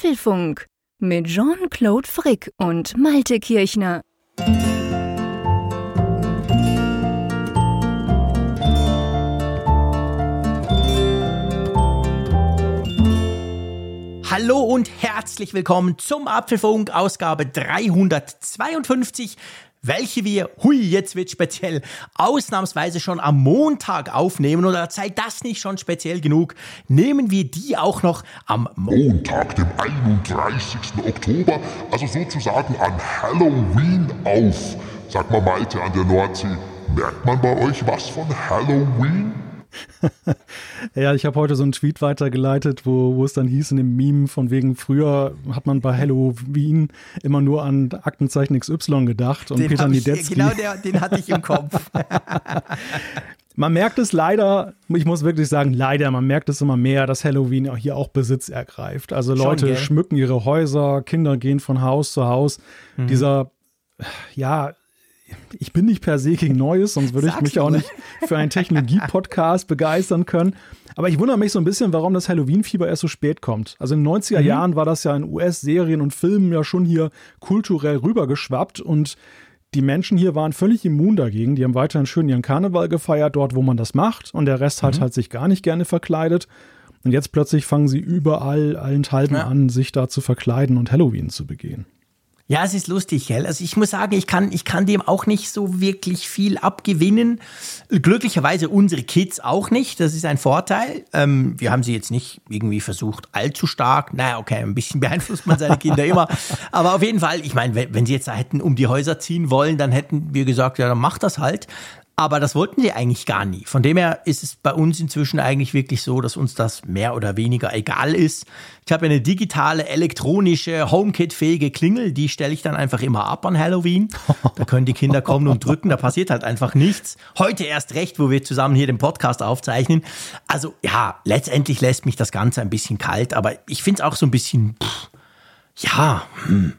Apfelfunk mit Jean-Claude Frick und Malte Kirchner. Hallo und herzlich willkommen zum Apfelfunk Ausgabe 352 welche wir, hui, jetzt wird speziell, ausnahmsweise schon am Montag aufnehmen oder sei das nicht schon speziell genug, nehmen wir die auch noch am Montag, dem 31. Oktober, also sozusagen an Halloween auf. Sag mal Malte an der Nordsee, merkt man bei euch was von Halloween? ja, ich habe heute so einen Tweet weitergeleitet, wo, wo es dann hieß in dem Meme von wegen früher hat man bei Halloween immer nur an Aktenzeichen XY gedacht und den Peter Niedetzky. Genau, der, den hatte ich im Kopf. man merkt es leider, ich muss wirklich sagen, leider, man merkt es immer mehr, dass Halloween hier auch Besitz ergreift. Also Leute Schon, schmücken ihre Häuser, Kinder gehen von Haus zu Haus. Mhm. Dieser ja, ich bin nicht per se gegen Neues, sonst würde ich mich auch nicht für einen Technologie-Podcast begeistern können. Aber ich wundere mich so ein bisschen, warum das Halloween-Fieber erst so spät kommt. Also in den 90er mhm. Jahren war das ja in US-Serien und Filmen ja schon hier kulturell rübergeschwappt und die Menschen hier waren völlig immun dagegen. Die haben weiterhin schön ihren Karneval gefeiert, dort, wo man das macht. Und der Rest mhm. hat halt sich gar nicht gerne verkleidet. Und jetzt plötzlich fangen sie überall allenthalben ja. an, sich da zu verkleiden und Halloween zu begehen. Ja, es ist lustig, gell? Also ich muss sagen, ich kann, ich kann dem auch nicht so wirklich viel abgewinnen. Glücklicherweise unsere Kids auch nicht. Das ist ein Vorteil. Ähm, wir haben sie jetzt nicht irgendwie versucht, allzu stark. Naja, okay, ein bisschen beeinflusst man seine Kinder immer. Aber auf jeden Fall, ich meine, wenn, wenn sie jetzt da hätten um die Häuser ziehen wollen, dann hätten wir gesagt, ja, dann mach das halt. Aber das wollten sie eigentlich gar nie. Von dem her ist es bei uns inzwischen eigentlich wirklich so, dass uns das mehr oder weniger egal ist. Ich habe eine digitale, elektronische, HomeKit-fähige Klingel, die stelle ich dann einfach immer ab an Halloween. Da können die Kinder kommen und drücken, da passiert halt einfach nichts. Heute erst recht, wo wir zusammen hier den Podcast aufzeichnen. Also ja, letztendlich lässt mich das Ganze ein bisschen kalt, aber ich finde es auch so ein bisschen, pff, ja, hm,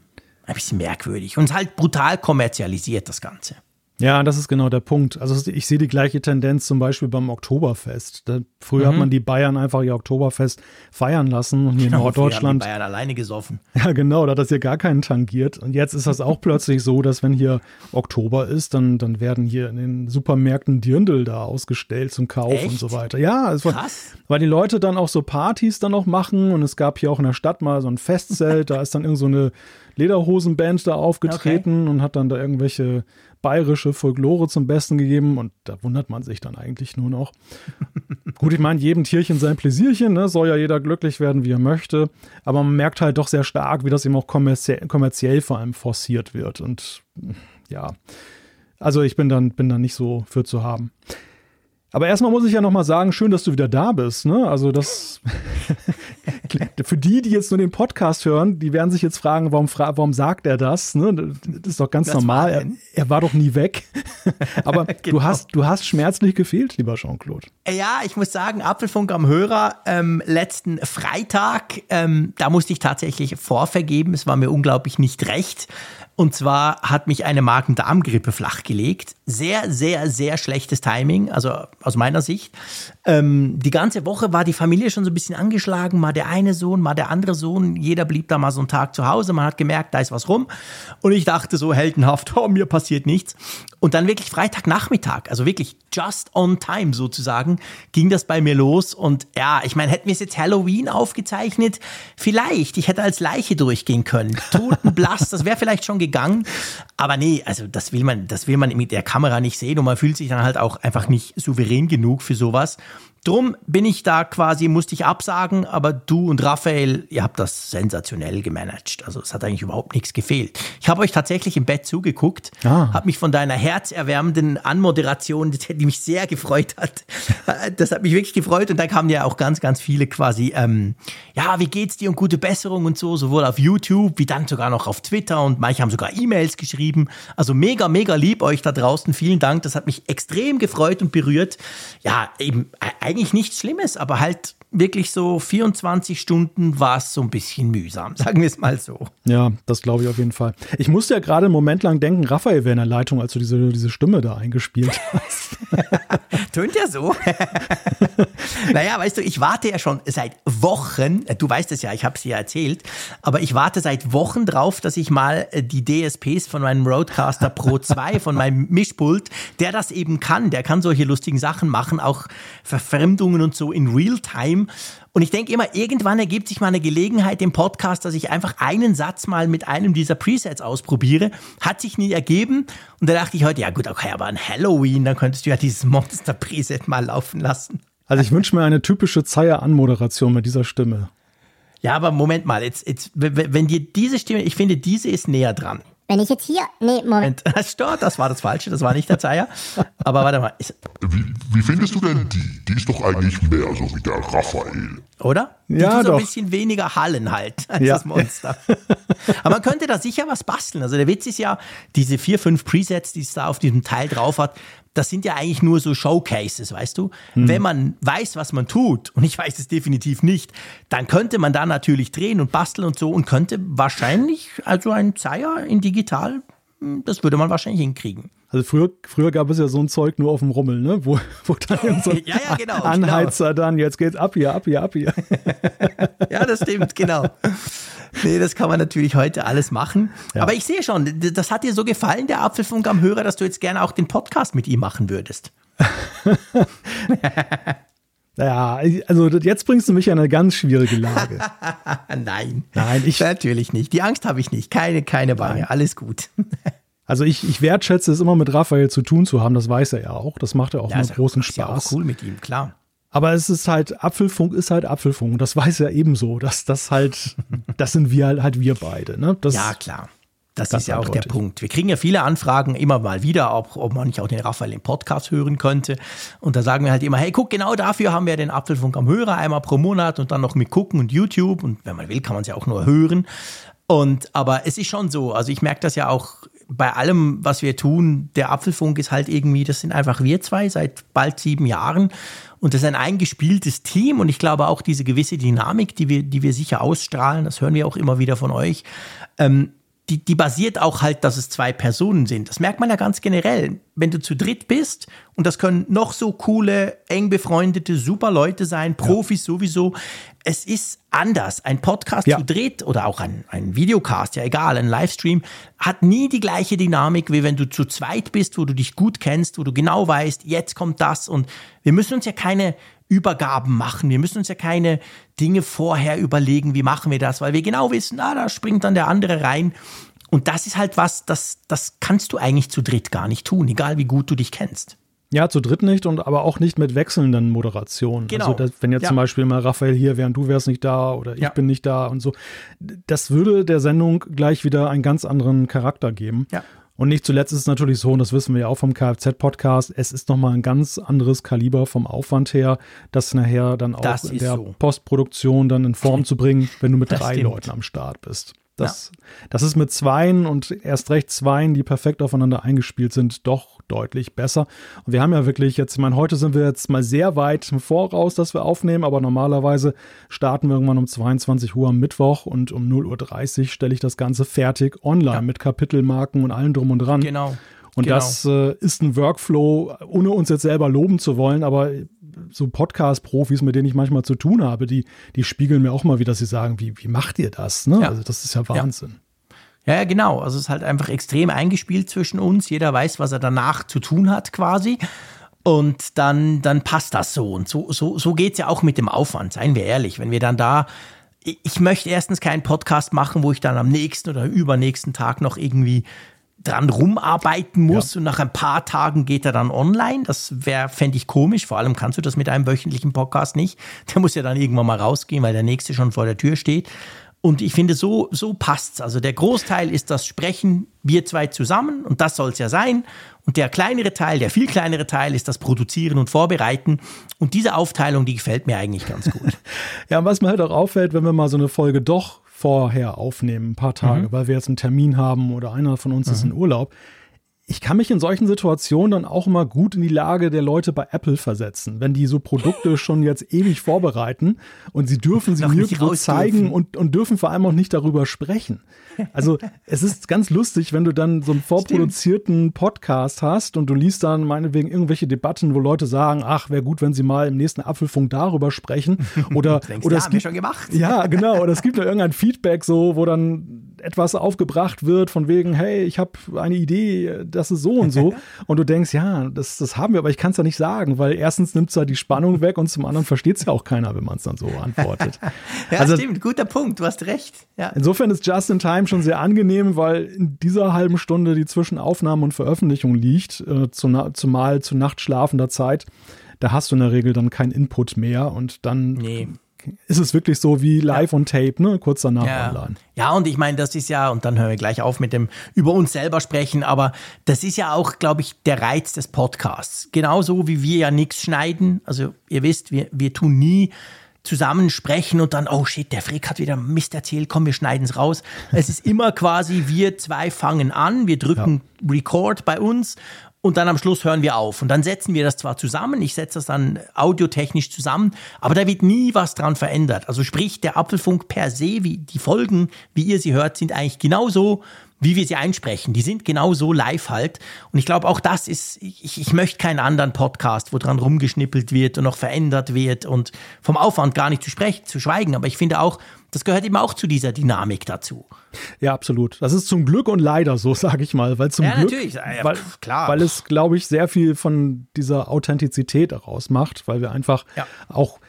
ein bisschen merkwürdig und halt brutal kommerzialisiert, das Ganze. Ja, das ist genau der Punkt. Also ich sehe die gleiche Tendenz zum Beispiel beim Oktoberfest. Da, früher mhm. hat man die Bayern einfach ihr Oktoberfest feiern lassen und hier genau, in Norddeutschland. Haben die Bayern alleine gesoffen. Ja, genau, da hat das hier gar keinen tangiert. Und jetzt ist das auch plötzlich so, dass wenn hier Oktober ist, dann, dann werden hier in den Supermärkten Dirndl da ausgestellt zum Kauf Echt? und so weiter. Ja, es war, Krass. weil die Leute dann auch so Partys dann noch machen und es gab hier auch in der Stadt mal so ein Festzelt, da ist dann irgend so eine Lederhosenband da aufgetreten okay. und hat dann da irgendwelche bayerische Folklore zum Besten gegeben und da wundert man sich dann eigentlich nur noch. Gut, ich meine, jedem Tierchen sein Pläsierchen, ne? soll ja jeder glücklich werden, wie er möchte, aber man merkt halt doch sehr stark, wie das eben auch kommerziell, kommerziell vor allem forciert wird und ja, also ich bin dann, bin dann nicht so für zu haben. Aber erstmal muss ich ja nochmal sagen, schön, dass du wieder da bist. Ne? Also das für die, die jetzt nur den Podcast hören, die werden sich jetzt fragen, warum, fra warum sagt er das? Ne? Das ist doch ganz das normal. Er, er, war doch nie weg. Aber genau. du hast, du hast schmerzlich gefehlt, lieber Jean-Claude. Ja, ich muss sagen, Apfelfunk am Hörer ähm, letzten Freitag, ähm, da musste ich tatsächlich vorvergeben. Es war mir unglaublich nicht recht. Und zwar hat mich eine Magen-Darm-Grippe flachgelegt. Sehr, sehr, sehr schlechtes Timing, also aus meiner Sicht. Ähm, die ganze Woche war die Familie schon so ein bisschen angeschlagen. Mal der eine Sohn, mal der andere Sohn. Jeder blieb da mal so einen Tag zu Hause. Man hat gemerkt, da ist was rum. Und ich dachte so heldenhaft, oh, mir passiert nichts. Und dann wirklich Freitagnachmittag, also wirklich just on time sozusagen, ging das bei mir los. Und ja, ich meine, hätten wir es jetzt Halloween aufgezeichnet, vielleicht. Ich hätte als Leiche durchgehen können. Totenblass, das wäre vielleicht schon gegangen. Aber nee, also das will man, das will man mit der Kamera nicht sehen und man fühlt sich dann halt auch einfach nicht souverän genug für sowas. Drum bin ich da quasi, musste ich absagen, aber du und Raphael, ihr habt das sensationell gemanagt. Also es hat eigentlich überhaupt nichts gefehlt. Ich habe euch tatsächlich im Bett zugeguckt, ah. habe mich von deiner herzerwärmenden Anmoderation, die mich sehr gefreut hat, das hat mich wirklich gefreut und da kamen ja auch ganz, ganz viele quasi, ähm, ja, wie geht's dir und gute Besserung und so, sowohl auf YouTube wie dann sogar noch auf Twitter und manche haben sogar E-Mails geschrieben. Also mega, mega lieb euch da draußen. Vielen Dank, das hat mich extrem gefreut und berührt. Ja, eben eigentlich nichts Schlimmes, aber halt wirklich so 24 Stunden war es so ein bisschen mühsam, sagen wir es mal so. Ja, das glaube ich auf jeden Fall. Ich musste ja gerade einen Moment lang denken, Raphael wäre in der Leitung, als du diese, diese Stimme da eingespielt hast. Tönt ja so. naja, weißt du, ich warte ja schon seit Wochen, äh, du weißt es ja, ich habe es dir erzählt, aber ich warte seit Wochen drauf, dass ich mal äh, die DSPs von meinem Roadcaster Pro 2, von meinem Mischpult, der das eben kann, der kann solche lustigen Sachen machen, auch Verfremdungen und so in Realtime. Und ich denke immer, irgendwann ergibt sich mal eine Gelegenheit im Podcast, dass ich einfach einen Satz mal mit einem dieser Presets ausprobiere. Hat sich nie ergeben. Und da dachte ich heute, ja gut, okay, aber an Halloween, dann könntest du ja dieses Monster-Preset mal laufen lassen. Also ich wünsche mir eine typische Zeier-Anmoderation mit dieser Stimme. Ja, aber Moment mal, jetzt, jetzt, wenn dir diese Stimme, ich finde, diese ist näher dran. Wenn ich jetzt hier. Nee, Moment. Stopp, das war das Falsche, das war nicht der Zeier. Aber warte mal. Wie, wie findest du denn die? Die ist doch eigentlich mehr so wie der Raphael. Oder? Die ja, tut so doch. ein bisschen weniger Hallen halt als ja. das Monster. Aber man könnte da sicher was basteln. Also der Witz ist ja, diese vier, fünf Presets, die es da auf diesem Teil drauf hat, das sind ja eigentlich nur so Showcases, weißt du? Mhm. Wenn man weiß, was man tut, und ich weiß es definitiv nicht, dann könnte man da natürlich drehen und basteln und so und könnte wahrscheinlich, also ein Zeier in digital, hm, das würde man wahrscheinlich hinkriegen. Also früher, früher gab es ja so ein Zeug nur auf dem Rummel, ne? Wo, wo dann so ja, ja, genau, Anheizer genau. dann, jetzt geht's ab hier, ab hier, ab hier. ja, das stimmt, genau. Nee, das kann man natürlich heute alles machen. Ja. Aber ich sehe schon, das hat dir so gefallen, der Apfelfunk am Hörer, dass du jetzt gerne auch den Podcast mit ihm machen würdest. Naja, also jetzt bringst du mich in eine ganz schwierige Lage. Nein. Nein, ich. Natürlich nicht. Die Angst habe ich nicht. Keine, keine Bange. Alles gut. Also ich, ich wertschätze es immer mit Raphael zu tun zu haben, das weiß er ja auch. Das macht ja auch ja, einen großen Spaß. Ja auch cool mit ihm, klar. Aber es ist halt, Apfelfunk ist halt Apfelfunk. Das weiß er ebenso. dass das halt, das sind wir halt, halt wir beide. Ne? Das, ja, klar. Das ist ja auch der Punkt. Wir kriegen ja viele Anfragen immer mal wieder, ob, ob man nicht auch den Raphael im Podcast hören könnte. Und da sagen wir halt immer, hey, guck, genau dafür haben wir den Apfelfunk am Hörer einmal pro Monat und dann noch mit gucken und YouTube. Und wenn man will, kann man es ja auch nur hören. Und aber es ist schon so, also ich merke das ja auch bei allem, was wir tun, der Apfelfunk ist halt irgendwie, das sind einfach wir zwei seit bald sieben Jahren. Und das ist ein eingespieltes Team. Und ich glaube auch diese gewisse Dynamik, die wir, die wir sicher ausstrahlen, das hören wir auch immer wieder von euch, ähm, die, die basiert auch halt, dass es zwei Personen sind. Das merkt man ja ganz generell. Wenn du zu dritt bist, und das können noch so coole, eng befreundete, super Leute sein, Profis ja. sowieso, es ist anders. Ein Podcast ja. zu dritt oder auch ein, ein Videocast, ja egal, ein Livestream, hat nie die gleiche Dynamik, wie wenn du zu zweit bist, wo du dich gut kennst, wo du genau weißt, jetzt kommt das. Und wir müssen uns ja keine Übergaben machen. Wir müssen uns ja keine Dinge vorher überlegen, wie machen wir das, weil wir genau wissen, ah, da springt dann der andere rein. Und das ist halt was, das, das kannst du eigentlich zu dritt gar nicht tun, egal wie gut du dich kennst. Ja, zu dritt nicht und aber auch nicht mit wechselnden Moderationen. Genau. Also das, wenn jetzt ja. zum Beispiel mal Raphael hier wäre und du wärst nicht da oder ich ja. bin nicht da und so, das würde der Sendung gleich wieder einen ganz anderen Charakter geben. Ja. Und nicht zuletzt ist es natürlich so, und das wissen wir ja auch vom Kfz-Podcast, es ist nochmal ein ganz anderes Kaliber vom Aufwand her, das nachher dann auch das in der so. Postproduktion dann in Form zu bringen, wenn du mit das drei stimmt. Leuten am Start bist. Das, ja. das ist mit Zweien und erst recht Zweien, die perfekt aufeinander eingespielt sind, doch deutlich besser. Und wir haben ja wirklich jetzt, ich meine, heute sind wir jetzt mal sehr weit im Voraus, dass wir aufnehmen, aber normalerweise starten wir irgendwann um 22 Uhr am Mittwoch und um 0.30 Uhr stelle ich das Ganze fertig online ja. mit Kapitelmarken und allem drum und dran. Genau. Und genau. das äh, ist ein Workflow, ohne uns jetzt selber loben zu wollen, aber so Podcast-Profis, mit denen ich manchmal zu tun habe, die, die spiegeln mir auch mal wieder, dass sie sagen, wie, wie macht ihr das? Ne? Ja. Also das ist ja Wahnsinn. Ja. Ja, genau. Also es ist halt einfach extrem eingespielt zwischen uns. Jeder weiß, was er danach zu tun hat quasi. Und dann, dann passt das so. Und so, so, so geht es ja auch mit dem Aufwand, seien wir ehrlich. Wenn wir dann da ich möchte erstens keinen Podcast machen, wo ich dann am nächsten oder übernächsten Tag noch irgendwie dran rumarbeiten muss ja. und nach ein paar Tagen geht er dann online. Das wäre, fände ich komisch. Vor allem kannst du das mit einem wöchentlichen Podcast nicht. Der muss ja dann irgendwann mal rausgehen, weil der nächste schon vor der Tür steht. Und ich finde, so, so passt's. Also der Großteil ist das Sprechen, wir zwei zusammen, und das soll es ja sein. Und der kleinere Teil, der viel kleinere Teil, ist das Produzieren und Vorbereiten. Und diese Aufteilung, die gefällt mir eigentlich ganz gut. ja, was mir halt auch auffällt, wenn wir mal so eine Folge doch vorher aufnehmen, ein paar Tage, mhm. weil wir jetzt einen Termin haben oder einer von uns mhm. ist in Urlaub. Ich kann mich in solchen Situationen dann auch immer gut in die Lage der Leute bei Apple versetzen, wenn die so Produkte schon jetzt ewig vorbereiten und sie dürfen sie nirgendwo zeigen und, und dürfen vor allem auch nicht darüber sprechen. Also es ist ganz lustig, wenn du dann so einen vorproduzierten Stimmt. Podcast hast und du liest dann meinetwegen irgendwelche Debatten, wo Leute sagen, ach, wäre gut, wenn sie mal im nächsten Apfelfunk darüber sprechen. Oder, denkst, oder ja, es gibt, schon gemacht. Ja, genau. Oder es gibt da irgendein Feedback so, wo dann etwas aufgebracht wird von wegen, hey, ich habe eine Idee, das ist so und so. und du denkst, ja, das, das haben wir, aber ich kann es ja nicht sagen, weil erstens nimmt es ja die Spannung weg und zum anderen versteht es ja auch keiner, wenn man es dann so antwortet. ja, also, stimmt, guter Punkt, du hast recht. Ja. Insofern ist Just in Time schon sehr angenehm, weil in dieser halben Stunde, die zwischen Aufnahme und Veröffentlichung liegt, äh, zu, zumal zu nachtschlafender Zeit, da hast du in der Regel dann keinen Input mehr und dann nee ist es wirklich so wie live ja. on tape, ne? Kurz danach ja. online. Ja, und ich meine, das ist ja, und dann hören wir gleich auf mit dem über uns selber sprechen, aber das ist ja auch, glaube ich, der Reiz des Podcasts. Genauso wie wir ja nichts schneiden. Also ihr wisst, wir, wir tun nie zusammen sprechen und dann, oh shit, der Frick hat wieder Mist erzählt, komm, wir schneiden es raus. Es ist immer quasi, wir zwei fangen an, wir drücken ja. Record bei uns und dann am Schluss hören wir auf. Und dann setzen wir das zwar zusammen, ich setze das dann audiotechnisch zusammen, aber da wird nie was dran verändert. Also sprich, der Apfelfunk per se, wie die Folgen, wie ihr sie hört, sind eigentlich genauso, wie wir sie einsprechen. Die sind genauso live halt. Und ich glaube, auch das ist, ich, ich möchte keinen anderen Podcast, wo dran rumgeschnippelt wird und noch verändert wird und vom Aufwand gar nicht zu sprechen, zu schweigen. Aber ich finde auch, das gehört eben auch zu dieser Dynamik dazu. Ja, absolut. Das ist zum Glück und leider so, sage ich mal, weil zum ja, Glück, natürlich. Ja, weil, klar. weil es, glaube ich, sehr viel von dieser Authentizität daraus macht, weil wir einfach ja. auch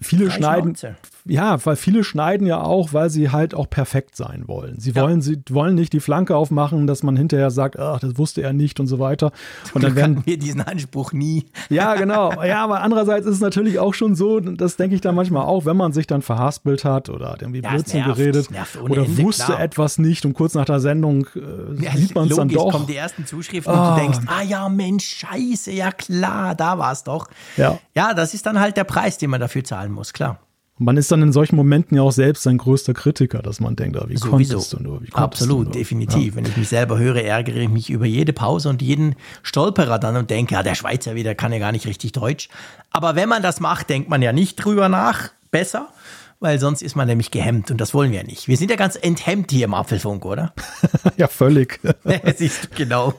viele schneiden, ja, weil viele schneiden ja auch, weil sie halt auch perfekt sein wollen. Sie ja. wollen, sie wollen nicht die Flanke aufmachen, dass man hinterher sagt, ach, das wusste er nicht und so weiter. Und dann werden wir diesen Anspruch nie. Ja, genau. Ja, aber andererseits ist es natürlich auch schon so, das denke ich da manchmal auch, wenn man sich dann verhaspelt hat oder hat irgendwie Blödsinn ja, geredet oder Ende, wusste klar. etwas nicht und kurz nach der Sendung äh, ja, sieht man es dann doch. kommen die ersten Zuschriften ah. und du denkst, ah ja, Mensch, scheiße, ja klar, da war es doch. Ja. ja, das ist dann halt der Preis, den man dafür zahlen muss, klar. Man ist dann in solchen Momenten ja auch selbst sein größter Kritiker, dass man denkt, ah, wie Sowieso. konntest du nur? Wie Absolut, du nur? definitiv. Ja. Wenn ich mich selber höre, ärgere ich mich über jede Pause und jeden Stolperer dann und denke, ja, der Schweizer wieder kann ja gar nicht richtig Deutsch. Aber wenn man das macht, denkt man ja nicht drüber nach, besser, weil sonst ist man nämlich gehemmt und das wollen wir ja nicht. Wir sind ja ganz enthemmt hier im Apfelfunk, oder? ja, völlig. Siehst du, genau.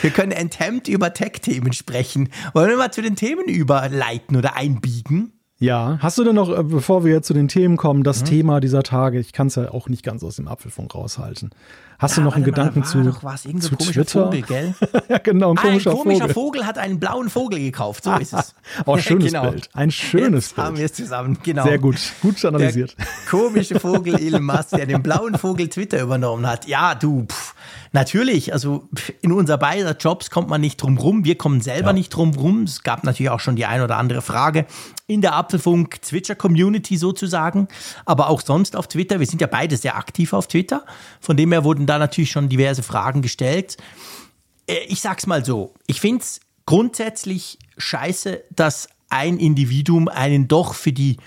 Wir können enthemmt über Tech-Themen sprechen. Wollen wir mal zu den Themen überleiten oder einbiegen? Ja, hast du denn noch, äh, bevor wir jetzt zu den Themen kommen, das mhm. Thema dieser Tage, ich kann es ja auch nicht ganz aus dem Apfelfunk raushalten. Hast ja, du noch einen Gedanken mal, zu, doch was, zu Twitter? Vogel, gell? ja, genau, ein komischer, ein komischer Vogel. Vogel. hat einen blauen Vogel gekauft, so ist es. oh, schönes genau. Bild. Ein schönes Jetzt Bild. haben wir es zusammen, genau. Sehr gut, gut analysiert. Der komische Vogel Elon Musk, der den blauen Vogel Twitter übernommen hat. Ja, du, pff, natürlich, also in unser beider Jobs kommt man nicht drum rum. Wir kommen selber ja. nicht drum rum. Es gab natürlich auch schon die ein oder andere Frage in der Apfelfunk-Twitcher-Community sozusagen, aber auch sonst auf Twitter. Wir sind ja beide sehr aktiv auf Twitter. Von dem her wurden da natürlich schon diverse Fragen gestellt. Äh, ich sag's mal so, ich finde es grundsätzlich scheiße, dass ein Individuum einen doch für die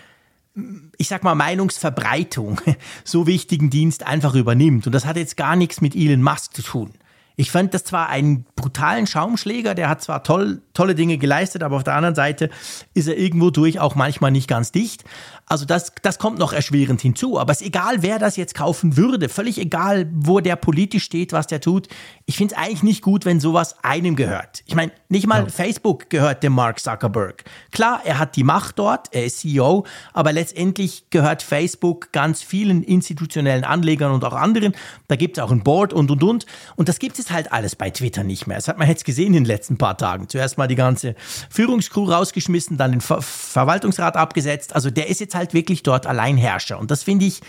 ich sag mal, Meinungsverbreitung so wichtigen Dienst einfach übernimmt. Und das hat jetzt gar nichts mit Elon Musk zu tun. Ich fand das zwar einen brutalen Schaumschläger, der hat zwar toll, tolle Dinge geleistet, aber auf der anderen Seite ist er irgendwo durch auch manchmal nicht ganz dicht. Also das, das kommt noch erschwerend hinzu. Aber es ist egal, wer das jetzt kaufen würde, völlig egal, wo der politisch steht, was der tut. Ich finde es eigentlich nicht gut, wenn sowas einem gehört. Ich meine, nicht mal ja. Facebook gehört dem Mark Zuckerberg. Klar, er hat die Macht dort, er ist CEO, aber letztendlich gehört Facebook ganz vielen institutionellen Anlegern und auch anderen. Da gibt es auch ein Board und und und. Und das gibt es halt alles bei Twitter nicht mehr. Das hat man jetzt gesehen in den letzten paar Tagen. Zuerst mal die ganze Führungskrew rausgeschmissen, dann den Ver Verwaltungsrat abgesetzt. Also der ist jetzt halt wirklich dort Alleinherrscher. Und das finde ich,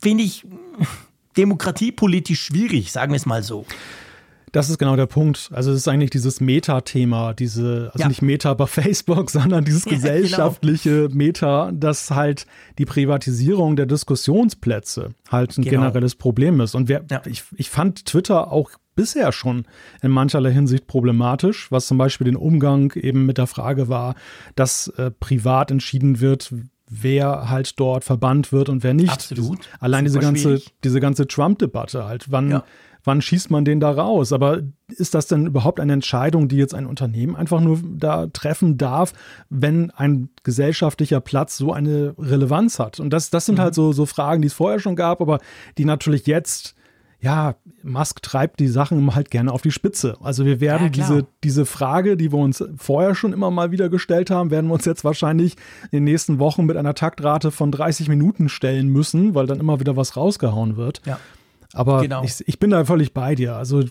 finde ich demokratiepolitisch schwierig, sagen wir es mal so. Das ist genau der Punkt. Also es ist eigentlich dieses Meta-Thema, diese, also ja. nicht Meta bei Facebook, sondern dieses ja, genau. gesellschaftliche genau. Meta, dass halt die Privatisierung der Diskussionsplätze halt ein genau. generelles Problem ist. Und wer, ja. ich, ich fand Twitter auch bisher schon in mancherlei Hinsicht problematisch, was zum Beispiel den Umgang eben mit der Frage war, dass äh, privat entschieden wird, wer halt dort verbannt wird und wer nicht. Absolut. Allein diese ganze, diese ganze Trump-Debatte halt. Wann, ja. wann schießt man den da raus? Aber ist das denn überhaupt eine Entscheidung, die jetzt ein Unternehmen einfach nur da treffen darf, wenn ein gesellschaftlicher Platz so eine Relevanz hat? Und das, das sind mhm. halt so, so Fragen, die es vorher schon gab, aber die natürlich jetzt ja, Musk treibt die Sachen halt gerne auf die Spitze. Also wir werden ja, diese, diese Frage, die wir uns vorher schon immer mal wieder gestellt haben, werden wir uns jetzt wahrscheinlich in den nächsten Wochen mit einer Taktrate von 30 Minuten stellen müssen, weil dann immer wieder was rausgehauen wird. Ja. Aber genau. ich, ich bin da völlig bei dir. Also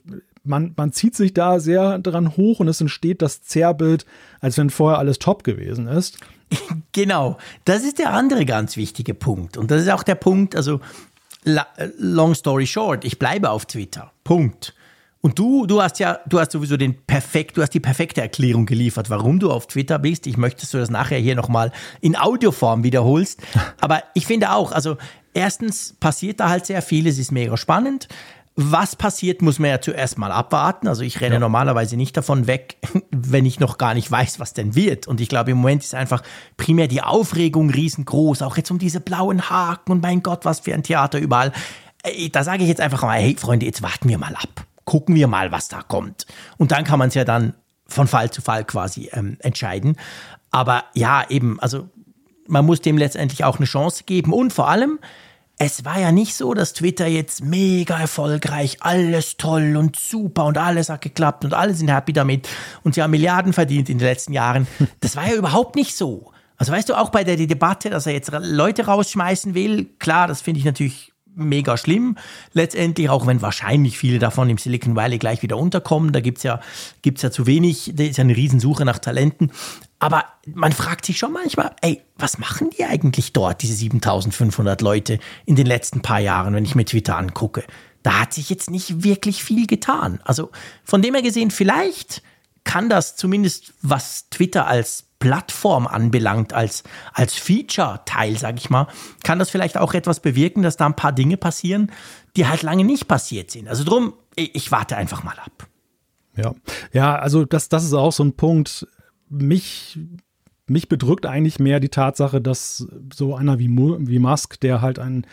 man, man zieht sich da sehr dran hoch und es entsteht das Zerrbild, als wenn vorher alles top gewesen ist. Genau, das ist der andere ganz wichtige Punkt. Und das ist auch der Punkt, also long story short, ich bleibe auf Twitter. Punkt. Und du, du hast ja, du hast sowieso den perfekt, du hast die perfekte Erklärung geliefert, warum du auf Twitter bist. Ich möchte, dass du das nachher hier nochmal in Audioform wiederholst. Aber ich finde auch, also erstens passiert da halt sehr viel, es ist mega spannend. Was passiert, muss man ja zuerst mal abwarten. Also ich renne ja. normalerweise nicht davon weg, wenn ich noch gar nicht weiß, was denn wird. Und ich glaube, im Moment ist einfach primär die Aufregung riesengroß. Auch jetzt um diese blauen Haken und mein Gott, was für ein Theater überall. Da sage ich jetzt einfach mal, hey Freunde, jetzt warten wir mal ab. Gucken wir mal, was da kommt. Und dann kann man es ja dann von Fall zu Fall quasi ähm, entscheiden. Aber ja, eben, also man muss dem letztendlich auch eine Chance geben. Und vor allem, es war ja nicht so, dass Twitter jetzt mega erfolgreich, alles toll und super und alles hat geklappt und alle sind happy damit und sie haben Milliarden verdient in den letzten Jahren. Das war ja überhaupt nicht so. Also weißt du, auch bei der Debatte, dass er jetzt Leute rausschmeißen will, klar, das finde ich natürlich mega schlimm. Letztendlich, auch wenn wahrscheinlich viele davon im Silicon Valley gleich wieder unterkommen, da gibt's ja, gibt's ja zu wenig, da ist ja eine Riesensuche nach Talenten. Aber man fragt sich schon manchmal, ey, was machen die eigentlich dort, diese 7500 Leute in den letzten paar Jahren, wenn ich mir Twitter angucke? Da hat sich jetzt nicht wirklich viel getan. Also von dem her gesehen, vielleicht kann das zumindest, was Twitter als Plattform anbelangt, als, als Feature-Teil, sag ich mal, kann das vielleicht auch etwas bewirken, dass da ein paar Dinge passieren, die halt lange nicht passiert sind. Also drum, ich, ich warte einfach mal ab. Ja, ja, also das, das ist auch so ein Punkt mich, mich bedrückt eigentlich mehr die Tatsache, dass so einer wie, wie Musk, der halt einen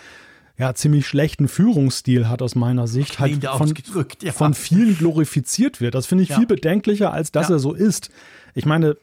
ja, ziemlich schlechten Führungsstil hat aus meiner Sicht, halt von, ja. von vielen glorifiziert wird. Das finde ich ja. viel bedenklicher, als dass ja. er so ist. Ich meine,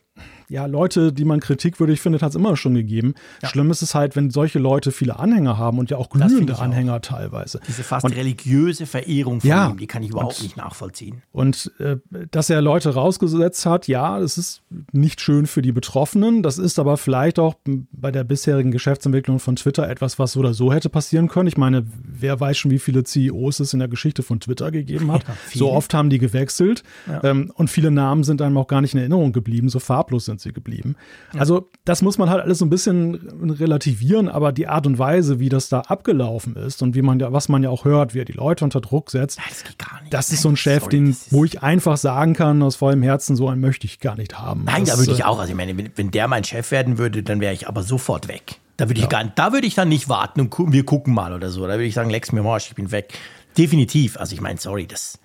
ja, Leute, die man kritikwürdig findet, hat es immer schon gegeben. Ja. Schlimm ist es halt, wenn solche Leute viele Anhänger haben und ja auch glühende Anhänger auch. teilweise. Diese fast und, religiöse Verehrung von ja, ihm, die kann ich überhaupt und, nicht nachvollziehen. Und äh, dass er Leute rausgesetzt hat, ja, das ist nicht schön für die Betroffenen. Das ist aber vielleicht auch bei der bisherigen Geschäftsentwicklung von Twitter etwas, was so oder so hätte passieren können. Ich meine, wer weiß schon, wie viele CEOs es in der Geschichte von Twitter gegeben hat. Ja, so oft haben die gewechselt. Ähm, und viele Namen sind einem auch gar nicht in Erinnerung geblieben. So farblos sind sie geblieben. Also das muss man halt alles so ein bisschen relativieren, aber die Art und Weise, wie das da abgelaufen ist und wie man ja, was man ja auch hört, wie er die Leute unter Druck setzt, das, das ist so ein Chef, Sorry, den, wo ich einfach sagen kann, aus vollem Herzen, so einen möchte ich gar nicht haben. Nein, das, da würde ich äh, auch, also ich meine, wenn, wenn der mein Chef werden würde, dann wäre ich aber sofort weg. Da würde ich ja. gar da würde ich dann nicht warten und gu wir gucken mal oder so. Da würde ich sagen, lex mir Marsch, ich bin weg. Definitiv. Also ich meine, sorry, das,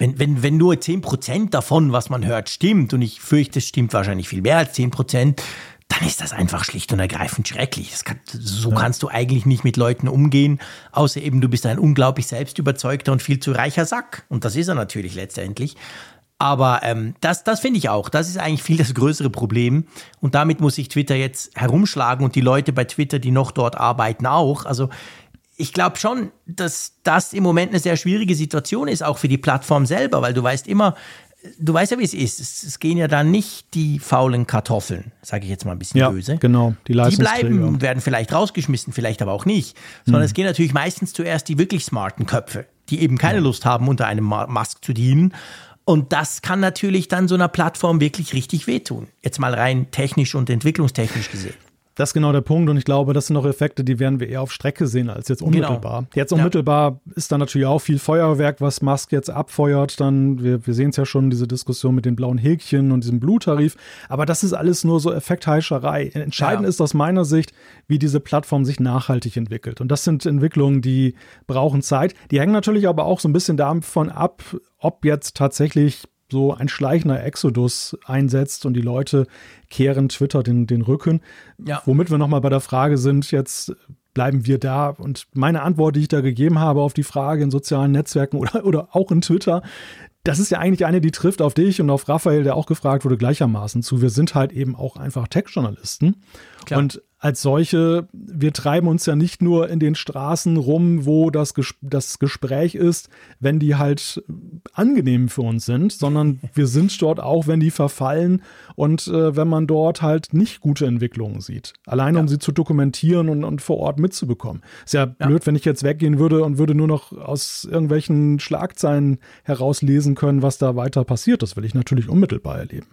wenn, wenn, wenn nur 10% davon, was man hört, stimmt, und ich fürchte, es stimmt wahrscheinlich viel mehr als 10%, dann ist das einfach schlicht und ergreifend schrecklich. Kann, so ja. kannst du eigentlich nicht mit Leuten umgehen, außer eben du bist ein unglaublich selbstüberzeugter und viel zu reicher Sack. Und das ist er natürlich letztendlich. Aber ähm, das, das finde ich auch. Das ist eigentlich viel das größere Problem. Und damit muss sich Twitter jetzt herumschlagen und die Leute bei Twitter, die noch dort arbeiten, auch. Also ich glaube schon, dass das im Moment eine sehr schwierige Situation ist, auch für die Plattform selber, weil du weißt immer, du weißt ja, wie es ist. Es, es gehen ja dann nicht die faulen Kartoffeln, sage ich jetzt mal ein bisschen ja, böse. Genau, die Die bleiben und werden vielleicht rausgeschmissen, vielleicht aber auch nicht. Sondern mhm. es gehen natürlich meistens zuerst die wirklich smarten Köpfe, die eben keine ja. Lust haben, unter einem Mask zu dienen. Und das kann natürlich dann so einer Plattform wirklich richtig wehtun. Jetzt mal rein technisch und entwicklungstechnisch gesehen. Das ist genau der Punkt und ich glaube, das sind noch Effekte, die werden wir eher auf Strecke sehen als jetzt genau. unmittelbar. Genau. Jetzt unmittelbar ja. ist da natürlich auch viel Feuerwerk, was Musk jetzt abfeuert. Dann, wir, wir sehen es ja schon, diese Diskussion mit den blauen Häkchen und diesem Bluttarif. Aber das ist alles nur so Effektheischerei. Entscheidend ja. ist aus meiner Sicht, wie diese Plattform sich nachhaltig entwickelt. Und das sind Entwicklungen, die brauchen Zeit. Die hängen natürlich aber auch so ein bisschen davon ab, ob jetzt tatsächlich so ein schleichender Exodus einsetzt und die Leute kehren Twitter den, den Rücken. Ja. Womit wir nochmal bei der Frage sind, jetzt bleiben wir da. Und meine Antwort, die ich da gegeben habe auf die Frage in sozialen Netzwerken oder, oder auch in Twitter, das ist ja eigentlich eine, die trifft auf dich und auf Raphael, der auch gefragt wurde, gleichermaßen zu. Wir sind halt eben auch einfach Tech-Journalisten. Und als solche, wir treiben uns ja nicht nur in den Straßen rum, wo das, Ges das Gespräch ist, wenn die halt angenehm für uns sind, sondern wir sind dort auch, wenn die verfallen und äh, wenn man dort halt nicht gute Entwicklungen sieht. Alleine ja. um sie zu dokumentieren und, und vor Ort mitzubekommen. Ist ja, ja blöd, wenn ich jetzt weggehen würde und würde nur noch aus irgendwelchen Schlagzeilen herauslesen können, was da weiter passiert. Das will ich natürlich unmittelbar erleben.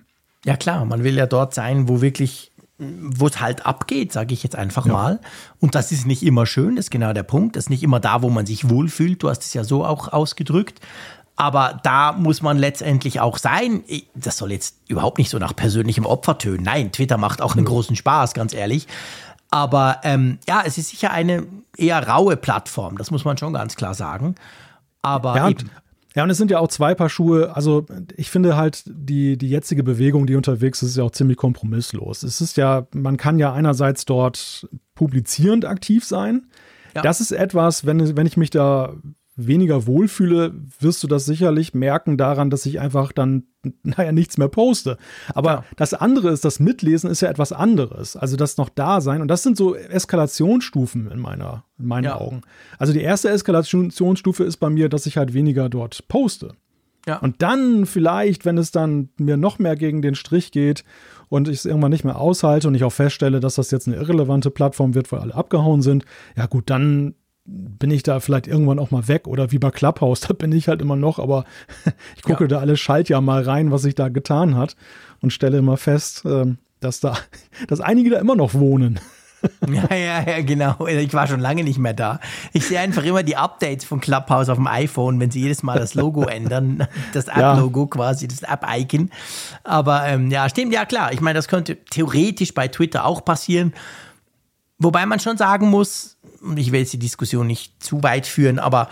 Ja klar, man will ja dort sein, wo wirklich wo es halt abgeht, sage ich jetzt einfach ja. mal. Und das ist nicht immer schön, das ist genau der Punkt. Das ist nicht immer da, wo man sich wohlfühlt. Du hast es ja so auch ausgedrückt. Aber da muss man letztendlich auch sein. Das soll jetzt überhaupt nicht so nach persönlichem Opfer tönen. Nein, Twitter macht auch einen großen Spaß, ganz ehrlich. Aber ähm, ja, es ist sicher eine eher raue Plattform, das muss man schon ganz klar sagen. Aber ja, eben, ja, und es sind ja auch zwei Paar Schuhe. Also ich finde halt, die, die jetzige Bewegung, die unterwegs ist, ist ja auch ziemlich kompromisslos. Es ist ja, man kann ja einerseits dort publizierend aktiv sein. Ja. Das ist etwas, wenn, wenn ich mich da weniger wohlfühle, wirst du das sicherlich merken daran, dass ich einfach dann, naja, nichts mehr poste. Aber ja. das andere ist, das Mitlesen ist ja etwas anderes. Also das noch da sein. Und das sind so Eskalationsstufen in meiner, in meinen ja. Augen. Also die erste Eskalationsstufe ist bei mir, dass ich halt weniger dort poste. Ja. Und dann vielleicht, wenn es dann mir noch mehr gegen den Strich geht und ich es irgendwann nicht mehr aushalte und ich auch feststelle, dass das jetzt eine irrelevante Plattform wird, weil alle abgehauen sind, ja gut, dann bin ich da vielleicht irgendwann auch mal weg oder wie bei Clubhouse, da bin ich halt immer noch, aber ich gucke ja. da alle Schaltjahr mal rein, was sich da getan hat und stelle immer fest, ähm, dass da, dass einige da immer noch wohnen. ja, ja, ja, genau. Ich war schon lange nicht mehr da. Ich sehe einfach immer die Updates von Clubhouse auf dem iPhone, wenn sie jedes Mal das Logo ändern, das App-Logo ja. quasi, das App-Icon. Aber ähm, ja, stimmt, ja klar. Ich meine, das könnte theoretisch bei Twitter auch passieren. Wobei man schon sagen muss, und ich will jetzt die Diskussion nicht zu weit führen, aber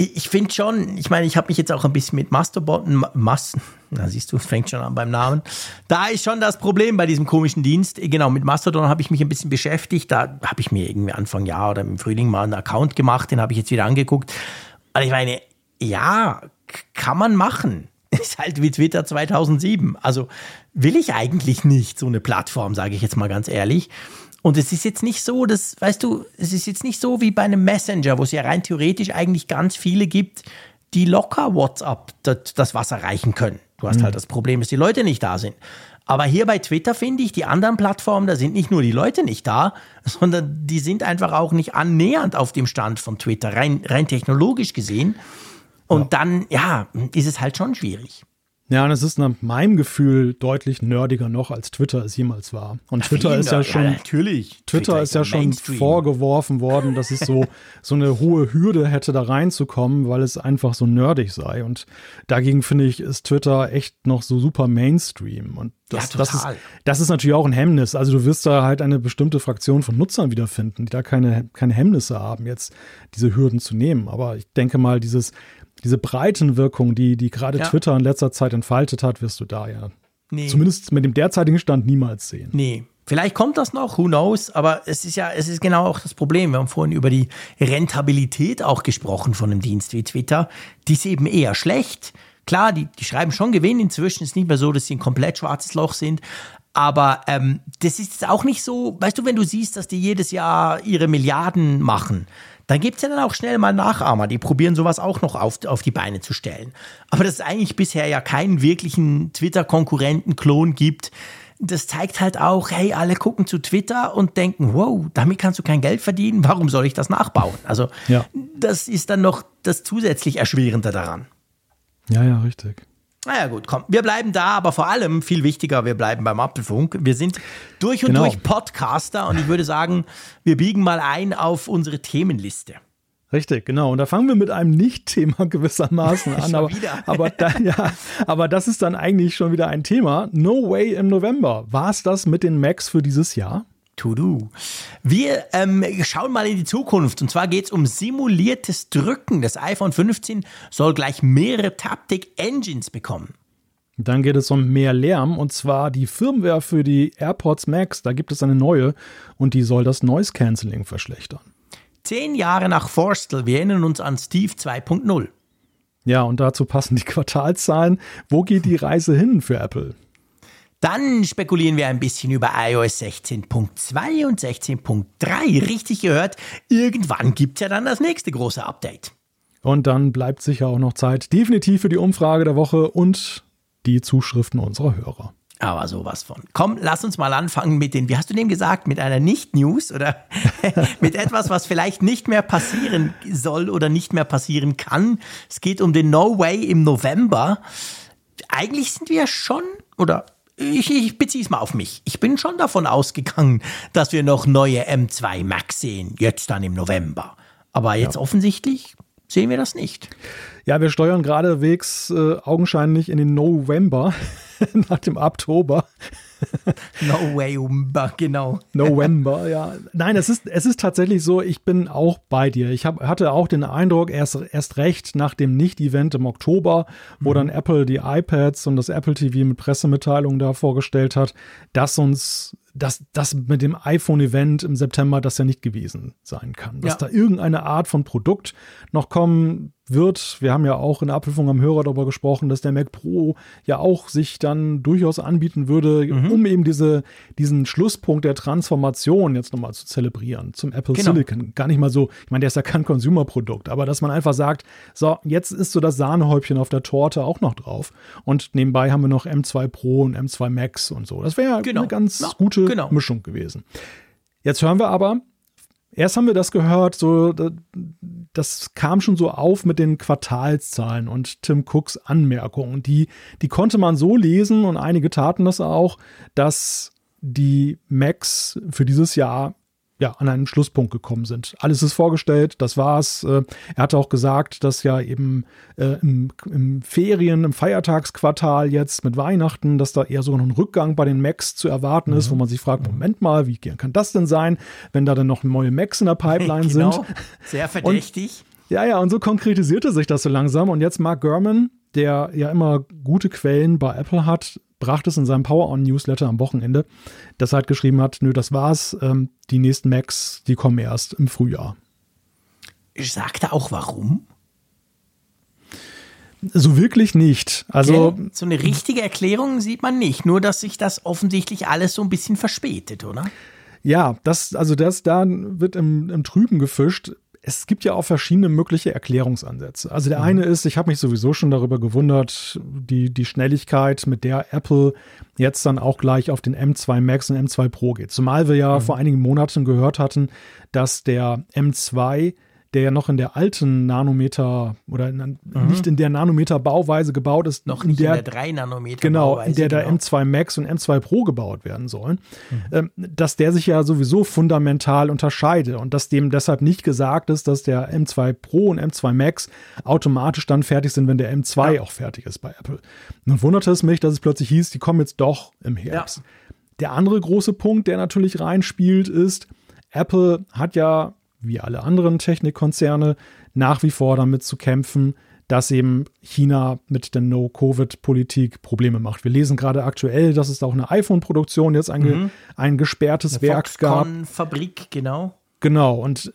ich, ich finde schon, ich meine, ich habe mich jetzt auch ein bisschen mit Masterbot, Massen, na siehst du, fängt schon an beim Namen. Da ist schon das Problem bei diesem komischen Dienst. Genau, mit Mastodon habe ich mich ein bisschen beschäftigt. Da habe ich mir irgendwie Anfang Jahr oder im Frühling mal einen Account gemacht, den habe ich jetzt wieder angeguckt. Und ich meine, ja, kann man machen. Ist halt wie Twitter 2007. Also will ich eigentlich nicht so eine Plattform, sage ich jetzt mal ganz ehrlich. Und es ist jetzt nicht so, dass, weißt du, es ist jetzt nicht so wie bei einem Messenger, wo es ja rein theoretisch eigentlich ganz viele gibt, die locker WhatsApp das, das Wasser reichen können. Du hast mhm. halt das Problem, dass die Leute nicht da sind. Aber hier bei Twitter finde ich, die anderen Plattformen, da sind nicht nur die Leute nicht da, sondern die sind einfach auch nicht annähernd auf dem Stand von Twitter, rein, rein technologisch gesehen. Und ja. dann, ja, ist es halt schon schwierig. Ja, und es ist nach meinem Gefühl deutlich nerdiger noch, als Twitter es jemals war. Und Twitter ist ja schon, ja, natürlich. Twitter, Twitter ist ja schon Mainstream. vorgeworfen worden, dass es so, so eine hohe Hürde hätte, da reinzukommen, weil es einfach so nerdig sei. Und dagegen finde ich, ist Twitter echt noch so super Mainstream. Und das, ja, das, ist, das ist natürlich auch ein Hemmnis. Also du wirst da halt eine bestimmte Fraktion von Nutzern wiederfinden, die da keine, keine Hemmnisse haben, jetzt diese Hürden zu nehmen. Aber ich denke mal, dieses diese Breitenwirkung, die, die gerade ja. Twitter in letzter Zeit entfaltet hat, wirst du da ja nee. zumindest mit dem derzeitigen Stand niemals sehen. Nee. Vielleicht kommt das noch, who knows, aber es ist ja, es ist genau auch das Problem. Wir haben vorhin über die Rentabilität auch gesprochen von einem Dienst wie Twitter. Die ist eben eher schlecht. Klar, die, die schreiben schon Gewinn inzwischen. Ist nicht mehr so, dass sie ein komplett schwarzes Loch sind. Aber ähm, das ist auch nicht so, weißt du, wenn du siehst, dass die jedes Jahr ihre Milliarden machen, dann gibt es ja dann auch schnell mal Nachahmer, die probieren sowas auch noch auf, auf die Beine zu stellen. Aber dass es eigentlich bisher ja keinen wirklichen Twitter-Konkurrenten-Klon gibt, das zeigt halt auch, hey, alle gucken zu Twitter und denken, wow, damit kannst du kein Geld verdienen, warum soll ich das nachbauen? Also ja. das ist dann noch das zusätzlich Erschwerende daran. Ja, ja, richtig. Naja, gut, komm. Wir bleiben da, aber vor allem viel wichtiger, wir bleiben beim Apfelfunk. Wir sind durch und genau. durch Podcaster und ich würde sagen, wir biegen mal ein auf unsere Themenliste. Richtig, genau. Und da fangen wir mit einem Nicht-Thema gewissermaßen an. aber, aber, da, ja, aber das ist dann eigentlich schon wieder ein Thema. No Way im November. War es das mit den Macs für dieses Jahr? To-Do. Wir ähm, schauen mal in die Zukunft und zwar geht es um simuliertes Drücken. Das iPhone 15 soll gleich mehrere Taptic Engines bekommen. Dann geht es um mehr Lärm und zwar die Firmware für die AirPods Max. Da gibt es eine neue und die soll das Noise Cancelling verschlechtern. Zehn Jahre nach Forstel, wir erinnern uns an Steve 2.0. Ja, und dazu passen die Quartalzahlen. Wo geht die Reise hin für Apple? Dann spekulieren wir ein bisschen über iOS 16.2 und 16.3. Richtig gehört, irgendwann gibt es ja dann das nächste große Update. Und dann bleibt sicher auch noch Zeit definitiv für die Umfrage der Woche und die Zuschriften unserer Hörer. Aber sowas von. Komm, lass uns mal anfangen mit den, wie hast du dem gesagt, mit einer Nicht-News oder mit etwas, was vielleicht nicht mehr passieren soll oder nicht mehr passieren kann. Es geht um den No Way im November. Eigentlich sind wir schon, oder ich, ich beziehe es mal auf mich. Ich bin schon davon ausgegangen, dass wir noch neue M2 Max sehen, jetzt dann im November. Aber jetzt ja. offensichtlich sehen wir das nicht. Ja, wir steuern geradewegs äh, augenscheinlich in den November. nach dem Oktober. November, genau. November, ja. Nein, es ist, es ist tatsächlich so, ich bin auch bei dir. Ich hab, hatte auch den Eindruck, erst, erst recht nach dem Nicht-Event im Oktober, wo mhm. dann Apple die iPads und das Apple TV mit Pressemitteilungen da vorgestellt hat, dass uns dass das mit dem iPhone-Event im September das ja nicht gewesen sein kann. Dass ja. da irgendeine Art von Produkt noch kommen wird. Wir haben ja auch in der Apfelfunk am Hörer darüber gesprochen, dass der Mac Pro ja auch sich dann durchaus anbieten würde, mhm. um eben diese, diesen Schlusspunkt der Transformation jetzt nochmal zu zelebrieren zum Apple genau. Silicon. Gar nicht mal so, ich meine, der ist ja kein Consumer-Produkt, aber dass man einfach sagt, so, jetzt ist so das Sahnehäubchen auf der Torte auch noch drauf. Und nebenbei haben wir noch M2 Pro und M2 Max und so. Das wäre genau. eine ganz ja, gute genau. Mischung gewesen. Jetzt hören wir aber, Erst haben wir das gehört, so das kam schon so auf mit den Quartalszahlen und Tim Cooks Anmerkungen. Die, die konnte man so lesen und einige taten das auch, dass die Macs für dieses Jahr ja, an einen Schlusspunkt gekommen sind. Alles ist vorgestellt, das war's. Äh, er hatte auch gesagt, dass ja eben äh, im, im, Ferien, im Feiertagsquartal jetzt mit Weihnachten, dass da eher so ein Rückgang bei den Macs zu erwarten mhm. ist, wo man sich fragt, Moment mal, wie kann das denn sein, wenn da dann noch neue Macs in der Pipeline genau. sind? Sehr verdächtig. Und, ja, ja, und so konkretisierte sich das so langsam. Und jetzt Mark Gurman, der ja immer gute Quellen bei Apple hat, brachte es in seinem Power-On-Newsletter am Wochenende, dass er halt geschrieben hat, nö, das war's, ähm, die nächsten Macs, die kommen erst im Frühjahr. Sagt er auch warum? So wirklich nicht. Also okay. so eine richtige Erklärung sieht man nicht, nur dass sich das offensichtlich alles so ein bisschen verspätet, oder? Ja, das also das da wird im, im Trüben gefischt es gibt ja auch verschiedene mögliche Erklärungsansätze. Also der mhm. eine ist, ich habe mich sowieso schon darüber gewundert, die, die Schnelligkeit, mit der Apple jetzt dann auch gleich auf den M2 Max und M2 Pro geht. Zumal wir ja mhm. vor einigen Monaten gehört hatten, dass der M2 der ja noch in der alten Nanometer oder in, mhm. nicht in der Nanometer-Bauweise gebaut ist. Noch nicht der, in der 3 Nanometer. Genau, in der genau. der M2 Max und M2 Pro gebaut werden sollen. Mhm. Ähm, dass der sich ja sowieso fundamental unterscheide und dass dem deshalb nicht gesagt ist, dass der M2 Pro und M2 Max automatisch dann fertig sind, wenn der M2 ja. auch fertig ist bei Apple. Nun wunderte es mich, dass es plötzlich hieß, die kommen jetzt doch im Herbst. Ja. Der andere große Punkt, der natürlich reinspielt, ist, Apple hat ja wie alle anderen Technikkonzerne nach wie vor damit zu kämpfen, dass eben China mit der No-Covid-Politik Probleme macht. Wir lesen gerade aktuell, dass es auch eine iPhone-Produktion jetzt ein, mhm. ein gesperrtes eine Werk gab. Fabrik, genau. Genau, und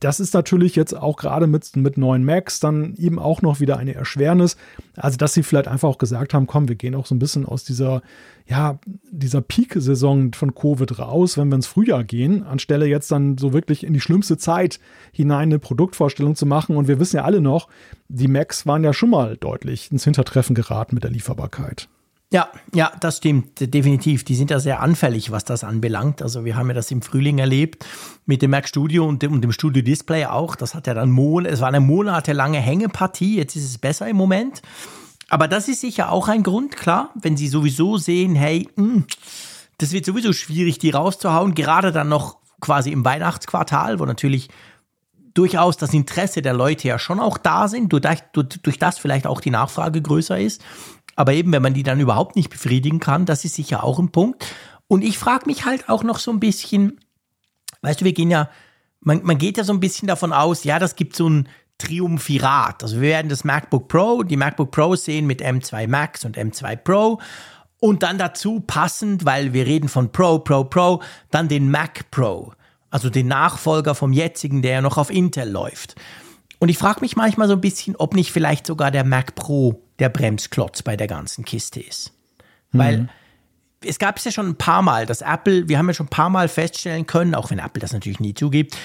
das ist natürlich jetzt auch gerade mit, mit neuen Macs dann eben auch noch wieder eine Erschwernis. Also, dass sie vielleicht einfach auch gesagt haben, komm, wir gehen auch so ein bisschen aus dieser, ja, dieser Peak-Saison von Covid raus, wenn wir ins Frühjahr gehen, anstelle jetzt dann so wirklich in die schlimmste Zeit hinein eine Produktvorstellung zu machen. Und wir wissen ja alle noch, die Macs waren ja schon mal deutlich ins Hintertreffen geraten mit der Lieferbarkeit. Ja, ja, das stimmt, definitiv. Die sind ja sehr anfällig, was das anbelangt. Also wir haben ja das im Frühling erlebt mit dem Mac Studio und dem, und dem Studio Display auch. Das hat ja dann Mon es war eine monatelange Hängepartie. Jetzt ist es besser im Moment. Aber das ist sicher auch ein Grund, klar, wenn Sie sowieso sehen, hey, mh, hm, das wird sowieso schwierig, die rauszuhauen. Gerade dann noch quasi im Weihnachtsquartal, wo natürlich durchaus das Interesse der Leute ja schon auch da sind, durch, durch, durch das vielleicht auch die Nachfrage größer ist. Aber eben, wenn man die dann überhaupt nicht befriedigen kann, das ist sicher auch ein Punkt. Und ich frage mich halt auch noch so ein bisschen, weißt du, wir gehen ja, man, man geht ja so ein bisschen davon aus, ja, das gibt so ein Triumphirat. Also wir werden das MacBook Pro, die MacBook Pro sehen mit M2 Max und M2 Pro und dann dazu passend, weil wir reden von Pro, Pro, Pro, dann den Mac Pro, also den Nachfolger vom jetzigen, der ja noch auf Intel läuft. Und ich frage mich manchmal so ein bisschen, ob nicht vielleicht sogar der Mac Pro der Bremsklotz bei der ganzen Kiste ist. Mhm. Weil es gab es ja schon ein paar Mal, dass Apple, wir haben ja schon ein paar Mal feststellen können, auch wenn Apple das natürlich nie zugibt,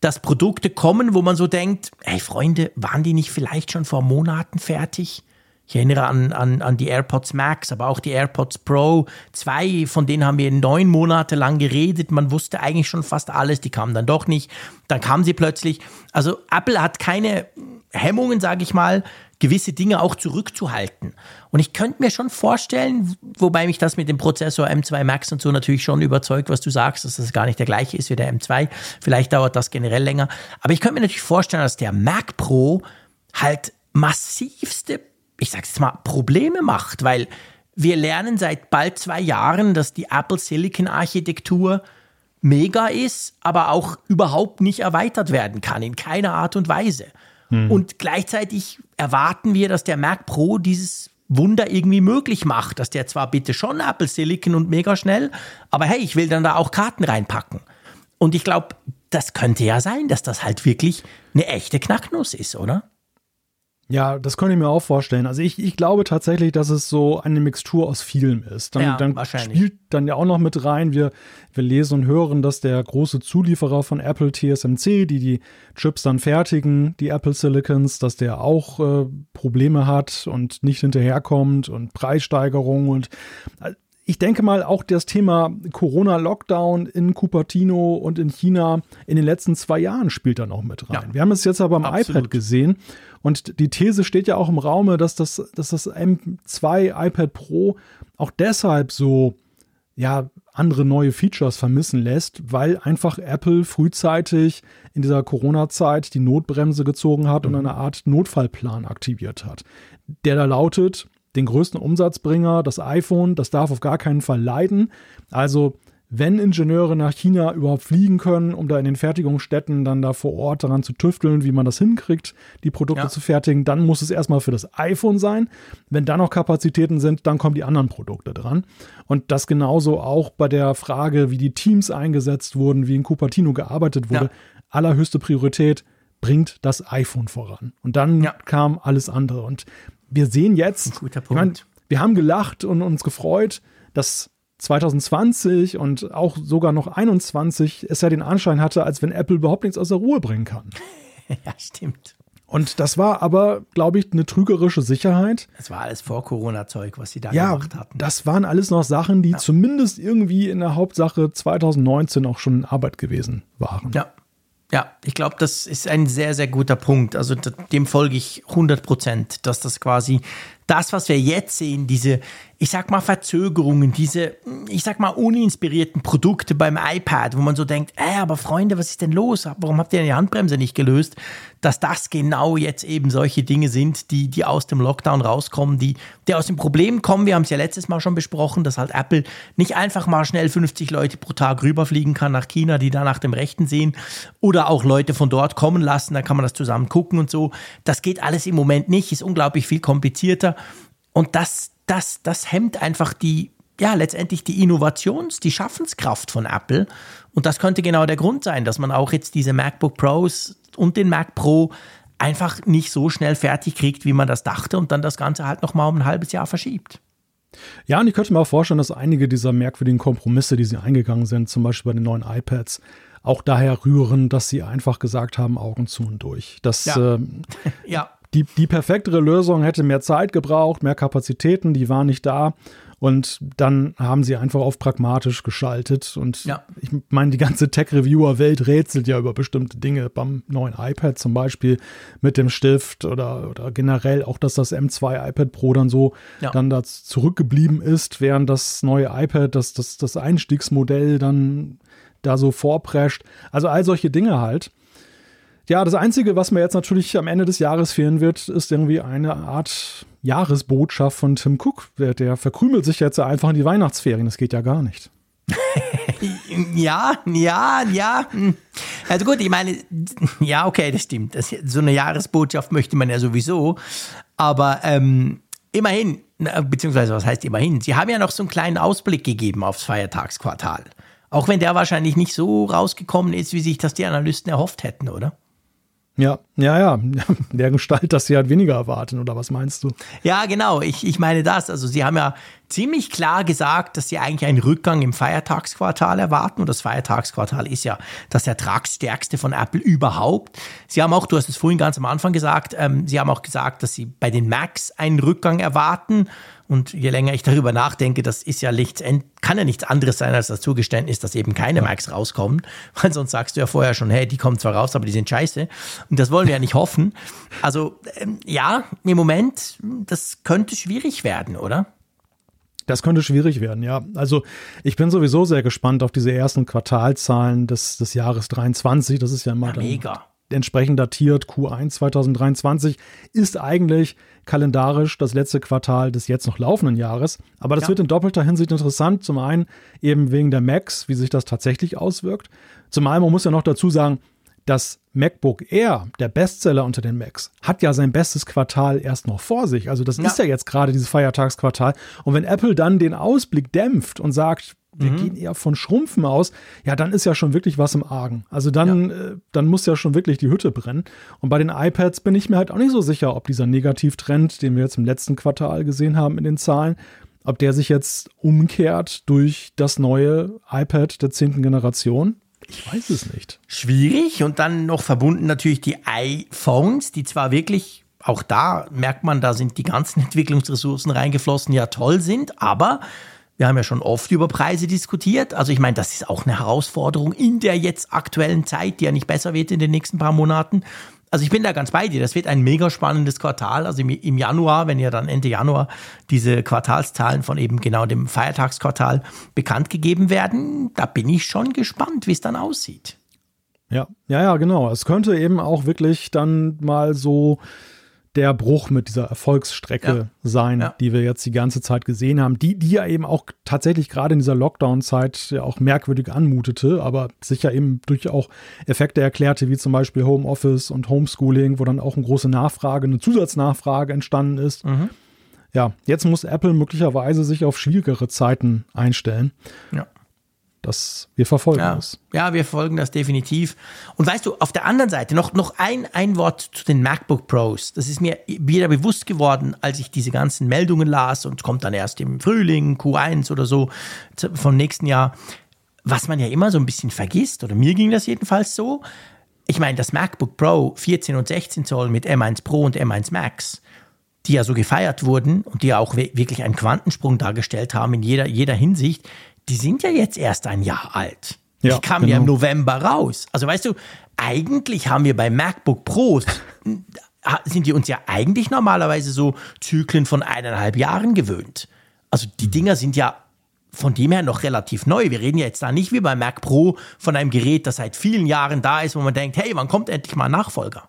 dass Produkte kommen, wo man so denkt, hey Freunde, waren die nicht vielleicht schon vor Monaten fertig? Ich erinnere an, an, an die AirPods Max, aber auch die AirPods Pro 2, von denen haben wir neun Monate lang geredet. Man wusste eigentlich schon fast alles, die kamen dann doch nicht. Dann kamen sie plötzlich. Also Apple hat keine Hemmungen, sage ich mal, gewisse Dinge auch zurückzuhalten. Und ich könnte mir schon vorstellen, wobei mich das mit dem Prozessor M2 Max und so natürlich schon überzeugt, was du sagst, dass das gar nicht der gleiche ist wie der M2. Vielleicht dauert das generell länger. Aber ich könnte mir natürlich vorstellen, dass der Mac Pro halt massivste, ich sag's jetzt mal, Probleme macht, weil wir lernen seit bald zwei Jahren, dass die Apple Silicon Architektur mega ist, aber auch überhaupt nicht erweitert werden kann, in keiner Art und Weise. Hm. Und gleichzeitig erwarten wir, dass der Mac Pro dieses Wunder irgendwie möglich macht, dass der zwar bitte schon Apple Silicon und mega schnell, aber hey, ich will dann da auch Karten reinpacken. Und ich glaube, das könnte ja sein, dass das halt wirklich eine echte Knacknuss ist, oder? Ja, das könnte ich mir auch vorstellen. Also ich, ich glaube tatsächlich, dass es so eine Mixtur aus vielem ist. Dann, ja, dann spielt dann ja auch noch mit rein. Wir, wir lesen und hören, dass der große Zulieferer von Apple TSMC, die die Chips dann fertigen, die Apple Silicons, dass der auch äh, Probleme hat und nicht hinterherkommt und Preissteigerungen und äh, ich denke mal, auch das Thema Corona-Lockdown in Cupertino und in China in den letzten zwei Jahren spielt da noch mit rein. Ja, Wir haben es jetzt aber absolut. iPad gesehen und die These steht ja auch im Raume, dass das, dass das M2 iPad Pro auch deshalb so ja, andere neue Features vermissen lässt, weil einfach Apple frühzeitig in dieser Corona-Zeit die Notbremse gezogen hat und mhm. eine Art Notfallplan aktiviert hat. Der da lautet, den größten Umsatzbringer, das iPhone, das darf auf gar keinen Fall leiden. Also wenn Ingenieure nach China überhaupt fliegen können, um da in den Fertigungsstätten dann da vor Ort daran zu tüfteln, wie man das hinkriegt, die Produkte ja. zu fertigen, dann muss es erstmal für das iPhone sein. Wenn da noch Kapazitäten sind, dann kommen die anderen Produkte dran. Und das genauso auch bei der Frage, wie die Teams eingesetzt wurden, wie in Cupertino gearbeitet wurde. Ja. Allerhöchste Priorität bringt das iPhone voran. Und dann ja. kam alles andere. Und wir sehen jetzt, Guter Punkt. Meine, wir haben gelacht und uns gefreut, dass 2020 und auch sogar noch 21 es ja den Anschein hatte, als wenn Apple überhaupt nichts aus der Ruhe bringen kann. ja, stimmt. Und das war aber, glaube ich, eine trügerische Sicherheit. Das war alles vor Corona-Zeug, was sie da ja, gemacht hatten. Das waren alles noch Sachen, die ja. zumindest irgendwie in der Hauptsache 2019 auch schon in Arbeit gewesen waren. Ja. Ja, ich glaube, das ist ein sehr, sehr guter Punkt. Also dem folge ich 100 Prozent, dass das quasi das, was wir jetzt sehen, diese, ich sag mal, Verzögerungen, diese, ich sag mal, uninspirierten Produkte beim iPad, wo man so denkt, ey, aber Freunde, was ist denn los? Warum habt ihr die Handbremse nicht gelöst? Dass das genau jetzt eben solche Dinge sind, die, die aus dem Lockdown rauskommen, die, die aus dem Problem kommen. Wir haben es ja letztes Mal schon besprochen, dass halt Apple nicht einfach mal schnell 50 Leute pro Tag rüberfliegen kann nach China, die da nach dem Rechten sehen oder auch Leute von dort kommen lassen, da kann man das zusammen gucken und so. Das geht alles im Moment nicht, ist unglaublich viel komplizierter. Und das, das, das hemmt einfach die, ja, letztendlich die Innovations-, die Schaffenskraft von Apple. Und das könnte genau der Grund sein, dass man auch jetzt diese MacBook Pros und den Mac Pro einfach nicht so schnell fertig kriegt, wie man das dachte und dann das Ganze halt nochmal um ein halbes Jahr verschiebt. Ja, und ich könnte mir auch vorstellen, dass einige dieser merkwürdigen Kompromisse, die sie eingegangen sind, zum Beispiel bei den neuen iPads, auch daher rühren, dass sie einfach gesagt haben, Augen zu und durch. Das, ja. Ähm, ja die, die perfektere Lösung hätte mehr Zeit gebraucht, mehr Kapazitäten, die waren nicht da. Und dann haben sie einfach auf pragmatisch geschaltet. Und ja. ich meine, die ganze Tech-Reviewer-Welt rätselt ja über bestimmte Dinge. Beim neuen iPad zum Beispiel mit dem Stift oder, oder generell auch, dass das M2 iPad Pro dann so ja. dann da zurückgeblieben ist, während das neue iPad, das, das, das Einstiegsmodell dann da so vorprescht. Also all solche Dinge halt. Ja, das Einzige, was mir jetzt natürlich am Ende des Jahres fehlen wird, ist irgendwie eine Art Jahresbotschaft von Tim Cook. Der, der verkrümelt sich jetzt einfach in die Weihnachtsferien. Das geht ja gar nicht. ja, ja, ja. Also gut, ich meine, ja, okay, das stimmt. Das, so eine Jahresbotschaft möchte man ja sowieso. Aber ähm, immerhin, beziehungsweise was heißt immerhin? Sie haben ja noch so einen kleinen Ausblick gegeben aufs Feiertagsquartal. Auch wenn der wahrscheinlich nicht so rausgekommen ist, wie sich das die Analysten erhofft hätten, oder? Ja, ja, ja. Der Gestalt, dass sie halt weniger erwarten, oder was meinst du? Ja, genau. Ich, ich meine das. Also, sie haben ja ziemlich klar gesagt, dass sie eigentlich einen Rückgang im Feiertagsquartal erwarten. Und das Feiertagsquartal ist ja das ertragsstärkste von Apple überhaupt. Sie haben auch, du hast es vorhin ganz am Anfang gesagt, ähm, sie haben auch gesagt, dass sie bei den Macs einen Rückgang erwarten. Und je länger ich darüber nachdenke, das ist ja nichts, kann ja nichts anderes sein als das Zugeständnis, dass eben keine Macs rauskommen. Weil sonst sagst du ja vorher schon, hey, die kommen zwar raus, aber die sind scheiße. Und das wollen wir ja nicht hoffen. Also ähm, ja, im Moment, das könnte schwierig werden, oder? Das könnte schwierig werden, ja. Also ich bin sowieso sehr gespannt auf diese ersten Quartalzahlen des, des Jahres 23. Das ist ja immer ja, mega entsprechend datiert. Q1 2023 ist eigentlich kalendarisch das letzte Quartal des jetzt noch laufenden Jahres. Aber das ja. wird in doppelter Hinsicht interessant. Zum einen eben wegen der Macs, wie sich das tatsächlich auswirkt. Zumal man muss ja noch dazu sagen, das MacBook Air, der Bestseller unter den Macs, hat ja sein bestes Quartal erst noch vor sich. Also das ja. ist ja jetzt gerade dieses Feiertagsquartal. Und wenn Apple dann den Ausblick dämpft und sagt, wir mhm. gehen eher von Schrumpfen aus, ja, dann ist ja schon wirklich was im Argen. Also dann, ja. äh, dann muss ja schon wirklich die Hütte brennen. Und bei den iPads bin ich mir halt auch nicht so sicher, ob dieser Negativtrend, den wir jetzt im letzten Quartal gesehen haben in den Zahlen, ob der sich jetzt umkehrt durch das neue iPad der zehnten Generation. Ich weiß es nicht. Schwierig und dann noch verbunden natürlich die iPhones, die zwar wirklich auch da merkt man, da sind die ganzen Entwicklungsressourcen reingeflossen, ja toll sind, aber wir haben ja schon oft über Preise diskutiert. Also ich meine, das ist auch eine Herausforderung in der jetzt aktuellen Zeit, die ja nicht besser wird in den nächsten paar Monaten. Also ich bin da ganz bei dir. Das wird ein mega spannendes Quartal. Also im, Januar, wenn ja dann Ende Januar diese Quartalszahlen von eben genau dem Feiertagsquartal bekannt gegeben werden, da bin ich schon gespannt, wie es dann aussieht. Ja, ja, ja, genau. Es könnte eben auch wirklich dann mal so der Bruch mit dieser Erfolgsstrecke ja. sein, ja. die wir jetzt die ganze Zeit gesehen haben, die, die ja eben auch tatsächlich gerade in dieser Lockdown-Zeit ja auch merkwürdig anmutete, aber sicher eben durch auch Effekte erklärte, wie zum Beispiel Homeoffice und Homeschooling, wo dann auch eine große Nachfrage, eine Zusatznachfrage entstanden ist. Mhm. Ja, jetzt muss Apple möglicherweise sich auf schwierigere Zeiten einstellen. Ja das wir verfolgen ja. das. Ja, wir verfolgen das definitiv. Und weißt du, auf der anderen Seite noch, noch ein, ein Wort zu den MacBook Pros. Das ist mir wieder bewusst geworden, als ich diese ganzen Meldungen las und kommt dann erst im Frühling, Q1 oder so vom nächsten Jahr. Was man ja immer so ein bisschen vergisst, oder mir ging das jedenfalls so. Ich meine, das MacBook Pro 14 und 16 Zoll mit M1 Pro und M1 Max, die ja so gefeiert wurden und die ja auch wirklich einen Quantensprung dargestellt haben in jeder, jeder Hinsicht, die sind ja jetzt erst ein Jahr alt. Ja, ich kam genau. ja im genau. November raus. Also weißt du, eigentlich haben wir bei MacBook Pros, sind die uns ja eigentlich normalerweise so Zyklen von eineinhalb Jahren gewöhnt. Also die Dinger sind ja von dem her noch relativ neu. Wir reden ja jetzt da nicht wie bei Mac Pro von einem Gerät, das seit vielen Jahren da ist, wo man denkt, hey, wann kommt endlich mal ein Nachfolger?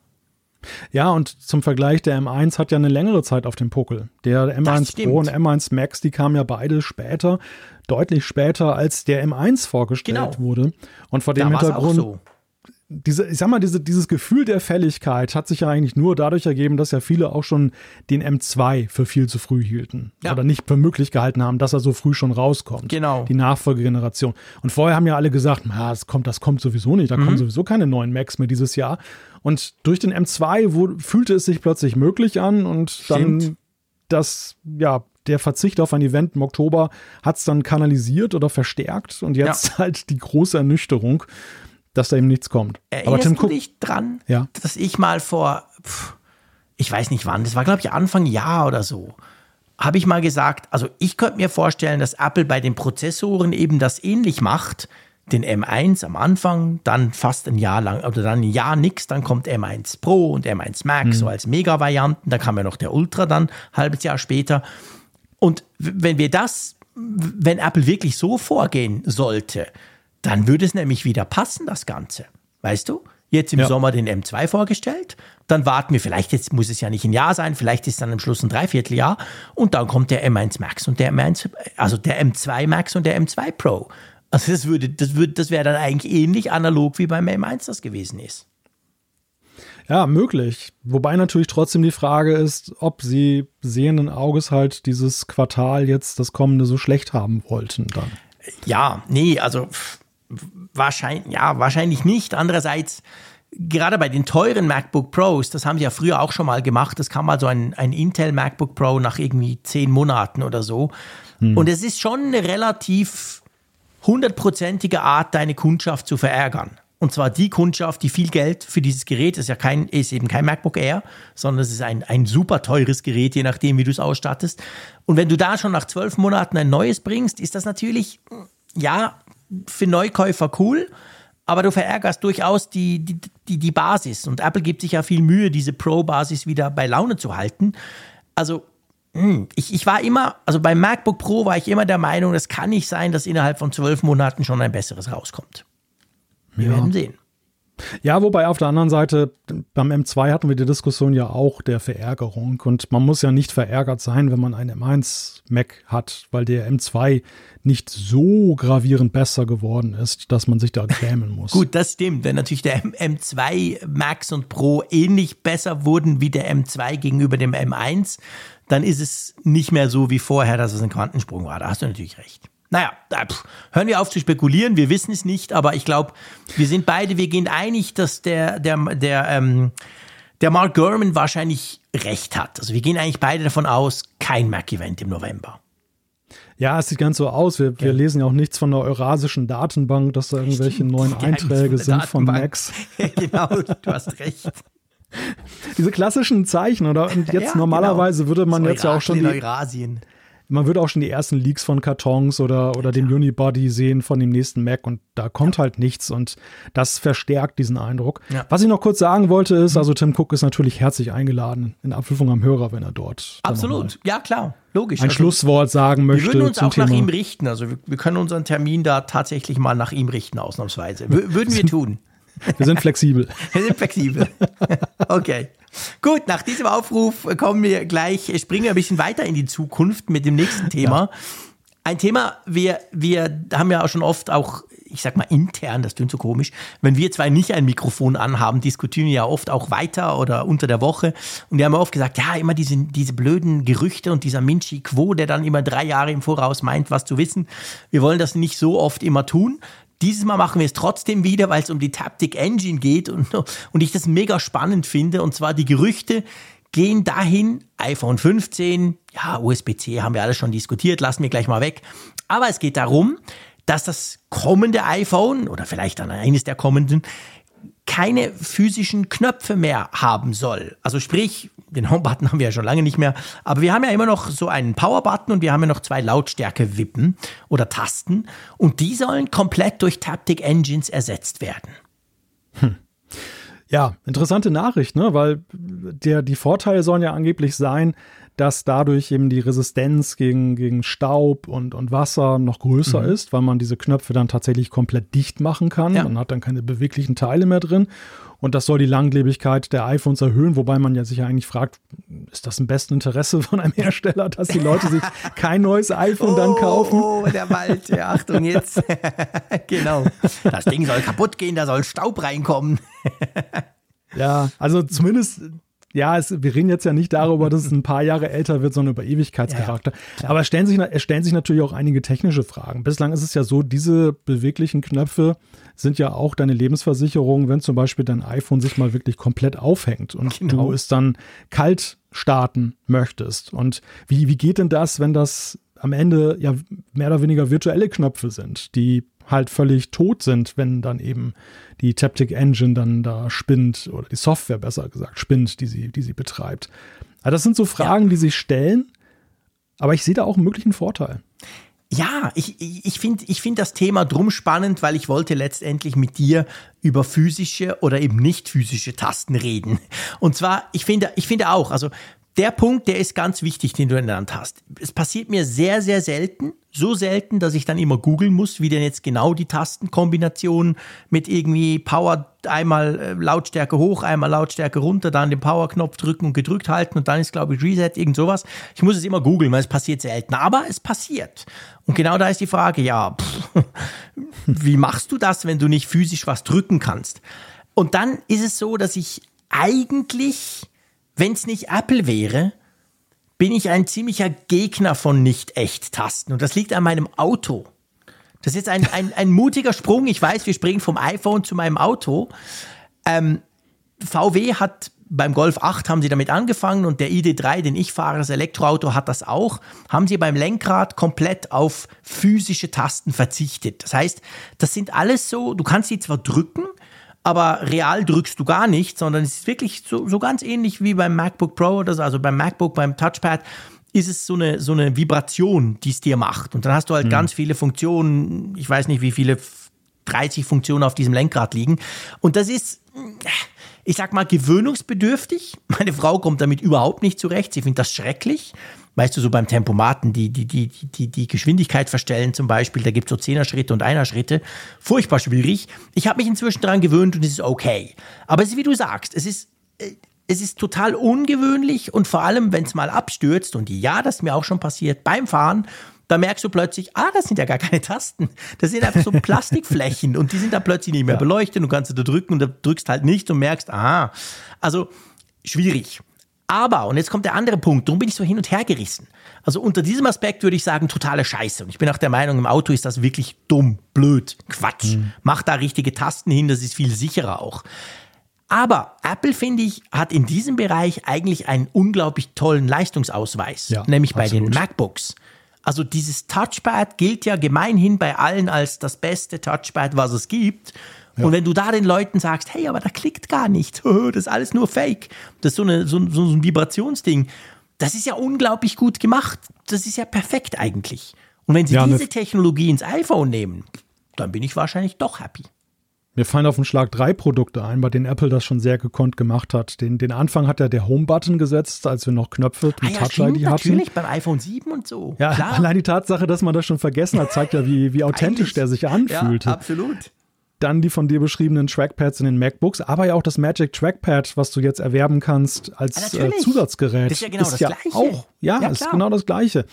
Ja, und zum Vergleich, der M1 hat ja eine längere Zeit auf dem Puckel. Der M1 Pro und M1 Max, die kamen ja beide später, deutlich später, als der M1 vorgestellt genau. wurde. Und vor dem da Hintergrund. So diese, ich sag mal, diese, dieses Gefühl der Fälligkeit hat sich ja eigentlich nur dadurch ergeben, dass ja viele auch schon den M2 für viel zu früh hielten. Ja. Oder nicht für möglich gehalten haben, dass er so früh schon rauskommt. Genau. Die Nachfolgegeneration. Und vorher haben ja alle gesagt, na, das kommt, das kommt sowieso nicht, da mhm. kommen sowieso keine neuen Macs mehr dieses Jahr. Und durch den M2 wo, fühlte es sich plötzlich möglich an und Stimmt. dann das, ja, der Verzicht auf ein Event im Oktober hat es dann kanalisiert oder verstärkt und jetzt ja. halt die große Ernüchterung dass da eben nichts kommt. Erinnerst Aber Tim du dich dran, ja? dass ich mal vor, pff, ich weiß nicht wann, das war glaube ich Anfang Jahr oder so, habe ich mal gesagt, also ich könnte mir vorstellen, dass Apple bei den Prozessoren eben das ähnlich macht, den M1 am Anfang, dann fast ein Jahr lang oder dann ein Jahr nix, dann kommt M1 Pro und M1 Max mhm. so als Mega-Varianten, da kam ja noch der Ultra dann halbes Jahr später. Und wenn wir das, wenn Apple wirklich so vorgehen sollte, dann würde es nämlich wieder passen, das Ganze. Weißt du? Jetzt im ja. Sommer den M2 vorgestellt, dann warten wir, vielleicht jetzt muss es ja nicht ein Jahr sein, vielleicht ist dann am Schluss ein Dreivierteljahr und dann kommt der M1 Max und der M1, also der M2 Max und der M2 Pro. Also das würde, das würde, das wäre dann eigentlich ähnlich analog wie beim M1 das gewesen ist. Ja, möglich. Wobei natürlich trotzdem die Frage ist, ob sie sehenden Auges halt dieses Quartal jetzt das kommende so schlecht haben wollten dann. Ja, nee, also wahrscheinlich, ja, wahrscheinlich nicht. Andererseits, gerade bei den teuren MacBook Pros, das haben sie ja früher auch schon mal gemacht, das kam mal so ein, ein Intel MacBook Pro nach irgendwie zehn Monaten oder so. Hm. Und es ist schon eine relativ hundertprozentige Art, deine Kundschaft zu verärgern. Und zwar die Kundschaft, die viel Geld für dieses Gerät, ist ja kein, ist eben kein MacBook Air, sondern es ist ein, ein super teures Gerät, je nachdem, wie du es ausstattest. Und wenn du da schon nach zwölf Monaten ein neues bringst, ist das natürlich, ja, für Neukäufer cool, aber du verärgerst durchaus die, die, die, die Basis. Und Apple gibt sich ja viel Mühe, diese Pro-Basis wieder bei Laune zu halten. Also hm, ich, ich war immer, also beim MacBook Pro war ich immer der Meinung, es kann nicht sein, dass innerhalb von zwölf Monaten schon ein besseres rauskommt. Wir ja. werden sehen. Ja, wobei auf der anderen Seite, beim M2 hatten wir die Diskussion ja auch der Verärgerung. Und man muss ja nicht verärgert sein, wenn man einen M1 Mac hat, weil der M2 nicht so gravierend besser geworden ist, dass man sich da grämen muss. Gut, das stimmt. Wenn natürlich der M2 Max und Pro ähnlich besser wurden wie der M2 gegenüber dem M1, dann ist es nicht mehr so wie vorher, dass es ein Quantensprung war. Da hast du natürlich recht. Naja, pff, hören wir auf zu spekulieren, wir wissen es nicht, aber ich glaube, wir sind beide, wir gehen einig, dass der, der, der, ähm, der Mark Gurman wahrscheinlich recht hat. Also wir gehen eigentlich beide davon aus, kein Mac-Event im November. Ja, es sieht ganz so aus. Wir, ja. wir lesen ja auch nichts von der Eurasischen Datenbank, dass da irgendwelche Stimmt, neuen Einträge von sind von Macs. genau, du hast recht. Diese klassischen Zeichen, oder? Und jetzt ja, normalerweise genau. würde man jetzt ja auch schon. Die, Eurasien man würde auch schon die ersten Leaks von Kartons oder, oder dem Unibody sehen von dem nächsten Mac und da kommt ja. halt nichts und das verstärkt diesen Eindruck. Ja. Was ich noch kurz sagen wollte ist, also Tim Cook ist natürlich herzlich eingeladen in Abprüfung am Hörer, wenn er dort. Absolut, ja klar, logisch. Ein also, Schlusswort sagen möchte. Wir würden uns auch Thema. nach ihm richten, also wir, wir, können unseren Termin da tatsächlich mal nach ihm richten, ausnahmsweise. W würden wir tun. Wir sind flexibel. wir sind flexibel. okay. Gut, nach diesem Aufruf kommen wir gleich, springen wir ein bisschen weiter in die Zukunft mit dem nächsten Thema. Ja. Ein Thema, wir, wir haben ja auch schon oft auch, ich sag mal intern, das klingt so komisch, wenn wir zwei nicht ein Mikrofon anhaben, diskutieren wir ja oft auch weiter oder unter der Woche. Und wir haben oft gesagt, ja, immer diese, diese blöden Gerüchte und dieser Minchi Quo, der dann immer drei Jahre im Voraus meint, was zu wissen. Wir wollen das nicht so oft immer tun. Dieses Mal machen wir es trotzdem wieder, weil es um die Taptic Engine geht und, und ich das mega spannend finde. Und zwar die Gerüchte gehen dahin, iPhone 15, ja, USB-C haben wir alles schon diskutiert, lassen wir gleich mal weg. Aber es geht darum, dass das kommende iPhone oder vielleicht dann eines der kommenden keine physischen Knöpfe mehr haben soll. Also sprich, den Home-Button haben wir ja schon lange nicht mehr, aber wir haben ja immer noch so einen Power-Button und wir haben ja noch zwei Lautstärke-Wippen oder Tasten und die sollen komplett durch Taptic Engines ersetzt werden. Hm. Ja, interessante Nachricht, ne? Weil der, die Vorteile sollen ja angeblich sein, dass dadurch eben die Resistenz gegen, gegen Staub und, und Wasser noch größer mhm. ist, weil man diese Knöpfe dann tatsächlich komplett dicht machen kann. Ja. Man hat dann keine beweglichen Teile mehr drin. Und das soll die Langlebigkeit der iPhones erhöhen, wobei man ja sich ja eigentlich fragt, ist das im besten Interesse von einem Hersteller, dass die Leute sich kein neues iPhone oh, dann kaufen? Oh, der Wald, ja, Achtung jetzt. genau. Das Ding soll kaputt gehen, da soll Staub reinkommen. ja, also zumindest ja, es, wir reden jetzt ja nicht darüber, dass es ein paar Jahre älter wird, sondern über Ewigkeitscharakter. Ja, Aber es stellen, sich, stellen sich natürlich auch einige technische Fragen. Bislang ist es ja so, diese beweglichen Knöpfe sind ja auch deine Lebensversicherung, wenn zum Beispiel dein iPhone sich mal wirklich komplett aufhängt und genau. du es dann kalt starten möchtest. Und wie, wie geht denn das, wenn das am Ende ja mehr oder weniger virtuelle Knöpfe sind, die halt völlig tot sind, wenn dann eben die Taptic Engine dann da spinnt oder die Software besser gesagt spinnt, die sie, die sie betreibt. Also das sind so Fragen, ja. die sich stellen, aber ich sehe da auch einen möglichen Vorteil. Ja, ich, ich finde ich find das Thema drum spannend, weil ich wollte letztendlich mit dir über physische oder eben nicht physische Tasten reden. Und zwar, ich finde, ich finde auch, also der Punkt, der ist ganz wichtig, den du genannt hast. Es passiert mir sehr, sehr selten, so selten, dass ich dann immer googeln muss, wie denn jetzt genau die Tastenkombination mit irgendwie Power einmal äh, Lautstärke hoch, einmal Lautstärke runter, dann den Power-Knopf drücken und gedrückt halten und dann ist, glaube ich, Reset, irgend sowas. Ich muss es immer googeln, weil es passiert selten. Aber es passiert. Und genau da ist die Frage, ja, pff, wie machst du das, wenn du nicht physisch was drücken kannst? Und dann ist es so, dass ich eigentlich, wenn es nicht Apple wäre, bin ich ein ziemlicher Gegner von Nicht-Echt-Tasten. Und das liegt an meinem Auto. Das ist jetzt ein, ein, ein mutiger Sprung. Ich weiß, wir springen vom iPhone zu meinem Auto. Ähm, VW hat beim Golf 8 haben sie damit angefangen und der ID3, den ich fahre, das Elektroauto, hat das auch. Haben sie beim Lenkrad komplett auf physische Tasten verzichtet. Das heißt, das sind alles so, du kannst sie zwar drücken, aber real drückst du gar nicht, sondern es ist wirklich so, so ganz ähnlich wie beim MacBook Pro oder so, also beim MacBook, beim Touchpad ist es so eine, so eine Vibration, die es dir macht. Und dann hast du halt mhm. ganz viele Funktionen, ich weiß nicht, wie viele 30 Funktionen auf diesem Lenkrad liegen. Und das ist, ich sag mal, gewöhnungsbedürftig. Meine Frau kommt damit überhaupt nicht zurecht. Sie findet das schrecklich weißt du, so beim Tempomaten, die, die, die, die, die Geschwindigkeit verstellen zum Beispiel, da gibt es so Zehner-Schritte und Einer-Schritte. Furchtbar schwierig. Ich habe mich inzwischen daran gewöhnt und es ist okay. Aber es ist, wie du sagst, es ist, äh, es ist total ungewöhnlich und vor allem, wenn es mal abstürzt, und ja, das ist mir auch schon passiert, beim Fahren, da merkst du plötzlich, ah, das sind ja gar keine Tasten. Das sind einfach so Plastikflächen und die sind da plötzlich nicht mehr ja. beleuchtet und kannst du da drücken und da drückst halt nicht und merkst, aha. Also schwierig. Aber, und jetzt kommt der andere Punkt, darum bin ich so hin und her gerissen. Also unter diesem Aspekt würde ich sagen, totale Scheiße. Und ich bin auch der Meinung, im Auto ist das wirklich dumm, blöd, Quatsch. Mhm. Mach da richtige Tasten hin, das ist viel sicherer auch. Aber Apple, finde ich, hat in diesem Bereich eigentlich einen unglaublich tollen Leistungsausweis, ja, nämlich bei absolut. den MacBooks. Also dieses Touchpad gilt ja gemeinhin bei allen als das beste Touchpad, was es gibt. Ja. Und wenn du da den Leuten sagst, hey, aber da klickt gar nichts, das ist alles nur Fake, das ist so, eine, so, so ein Vibrationsding, das ist ja unglaublich gut gemacht. Das ist ja perfekt eigentlich. Und wenn sie ja, diese Technologie ins iPhone nehmen, dann bin ich wahrscheinlich doch happy. Mir fallen auf den Schlag drei Produkte ein, bei denen Apple das schon sehr gekonnt gemacht hat. Den, den Anfang hat er der Home-Button gesetzt, als wir noch Knöpfe mit ah ja, Touch-ID hatten. Natürlich, beim iPhone 7 und so. Ja, Klar. allein die Tatsache, dass man das schon vergessen hat, zeigt ja, wie, wie authentisch der sich anfühlt. Ja, absolut dann die von dir beschriebenen Trackpads in den MacBooks, aber ja auch das Magic Trackpad, was du jetzt erwerben kannst als äh, Zusatzgerät. Das ist ja genau ist das ja Gleiche. Auch, ja, ja ist genau das Gleiche.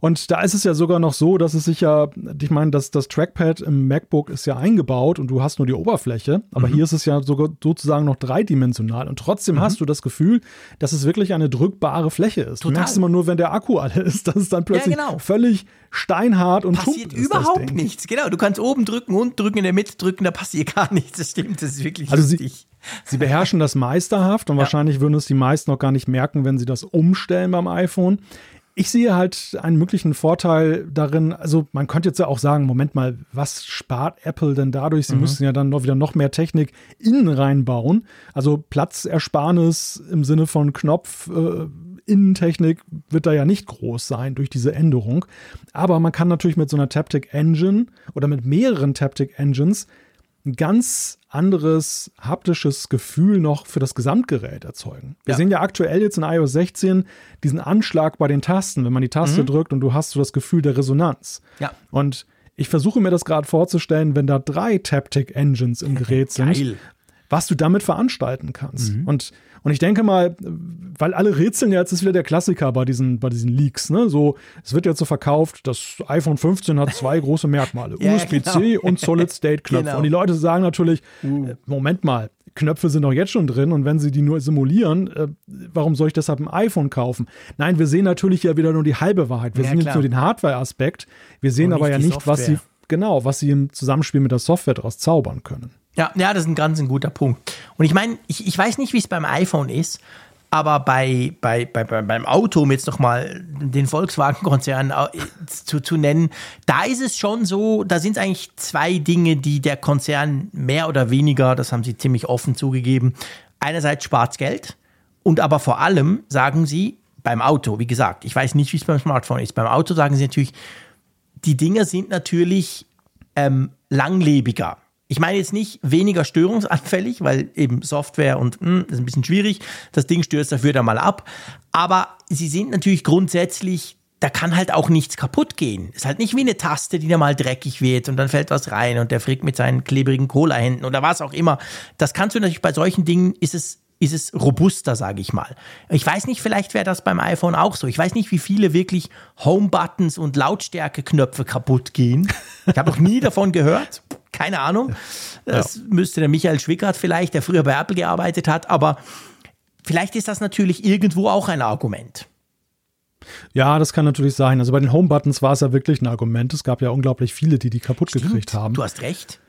Und da ist es ja sogar noch so, dass es sich ja, ich meine, das, das Trackpad im MacBook ist ja eingebaut und du hast nur die Oberfläche, aber mhm. hier ist es ja sogar sozusagen noch dreidimensional und trotzdem mhm. hast du das Gefühl, dass es wirklich eine drückbare Fläche ist. Total. Du merkst immer nur, wenn der Akku alle ist, dass es dann plötzlich ja, genau. völlig steinhart und passiert überhaupt nichts. Genau, du kannst oben drücken und drücken in der Mitte drücken, da passiert gar nichts. Das stimmt, das ist wirklich also lustig. Sie, sie beherrschen das meisterhaft und ja. wahrscheinlich würden es die meisten noch gar nicht merken, wenn sie das umstellen beim iPhone ich sehe halt einen möglichen Vorteil darin, also man könnte jetzt ja auch sagen, Moment mal, was spart Apple denn dadurch? Sie mhm. müssen ja dann noch wieder noch mehr Technik innen reinbauen. Also Platzersparnis im Sinne von Knopf, äh, Innentechnik wird da ja nicht groß sein durch diese Änderung. Aber man kann natürlich mit so einer Taptic Engine oder mit mehreren Taptic Engines ein ganz anderes haptisches Gefühl noch für das Gesamtgerät erzeugen. Wir ja. sehen ja aktuell jetzt in iOS 16 diesen Anschlag bei den Tasten, wenn man die Taste mhm. drückt und du hast so das Gefühl der Resonanz. Ja. Und ich versuche mir das gerade vorzustellen, wenn da drei Taptic Engines im Gerät sind, was du damit veranstalten kannst. Mhm. Und und ich denke mal, weil alle rätseln ja, jetzt ist wieder der Klassiker bei diesen, bei diesen Leaks. Ne? So, es wird jetzt so verkauft, das iPhone 15 hat zwei große Merkmale: ja, USB-C genau. und Solid-State-Knöpfe. Genau. Und die Leute sagen natürlich: uh. Äh, Moment mal, Knöpfe sind doch jetzt schon drin und wenn sie die nur simulieren, äh, warum soll ich deshalb ein iPhone kaufen? Nein, wir sehen natürlich ja wieder nur die halbe Wahrheit. Wir ja, sehen klar. jetzt nur den Hardware-Aspekt. Wir sehen aber ja nicht, was sie, genau, was sie im Zusammenspiel mit der Software daraus zaubern können. Ja, ja, das ist ein ganz ein guter Punkt. Und ich meine, ich, ich weiß nicht, wie es beim iPhone ist, aber bei, bei, bei, beim Auto, um jetzt nochmal den Volkswagen-Konzern zu, zu nennen, da ist es schon so, da sind es eigentlich zwei Dinge, die der Konzern mehr oder weniger, das haben sie ziemlich offen zugegeben, einerseits spart Geld und aber vor allem sagen sie beim Auto, wie gesagt, ich weiß nicht, wie es beim Smartphone ist, beim Auto sagen sie natürlich, die Dinge sind natürlich ähm, langlebiger. Ich meine jetzt nicht weniger störungsanfällig, weil eben Software und mh, hm, das ist ein bisschen schwierig. Das Ding stürzt dafür dann mal ab. Aber sie sind natürlich grundsätzlich da kann halt auch nichts kaputt gehen. Ist halt nicht wie eine Taste, die da mal dreckig wird und dann fällt was rein und der frickt mit seinen klebrigen Cola-Händen oder was auch immer. Das kannst du natürlich bei solchen Dingen, ist es ist es robuster, sage ich mal. Ich weiß nicht, vielleicht wäre das beim iPhone auch so. Ich weiß nicht, wie viele wirklich Home-Buttons und Lautstärke-Knöpfe kaputt gehen. Ich habe noch nie davon gehört. Keine Ahnung. Das ja. müsste der Michael Schwickert vielleicht, der früher bei Apple gearbeitet hat. Aber vielleicht ist das natürlich irgendwo auch ein Argument. Ja, das kann natürlich sein. Also bei den Home-Buttons war es ja wirklich ein Argument. Es gab ja unglaublich viele, die die kaputt Stimmt, gekriegt haben. Du hast recht.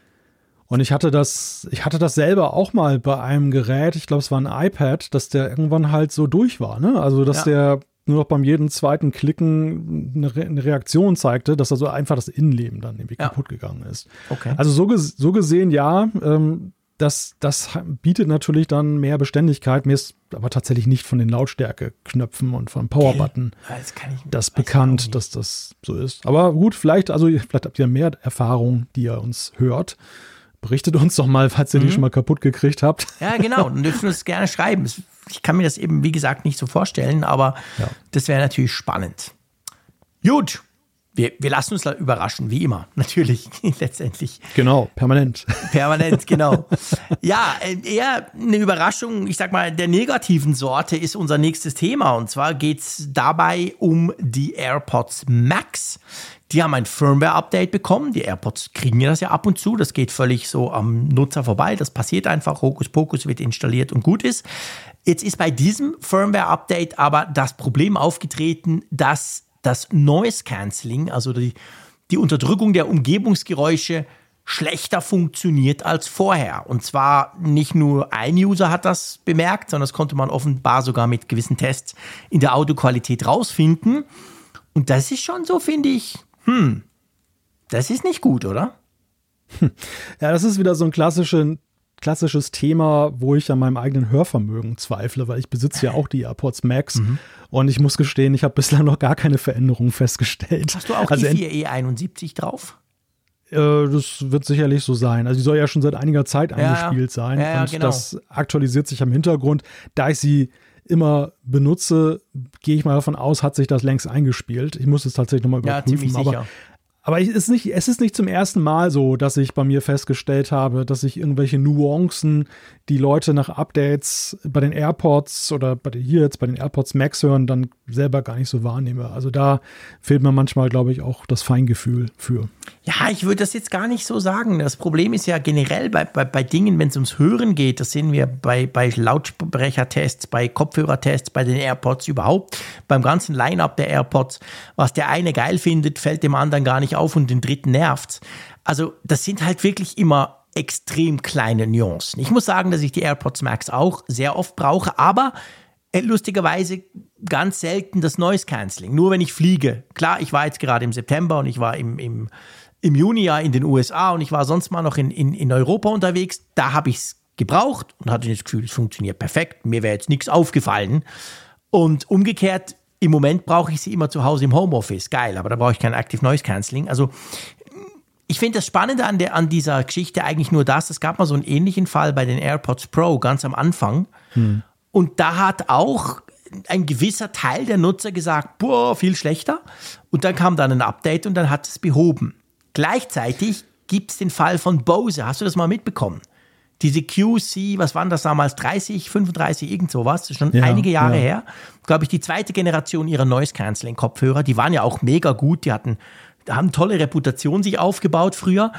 Und ich hatte das, ich hatte das selber auch mal bei einem Gerät, ich glaube, es war ein iPad, dass der irgendwann halt so durch war, ne? Also, dass ja. der nur noch beim jeden zweiten Klicken eine, Re eine, Reaktion zeigte, dass also einfach das Innenleben dann irgendwie ja. kaputt gegangen ist. Okay. Also so, ges so gesehen, ja, ähm, das, das bietet natürlich dann mehr Beständigkeit. Mir ist aber tatsächlich nicht von den Lautstärke-Knöpfen und vom Power-Button das, das bekannt, dass das so ist. Aber gut, vielleicht, also vielleicht habt ihr mehr Erfahrung, die ihr uns hört. Berichtet uns doch mal, falls ihr mhm. die schon mal kaputt gekriegt habt. Ja, genau. Dann dürfen wir es gerne schreiben. Ich kann mir das eben, wie gesagt, nicht so vorstellen, aber ja. das wäre natürlich spannend. Gut. Wir, wir lassen uns überraschen, wie immer, natürlich, letztendlich. Genau, permanent. Permanent, genau. ja, eher eine Überraschung, ich sag mal, der negativen Sorte ist unser nächstes Thema. Und zwar geht es dabei um die AirPods Max. Die haben ein Firmware-Update bekommen. Die AirPods kriegen ja das ja ab und zu. Das geht völlig so am Nutzer vorbei. Das passiert einfach. Hokuspokus wird installiert und gut ist. Jetzt ist bei diesem Firmware-Update aber das Problem aufgetreten, dass das Noise Cancelling, also die, die Unterdrückung der Umgebungsgeräusche, schlechter funktioniert als vorher. Und zwar nicht nur ein User hat das bemerkt, sondern das konnte man offenbar sogar mit gewissen Tests in der Audioqualität rausfinden. Und das ist schon so, finde ich, hm, das ist nicht gut, oder? Ja, das ist wieder so ein klassische, klassisches Thema, wo ich an meinem eigenen Hörvermögen zweifle, weil ich besitze ja auch die AirPods Max mhm. und ich muss gestehen, ich habe bislang noch gar keine Veränderung festgestellt. Hast du auch also die 4E71 drauf? Äh, das wird sicherlich so sein. Also die soll ja schon seit einiger Zeit eingespielt ja, sein ja, und genau. das aktualisiert sich am Hintergrund. Da ich sie immer benutze, gehe ich mal davon aus, hat sich das längst eingespielt. Ich muss es tatsächlich nochmal überprüfen. Ja, aber aber es ist, nicht, es ist nicht zum ersten Mal so, dass ich bei mir festgestellt habe, dass ich irgendwelche Nuancen, die Leute nach Updates bei den AirPods oder bei hier jetzt bei den AirPods Max hören, dann selber gar nicht so wahrnehme. Also da fehlt mir manchmal, glaube ich, auch das Feingefühl für. Ja, ich würde das jetzt gar nicht so sagen. Das Problem ist ja generell bei, bei, bei Dingen, wenn es ums Hören geht, das sehen wir bei, bei Lautsprechertests, bei Kopfhörertests, bei den AirPods überhaupt, beim ganzen Line-up der AirPods. Was der eine geil findet, fällt dem anderen gar nicht auf und den dritten nervt. Also das sind halt wirklich immer extrem kleine Nuancen. Ich muss sagen, dass ich die AirPods Max auch sehr oft brauche, aber äh, lustigerweise ganz selten das Noise Cancelling. Nur wenn ich fliege. Klar, ich war jetzt gerade im September und ich war im, im, im Juni ja in den USA und ich war sonst mal noch in, in, in Europa unterwegs. Da habe ich es gebraucht und hatte das Gefühl, es funktioniert perfekt. Mir wäre jetzt nichts aufgefallen. Und umgekehrt im Moment brauche ich sie immer zu Hause im Homeoffice. Geil, aber da brauche ich kein Active Noise Cancelling. Also ich finde das Spannende an, der, an dieser Geschichte eigentlich nur das, es gab mal so einen ähnlichen Fall bei den AirPods Pro ganz am Anfang. Hm. Und da hat auch ein gewisser Teil der Nutzer gesagt, boah, viel schlechter. Und dann kam dann ein Update und dann hat es behoben. Gleichzeitig gibt es den Fall von Bose. Hast du das mal mitbekommen? diese QC, was waren das damals, 30, 35, irgend sowas, das ist schon ja, einige Jahre ja. her, glaube ich, die zweite Generation ihrer Noise Cancelling Kopfhörer, die waren ja auch mega gut, die hatten, haben tolle Reputation sich aufgebaut früher.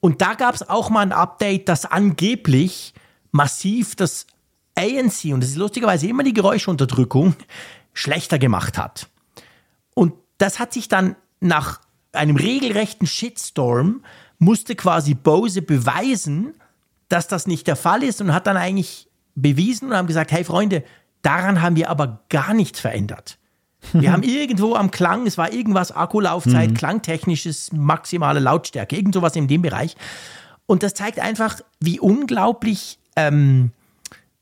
Und da gab es auch mal ein Update, das angeblich massiv das ANC, und das ist lustigerweise immer die Geräuschunterdrückung, schlechter gemacht hat. Und das hat sich dann nach einem regelrechten Shitstorm, musste quasi Bose beweisen, dass das nicht der Fall ist und hat dann eigentlich bewiesen und haben gesagt, hey Freunde, daran haben wir aber gar nichts verändert. Wir haben irgendwo am Klang, es war irgendwas Akkulaufzeit, mhm. klangtechnisches, maximale Lautstärke, irgend sowas in dem Bereich. Und das zeigt einfach, wie unglaublich, ähm,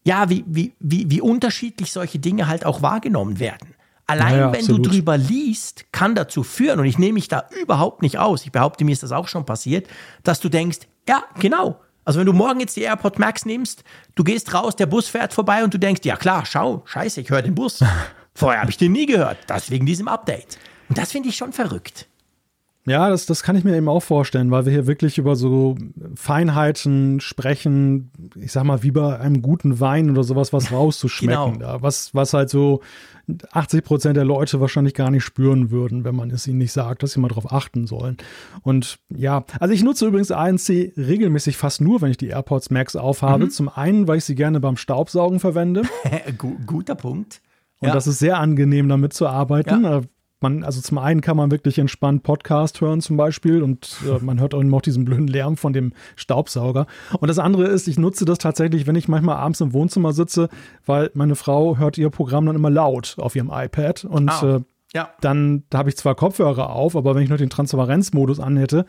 ja, wie, wie, wie, wie unterschiedlich solche Dinge halt auch wahrgenommen werden. Allein ja, wenn du drüber liest, kann dazu führen, und ich nehme mich da überhaupt nicht aus, ich behaupte, mir ist das auch schon passiert, dass du denkst, ja, genau. Also wenn du morgen jetzt die AirPod Max nimmst, du gehst raus, der Bus fährt vorbei und du denkst, ja klar, schau, scheiße, ich höre den Bus. Vorher habe ich den nie gehört, das wegen diesem Update. Und das finde ich schon verrückt. Ja, das, das kann ich mir eben auch vorstellen, weil wir hier wirklich über so Feinheiten sprechen, ich sag mal, wie bei einem guten Wein oder sowas, was rauszuschmecken. genau. was, was halt so 80 Prozent der Leute wahrscheinlich gar nicht spüren würden, wenn man es ihnen nicht sagt, dass sie mal darauf achten sollen. Und ja, also ich nutze übrigens ANC regelmäßig fast nur, wenn ich die AirPods Max aufhabe. Mhm. Zum einen, weil ich sie gerne beim Staubsaugen verwende. Guter Punkt. Und ja. das ist sehr angenehm, damit zu arbeiten. Ja. Man, also zum einen kann man wirklich entspannt Podcast hören zum Beispiel und äh, man hört auch noch diesen blöden Lärm von dem Staubsauger. Und das andere ist, ich nutze das tatsächlich, wenn ich manchmal abends im Wohnzimmer sitze, weil meine Frau hört ihr Programm dann immer laut auf ihrem iPad und oh. äh, ja. Dann da habe ich zwar Kopfhörer auf, aber wenn ich noch den Transparenzmodus anhätte,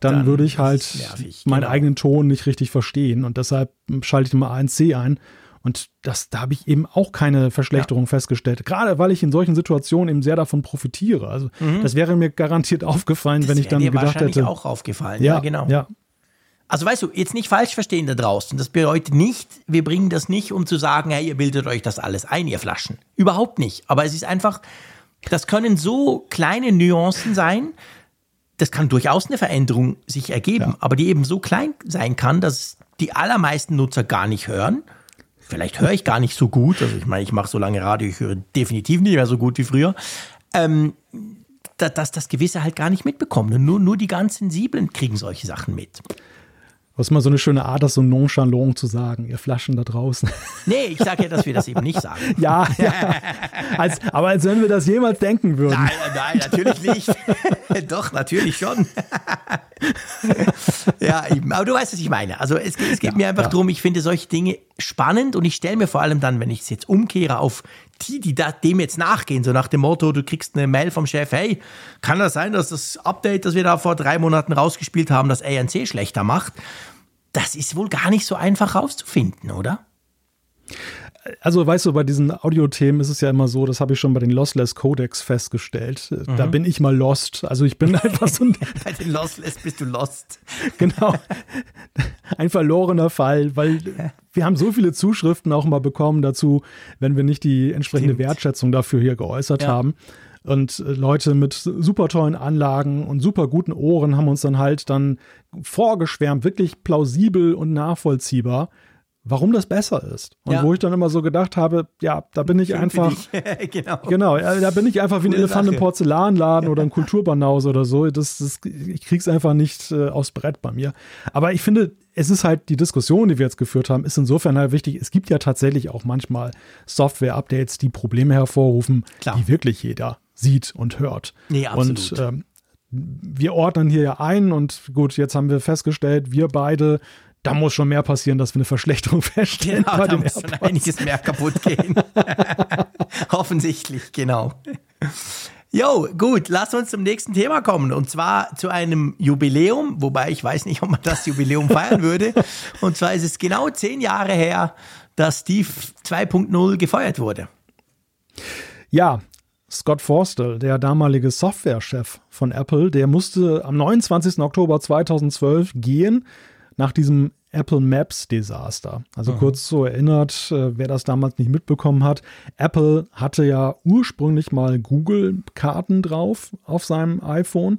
dann, dann würde ich halt nervig, meinen genau. eigenen Ton nicht richtig verstehen. Und deshalb schalte ich immer ANC ein. Und das, da habe ich eben auch keine Verschlechterung ja. festgestellt. Gerade weil ich in solchen Situationen eben sehr davon profitiere. Also mhm. das wäre mir garantiert aufgefallen, das wenn ich dann dir gedacht hätte. auch aufgefallen. Ja, ja, genau. Ja. Also weißt du, jetzt nicht falsch verstehen da draußen. Das bedeutet nicht, wir bringen das nicht, um zu sagen, hey, ihr bildet euch das alles ein, ihr Flaschen. Überhaupt nicht. Aber es ist einfach, das können so kleine Nuancen sein. Das kann durchaus eine Veränderung sich ergeben, ja. aber die eben so klein sein kann, dass die allermeisten Nutzer gar nicht hören vielleicht höre ich gar nicht so gut. Also ich meine, ich mache so lange Radio, ich höre definitiv nicht mehr so gut wie früher. Ähm, dass das Gewisse halt gar nicht mitbekommen. Nur, nur die ganz Sensiblen kriegen solche Sachen mit. Das ist mal so eine schöne Art, das so nonchalant zu sagen, ihr Flaschen da draußen. Nee, ich sage ja, dass wir das eben nicht sagen. ja, ja. Als, aber als wenn wir das jemals denken würden. Nein, nein, natürlich nicht. Doch, natürlich schon. ja, aber du weißt, was ich meine. Also es, es geht ja, mir einfach ja. darum, ich finde solche Dinge spannend und ich stelle mir vor allem dann, wenn ich es jetzt umkehre auf die, die da, dem jetzt nachgehen, so nach dem Motto, du kriegst eine Mail vom Chef, hey, kann das sein, dass das Update, das wir da vor drei Monaten rausgespielt haben, das ANC schlechter macht? Das ist wohl gar nicht so einfach rauszufinden, oder? Also, weißt du, bei diesen Audiothemen ist es ja immer so, das habe ich schon bei den Lossless Codex festgestellt. Mhm. Da bin ich mal lost. Also, ich bin einfach so ein. bei den Lossless bist du lost. genau. Ein verlorener Fall, weil wir haben so viele Zuschriften auch mal bekommen dazu, wenn wir nicht die entsprechende Stimmt. Wertschätzung dafür hier geäußert ja. haben. Und äh, Leute mit super tollen Anlagen und super guten Ohren haben uns dann halt dann vorgeschwärmt, wirklich plausibel und nachvollziehbar warum das besser ist. Und ja. wo ich dann immer so gedacht habe, ja, da bin ich einfach, genau. genau, da bin ich einfach wie ein Elefant im Porzellanladen oder ein Kulturbanause oder so. Das, das, ich krieg's einfach nicht äh, aufs Brett bei mir. Aber ich finde, es ist halt die Diskussion, die wir jetzt geführt haben, ist insofern halt wichtig. Es gibt ja tatsächlich auch manchmal Software-Updates, die Probleme hervorrufen, Klar. die wirklich jeder sieht und hört. Nee, absolut. Und ähm, wir ordnen hier ja ein und gut, jetzt haben wir festgestellt, wir beide da muss schon mehr passieren, dass wir eine Verschlechterung feststellen. Genau, da muss schon einiges mehr kaputt gehen. Offensichtlich, genau. Jo, gut, lass uns zum nächsten Thema kommen. Und zwar zu einem Jubiläum, wobei ich weiß nicht, ob man das Jubiläum feiern würde. Und zwar ist es genau zehn Jahre her, dass Steve 2.0 gefeuert wurde. Ja, Scott Forstall, der damalige Softwarechef von Apple, der musste am 29. Oktober 2012 gehen nach diesem Apple Maps Desaster. Also mhm. kurz so erinnert, äh, wer das damals nicht mitbekommen hat, Apple hatte ja ursprünglich mal Google Karten drauf auf seinem iPhone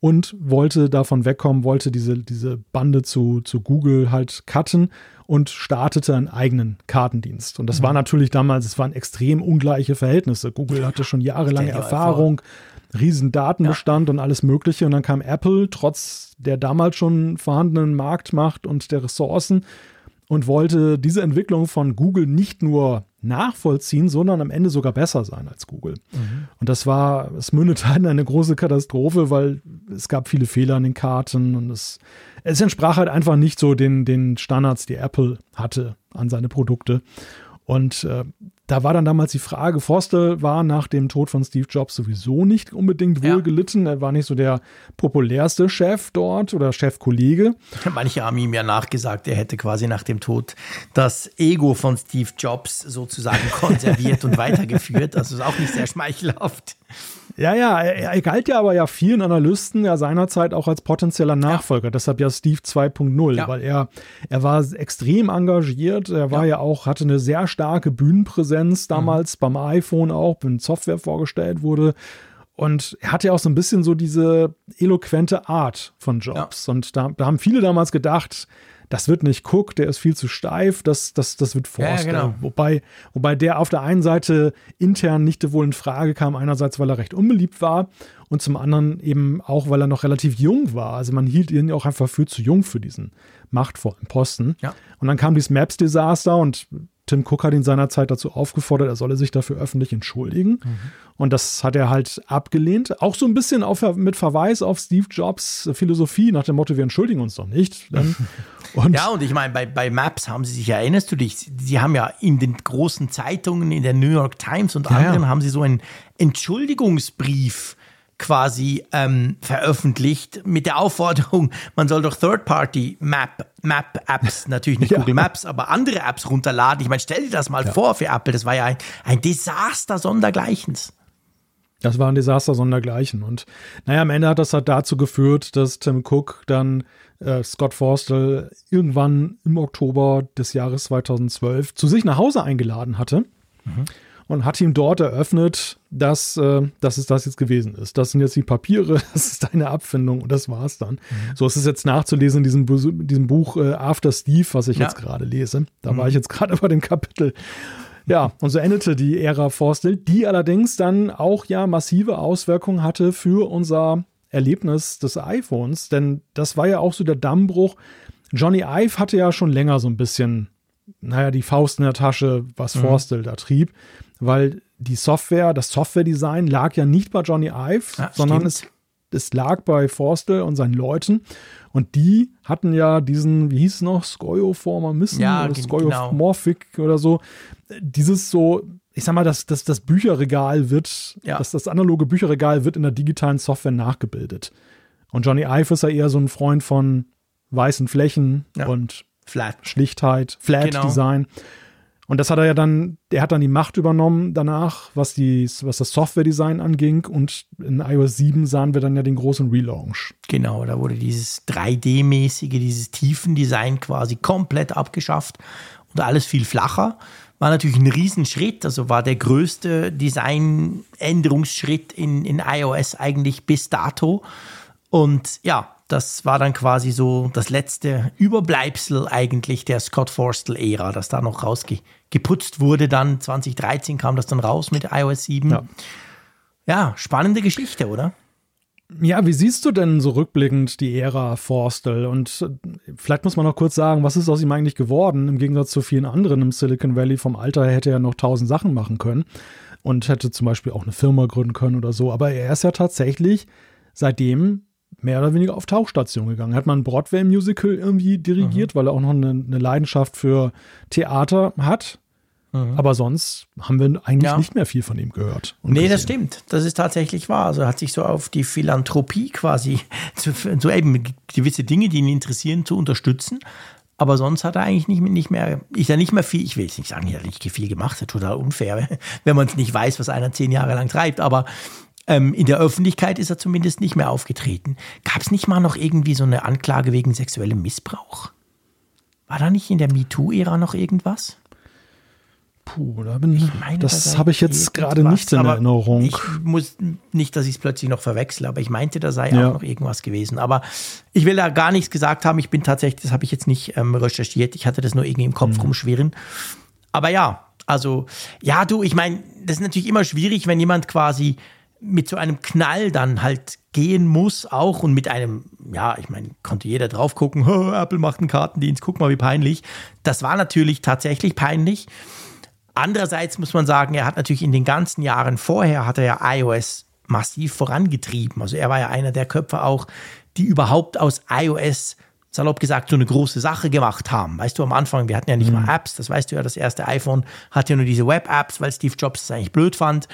und wollte davon wegkommen, wollte diese, diese Bande zu, zu Google halt cutten und startete einen eigenen Kartendienst. Und das mhm. war natürlich damals, es waren extrem ungleiche Verhältnisse. Google hatte schon jahrelange Erfahrung, riesen Datenbestand ja. und alles Mögliche. Und dann kam Apple, trotz der damals schon vorhandenen Marktmacht und der Ressourcen, und wollte diese Entwicklung von Google nicht nur nachvollziehen, sondern am Ende sogar besser sein als Google. Mhm. Und das war, es mündete in eine große Katastrophe, weil es gab viele Fehler an den Karten und es, es entsprach halt einfach nicht so den, den Standards, die Apple hatte an seine Produkte. Und äh, da war dann damals die Frage, Forster war nach dem Tod von Steve Jobs sowieso nicht unbedingt wohlgelitten. Ja. Er war nicht so der populärste Chef dort oder Chefkollege. Manche haben ihm ja nachgesagt, er hätte quasi nach dem Tod das Ego von Steve Jobs sozusagen konserviert und weitergeführt. Das ist auch nicht sehr schmeichelhaft. Ja, ja, er, er, galt ja aber ja vielen Analysten ja seinerzeit auch als potenzieller Nachfolger. Ja. Deshalb ja Steve 2.0, ja. weil er, er war extrem engagiert. Er war ja. ja auch, hatte eine sehr starke Bühnenpräsenz damals mhm. beim iPhone auch, wenn Software vorgestellt wurde. Und er hatte ja auch so ein bisschen so diese eloquente Art von Jobs. Und da, da haben viele damals gedacht, das wird nicht Cook, der ist viel zu steif, das, das, das wird Forster. Ja, genau. wobei, wobei der auf der einen Seite intern nicht wohl in Frage kam, einerseits, weil er recht unbeliebt war und zum anderen eben auch, weil er noch relativ jung war. Also man hielt ihn ja auch einfach für zu jung für diesen machtvollen Posten. Ja. Und dann kam dieses Maps-Desaster und Tim Cook hat ihn seinerzeit dazu aufgefordert, er solle sich dafür öffentlich entschuldigen. Mhm. Und das hat er halt abgelehnt. Auch so ein bisschen auf, mit Verweis auf Steve Jobs Philosophie nach dem Motto, wir entschuldigen uns doch nicht. Und ja, und ich meine, bei, bei Maps haben sie sich, erinnerst du dich, sie haben ja in den großen Zeitungen, in der New York Times und anderen, ja. haben sie so einen Entschuldigungsbrief quasi ähm, veröffentlicht mit der Aufforderung, man soll doch Third-Party-Map, Map-Apps, natürlich nicht ja. Google Maps, aber andere Apps runterladen. Ich meine, stell dir das mal ja. vor für Apple, das war ja ein, ein Desaster sondergleichens. Das war ein Desaster sondergleichen. Und naja, am Ende hat das halt dazu geführt, dass Tim Cook dann äh, Scott Forstall irgendwann im Oktober des Jahres 2012 zu sich nach Hause eingeladen hatte. Mhm und hat ihm dort eröffnet, dass, äh, dass es das jetzt gewesen ist. Das sind jetzt die Papiere, das ist deine Abfindung und das war's dann. Mhm. So ist es jetzt nachzulesen in diesem, diesem Buch äh, After Steve, was ich ja. jetzt gerade lese. Da mhm. war ich jetzt gerade bei dem Kapitel. Ja, und so endete die Ära Forstel, die allerdings dann auch ja massive Auswirkungen hatte für unser Erlebnis des iPhones, denn das war ja auch so der Dammbruch. Johnny Ive hatte ja schon länger so ein bisschen, naja, die Faust in der Tasche, was mhm. Forstel da trieb weil die Software, das Software-Design lag ja nicht bei Johnny Ive, ja, sondern es, es lag bei Forstel und seinen Leuten. Und die hatten ja diesen, wie hieß es noch, Skeuoformer Missen ja, oder Skeuomorphic genau. oder so. Dieses so, ich sag mal, dass das, das Bücherregal wird, ja. dass das analoge Bücherregal wird in der digitalen Software nachgebildet. Und Johnny Ive ist ja eher so ein Freund von weißen Flächen ja. und Flat. Schlichtheit, Flat genau. Design. Und das hat er ja dann, der hat dann die Macht übernommen danach, was, die, was das Software-Design anging. Und in iOS 7 sahen wir dann ja den großen Relaunch. Genau, da wurde dieses 3D-mäßige, dieses Tiefendesign quasi komplett abgeschafft und alles viel flacher. War natürlich ein Riesenschritt, also war der größte Designänderungsschritt in, in iOS eigentlich bis dato. Und ja, das war dann quasi so das letzte Überbleibsel eigentlich der Scott Forstall-Ära, das da noch rausgeputzt wurde. Dann 2013 kam das dann raus mit iOS 7. Ja, ja spannende Geschichte, oder? Ja, wie siehst du denn so rückblickend die Ära Forstall? Und äh, vielleicht muss man noch kurz sagen, was ist aus ihm eigentlich geworden? Im Gegensatz zu vielen anderen im Silicon Valley vom Alter her hätte er noch tausend Sachen machen können und hätte zum Beispiel auch eine Firma gründen können oder so. Aber er ist ja tatsächlich seitdem mehr oder weniger auf Tauchstation gegangen. Hat man ein Broadway-Musical irgendwie dirigiert, mhm. weil er auch noch eine, eine, Leidenschaft für Theater hat. Mhm. Aber sonst haben wir eigentlich ja. nicht mehr viel von ihm gehört. Nee, gesehen. das stimmt. Das ist tatsächlich wahr. Also er hat sich so auf die Philanthropie quasi, so eben gewisse Dinge, die ihn interessieren, zu unterstützen. Aber sonst hat er eigentlich nicht, nicht mehr, ist ja nicht mehr viel, ich will jetzt nicht sagen, er hat nicht viel gemacht, das ist total unfair, wenn man es nicht weiß, was einer zehn Jahre lang treibt. Aber ähm, in der Öffentlichkeit ist er zumindest nicht mehr aufgetreten. Gab es nicht mal noch irgendwie so eine Anklage wegen sexuellem Missbrauch? War da nicht in der MeToo-Ära noch irgendwas? Puh, da bin ich. Meine, das habe ich jetzt gerade nicht in Erinnerung. Ich muss nicht, dass ich es plötzlich noch verwechsle, aber ich meinte, da sei ja. auch noch irgendwas gewesen. Aber ich will da gar nichts gesagt haben. Ich bin tatsächlich, das habe ich jetzt nicht ähm, recherchiert. Ich hatte das nur irgendwie im Kopf mhm. rumschwirren. Aber ja, also, ja, du, ich meine, das ist natürlich immer schwierig, wenn jemand quasi mit so einem Knall dann halt gehen muss auch und mit einem, ja, ich meine, konnte jeder drauf gucken, oh, Apple macht einen Kartendienst, guck mal, wie peinlich. Das war natürlich tatsächlich peinlich. Andererseits muss man sagen, er hat natürlich in den ganzen Jahren vorher, hat er ja iOS massiv vorangetrieben. Also er war ja einer der Köpfe auch, die überhaupt aus iOS salopp gesagt, so eine große Sache gemacht haben. Weißt du, am Anfang, wir hatten ja nicht mhm. mal Apps, das weißt du ja, das erste iPhone hatte ja nur diese Web-Apps, weil Steve Jobs es eigentlich blöd fand.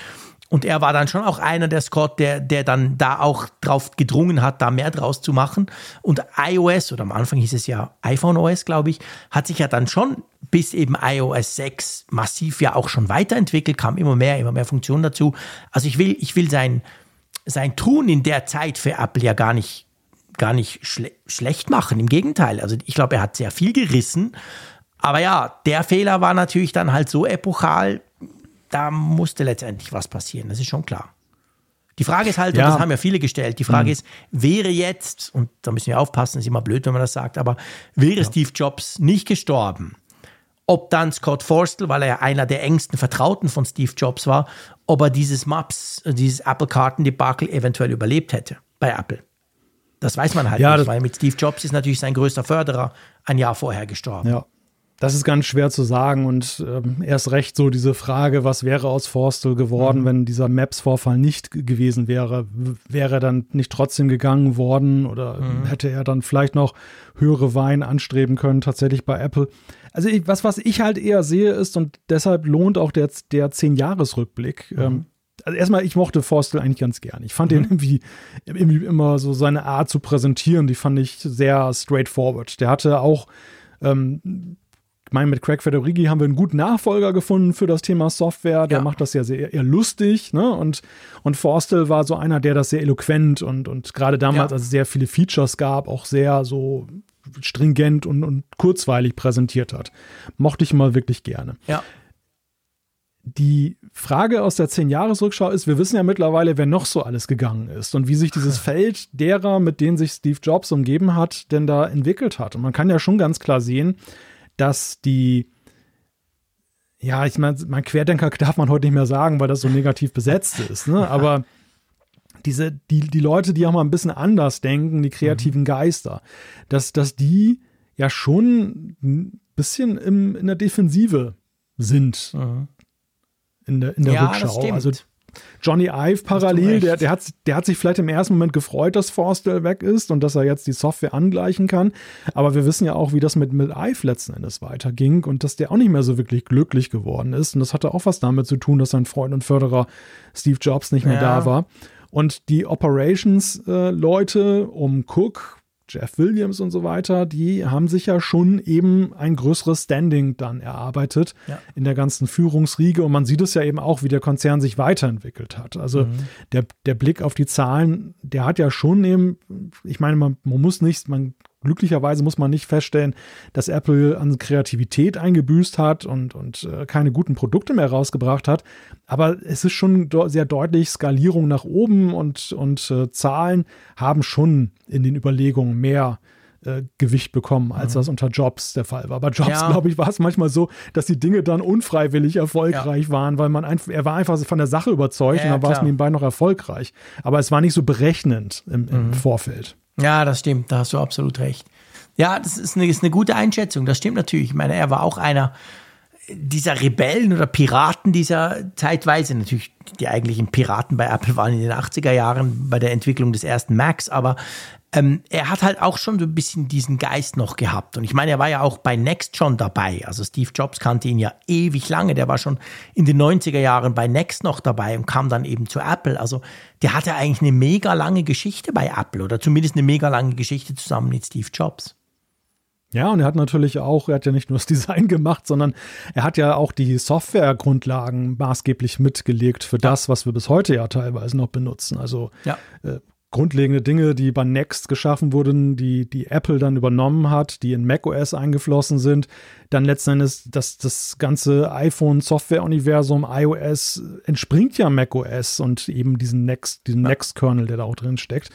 Und er war dann schon auch einer der Scott, der, der dann da auch drauf gedrungen hat, da mehr draus zu machen. Und iOS, oder am Anfang hieß es ja iPhone OS, glaube ich, hat sich ja dann schon bis eben iOS 6 massiv ja auch schon weiterentwickelt, kam immer mehr, immer mehr Funktionen dazu. Also ich will, ich will sein, sein Tun in der Zeit für Apple ja gar nicht, gar nicht schle schlecht machen. Im Gegenteil. Also ich glaube, er hat sehr viel gerissen. Aber ja, der Fehler war natürlich dann halt so epochal, da musste letztendlich was passieren, das ist schon klar. Die Frage ist halt, ja. und das haben ja viele gestellt, die Frage mhm. ist, wäre jetzt, und da müssen wir aufpassen, ist immer blöd, wenn man das sagt, aber wäre ja. Steve Jobs nicht gestorben, ob dann Scott Forstall, weil er ja einer der engsten Vertrauten von Steve Jobs war, ob er dieses Maps, dieses Apple-Karten-Debakel eventuell überlebt hätte bei Apple. Das weiß man halt ja, nicht, weil mit Steve Jobs ist natürlich sein größter Förderer ein Jahr vorher gestorben. Ja, das ist ganz schwer zu sagen und ähm, erst recht so diese Frage, was wäre aus Forstel geworden, mhm. wenn dieser Maps-Vorfall nicht gewesen wäre? Wäre er dann nicht trotzdem gegangen worden oder mhm. hätte er dann vielleicht noch höhere Wein anstreben können, tatsächlich bei Apple? Also ich, was, was ich halt eher sehe ist und deshalb lohnt auch der, der Zehn-Jahres-Rückblick. Mhm. Ähm, also erstmal, ich mochte Forstel eigentlich ganz gern. Ich fand mhm. den irgendwie, irgendwie immer so seine Art zu präsentieren, die fand ich sehr straightforward. Der hatte auch ähm, ich meine, mit Craig Federighi haben wir einen guten Nachfolger gefunden für das Thema Software. Der ja. macht das ja sehr eher lustig, ne? Und, und Forstel war so einer, der das sehr eloquent und, und gerade damals, ja. als es sehr viele Features gab, auch sehr so stringent und, und kurzweilig präsentiert hat. Mochte ich mal wirklich gerne. Ja. Die Frage aus der 10-Jahres-Rückschau ist, wir wissen ja mittlerweile, wer noch so alles gegangen ist und wie sich dieses Feld derer, mit denen sich Steve Jobs umgeben hat, denn da entwickelt hat. Und man kann ja schon ganz klar sehen, dass die ja, ich meine, mein Querdenker darf man heute nicht mehr sagen, weil das so negativ besetzt ist, ne? Aber diese, die, die Leute, die auch mal ein bisschen anders denken, die kreativen mhm. Geister, dass, dass die ja schon ein bisschen im, in der Defensive sind. Mhm. In der, in der ja, Rückschau. Also Johnny Ive parallel, der, der, hat, der hat sich vielleicht im ersten Moment gefreut, dass Forstall weg ist und dass er jetzt die Software angleichen kann. Aber wir wissen ja auch, wie das mit, mit Ive letzten Endes weiterging und dass der auch nicht mehr so wirklich glücklich geworden ist. Und das hatte auch was damit zu tun, dass sein Freund und Förderer Steve Jobs nicht mehr ja. da war. Und die Operations-Leute äh, um Cook, Jeff Williams und so weiter, die haben sich ja schon eben ein größeres Standing dann erarbeitet ja. in der ganzen Führungsriege. Und man sieht es ja eben auch, wie der Konzern sich weiterentwickelt hat. Also mhm. der, der Blick auf die Zahlen, der hat ja schon eben, ich meine, man, man muss nicht, man glücklicherweise muss man nicht feststellen, dass Apple an Kreativität eingebüßt hat und, und äh, keine guten Produkte mehr rausgebracht hat. Aber es ist schon sehr deutlich Skalierung nach oben und, und äh, Zahlen haben schon in den Überlegungen mehr äh, Gewicht bekommen, als mhm. das unter Jobs der Fall war. Bei Jobs, ja. glaube ich, war es manchmal so, dass die Dinge dann unfreiwillig erfolgreich ja. waren, weil man einfach, er war einfach von der Sache überzeugt ja, und dann war es nebenbei noch erfolgreich. Aber es war nicht so berechnend im, im mhm. Vorfeld. Ja, das stimmt, da hast du absolut recht. Ja, das ist eine, ist eine gute Einschätzung, das stimmt natürlich. Ich meine, er war auch einer dieser Rebellen oder Piraten dieser zeitweise, natürlich die eigentlichen Piraten bei Apple waren in den 80er Jahren bei der Entwicklung des ersten Macs, aber ähm, er hat halt auch schon so ein bisschen diesen Geist noch gehabt. Und ich meine, er war ja auch bei Next schon dabei. Also Steve Jobs kannte ihn ja ewig lange. Der war schon in den 90er Jahren bei Next noch dabei und kam dann eben zu Apple. Also der hatte eigentlich eine mega lange Geschichte bei Apple oder zumindest eine mega lange Geschichte zusammen mit Steve Jobs. Ja, und er hat natürlich auch, er hat ja nicht nur das Design gemacht, sondern er hat ja auch die Softwaregrundlagen maßgeblich mitgelegt für das, was wir bis heute ja teilweise noch benutzen. Also ja. äh, grundlegende Dinge, die bei Next geschaffen wurden, die, die Apple dann übernommen hat, die in macOS eingeflossen sind. Dann letzten Endes das, das ganze iPhone-Software-Universum, iOS, entspringt ja macOS und eben diesen Next, diesen. Next-Kernel, der da auch drin steckt.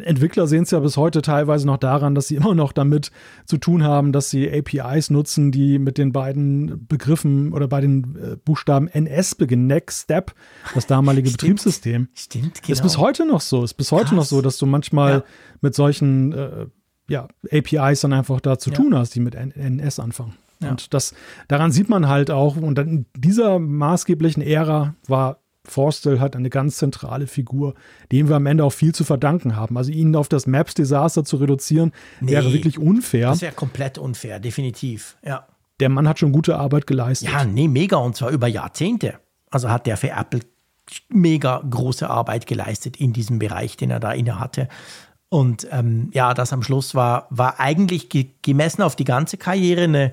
Entwickler sehen es ja bis heute teilweise noch daran, dass sie immer noch damit zu tun haben, dass sie APIs nutzen, die mit den beiden Begriffen oder bei den äh, Buchstaben NS beginnen. Next Step, das damalige Stimmt. Betriebssystem. Stimmt, genau. Ist bis heute noch so. Ist bis heute Krass. noch so, dass du manchmal ja. mit solchen äh, ja, APIs dann einfach da zu ja. tun hast, die mit NS anfangen. Ja. Und das, daran sieht man halt auch, und in dieser maßgeblichen Ära war Forstall hat eine ganz zentrale Figur, dem wir am Ende auch viel zu verdanken haben. Also ihn auf das Maps-Desaster zu reduzieren, nee, wäre wirklich unfair. Das wäre komplett unfair, definitiv, ja. Der Mann hat schon gute Arbeit geleistet. Ja, nee, mega und zwar über Jahrzehnte. Also hat der für Apple mega große Arbeit geleistet in diesem Bereich, den er da inne hatte. Und ähm, ja, das am Schluss war, war eigentlich ge gemessen auf die ganze Karriere eine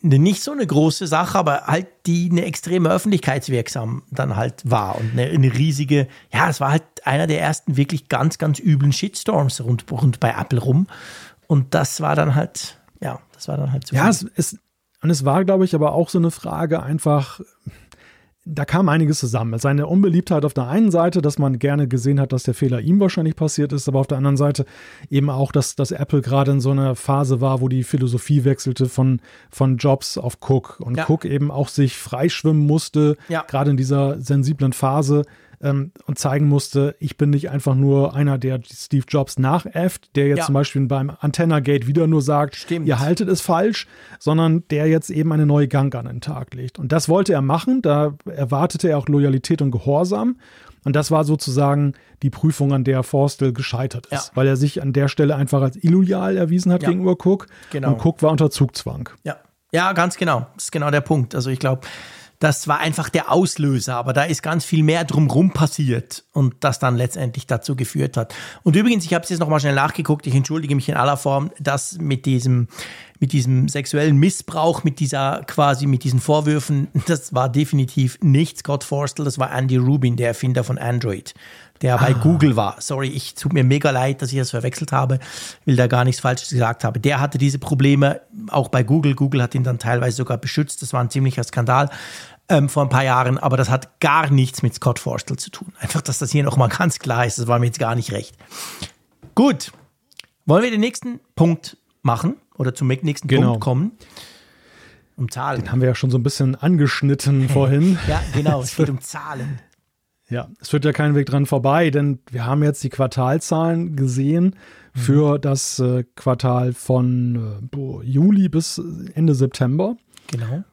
nicht so eine große Sache, aber halt die eine extreme öffentlichkeitswirksam dann halt war und eine, eine riesige, ja, es war halt einer der ersten wirklich ganz, ganz üblen Shitstorms rund, rund bei Apple rum. Und das war dann halt, ja, das war dann halt so. Ja, es, es, und es war, glaube ich, aber auch so eine Frage einfach, da kam einiges zusammen. Seine Unbeliebtheit auf der einen Seite, dass man gerne gesehen hat, dass der Fehler ihm wahrscheinlich passiert ist, aber auf der anderen Seite eben auch, dass, dass Apple gerade in so einer Phase war, wo die Philosophie wechselte von, von Jobs auf Cook und ja. Cook eben auch sich freischwimmen musste, ja. gerade in dieser sensiblen Phase ähm, und zeigen musste, ich bin nicht einfach nur einer, der Steve Jobs nachäfft, der jetzt ja. zum Beispiel beim Antenna Gate wieder nur sagt, Stimmt. ihr haltet es falsch, sondern der jetzt eben eine neue Gang an den Tag legt. Und das wollte er machen, da erwartete er auch Loyalität und Gehorsam. Und das war sozusagen die Prüfung, an der Forstel gescheitert ist, ja. weil er sich an der Stelle einfach als illoyal erwiesen hat ja. gegenüber Cook. Genau. Und Cook war unter Zugzwang. Ja. Ja, ganz genau. Das ist genau der Punkt. Also ich glaube, das war einfach der Auslöser, aber da ist ganz viel mehr drumherum passiert und das dann letztendlich dazu geführt hat. Und übrigens, ich habe es jetzt nochmal schnell nachgeguckt, ich entschuldige mich in aller Form, dass mit diesem, mit diesem sexuellen Missbrauch, mit dieser quasi, mit diesen Vorwürfen, das war definitiv nicht Scott Forstall, das war Andy Rubin, der Erfinder von Android der ah. bei Google war. Sorry, ich tut mir mega leid, dass ich das verwechselt habe, will da gar nichts Falsches gesagt habe. Der hatte diese Probleme auch bei Google. Google hat ihn dann teilweise sogar beschützt. Das war ein ziemlicher Skandal ähm, vor ein paar Jahren, aber das hat gar nichts mit Scott Forstall zu tun. Einfach, dass das hier nochmal ganz klar ist, das war mir jetzt gar nicht recht. Gut, wollen wir den nächsten Punkt machen oder zum nächsten genau. Punkt kommen? Um Zahlen. Den haben wir ja schon so ein bisschen angeschnitten vorhin. Ja, genau, es geht um Zahlen. Ja, es führt ja kein Weg dran vorbei, denn wir haben jetzt die Quartalzahlen gesehen für mhm. das äh, Quartal von äh, Juli bis Ende September. Genau.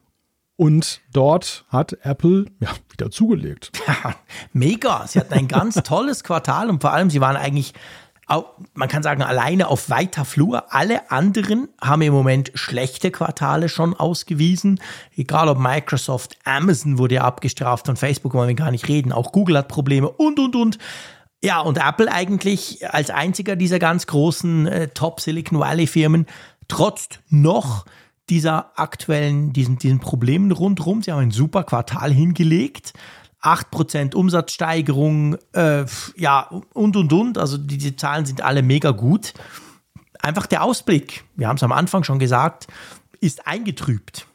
Und dort hat Apple ja, wieder zugelegt. Mega. Sie hatten ein ganz tolles Quartal und vor allem, sie waren eigentlich, man kann sagen, alleine auf weiter Flur. Alle anderen haben im Moment schlechte Quartale schon ausgewiesen. Egal ob Microsoft, Amazon wurde ja abgestraft, von Facebook wollen wir gar nicht reden. Auch Google hat Probleme und, und, und. Ja, und Apple eigentlich als einziger dieser ganz großen äh, Top Silicon Valley Firmen trotzt noch dieser aktuellen, diesen, diesen Problemen rundherum. Sie haben ein super Quartal hingelegt. 8% Umsatzsteigerung, äh, ja, und, und, und. Also die, die Zahlen sind alle mega gut. Einfach der Ausblick, wir haben es am Anfang schon gesagt, ist eingetrübt.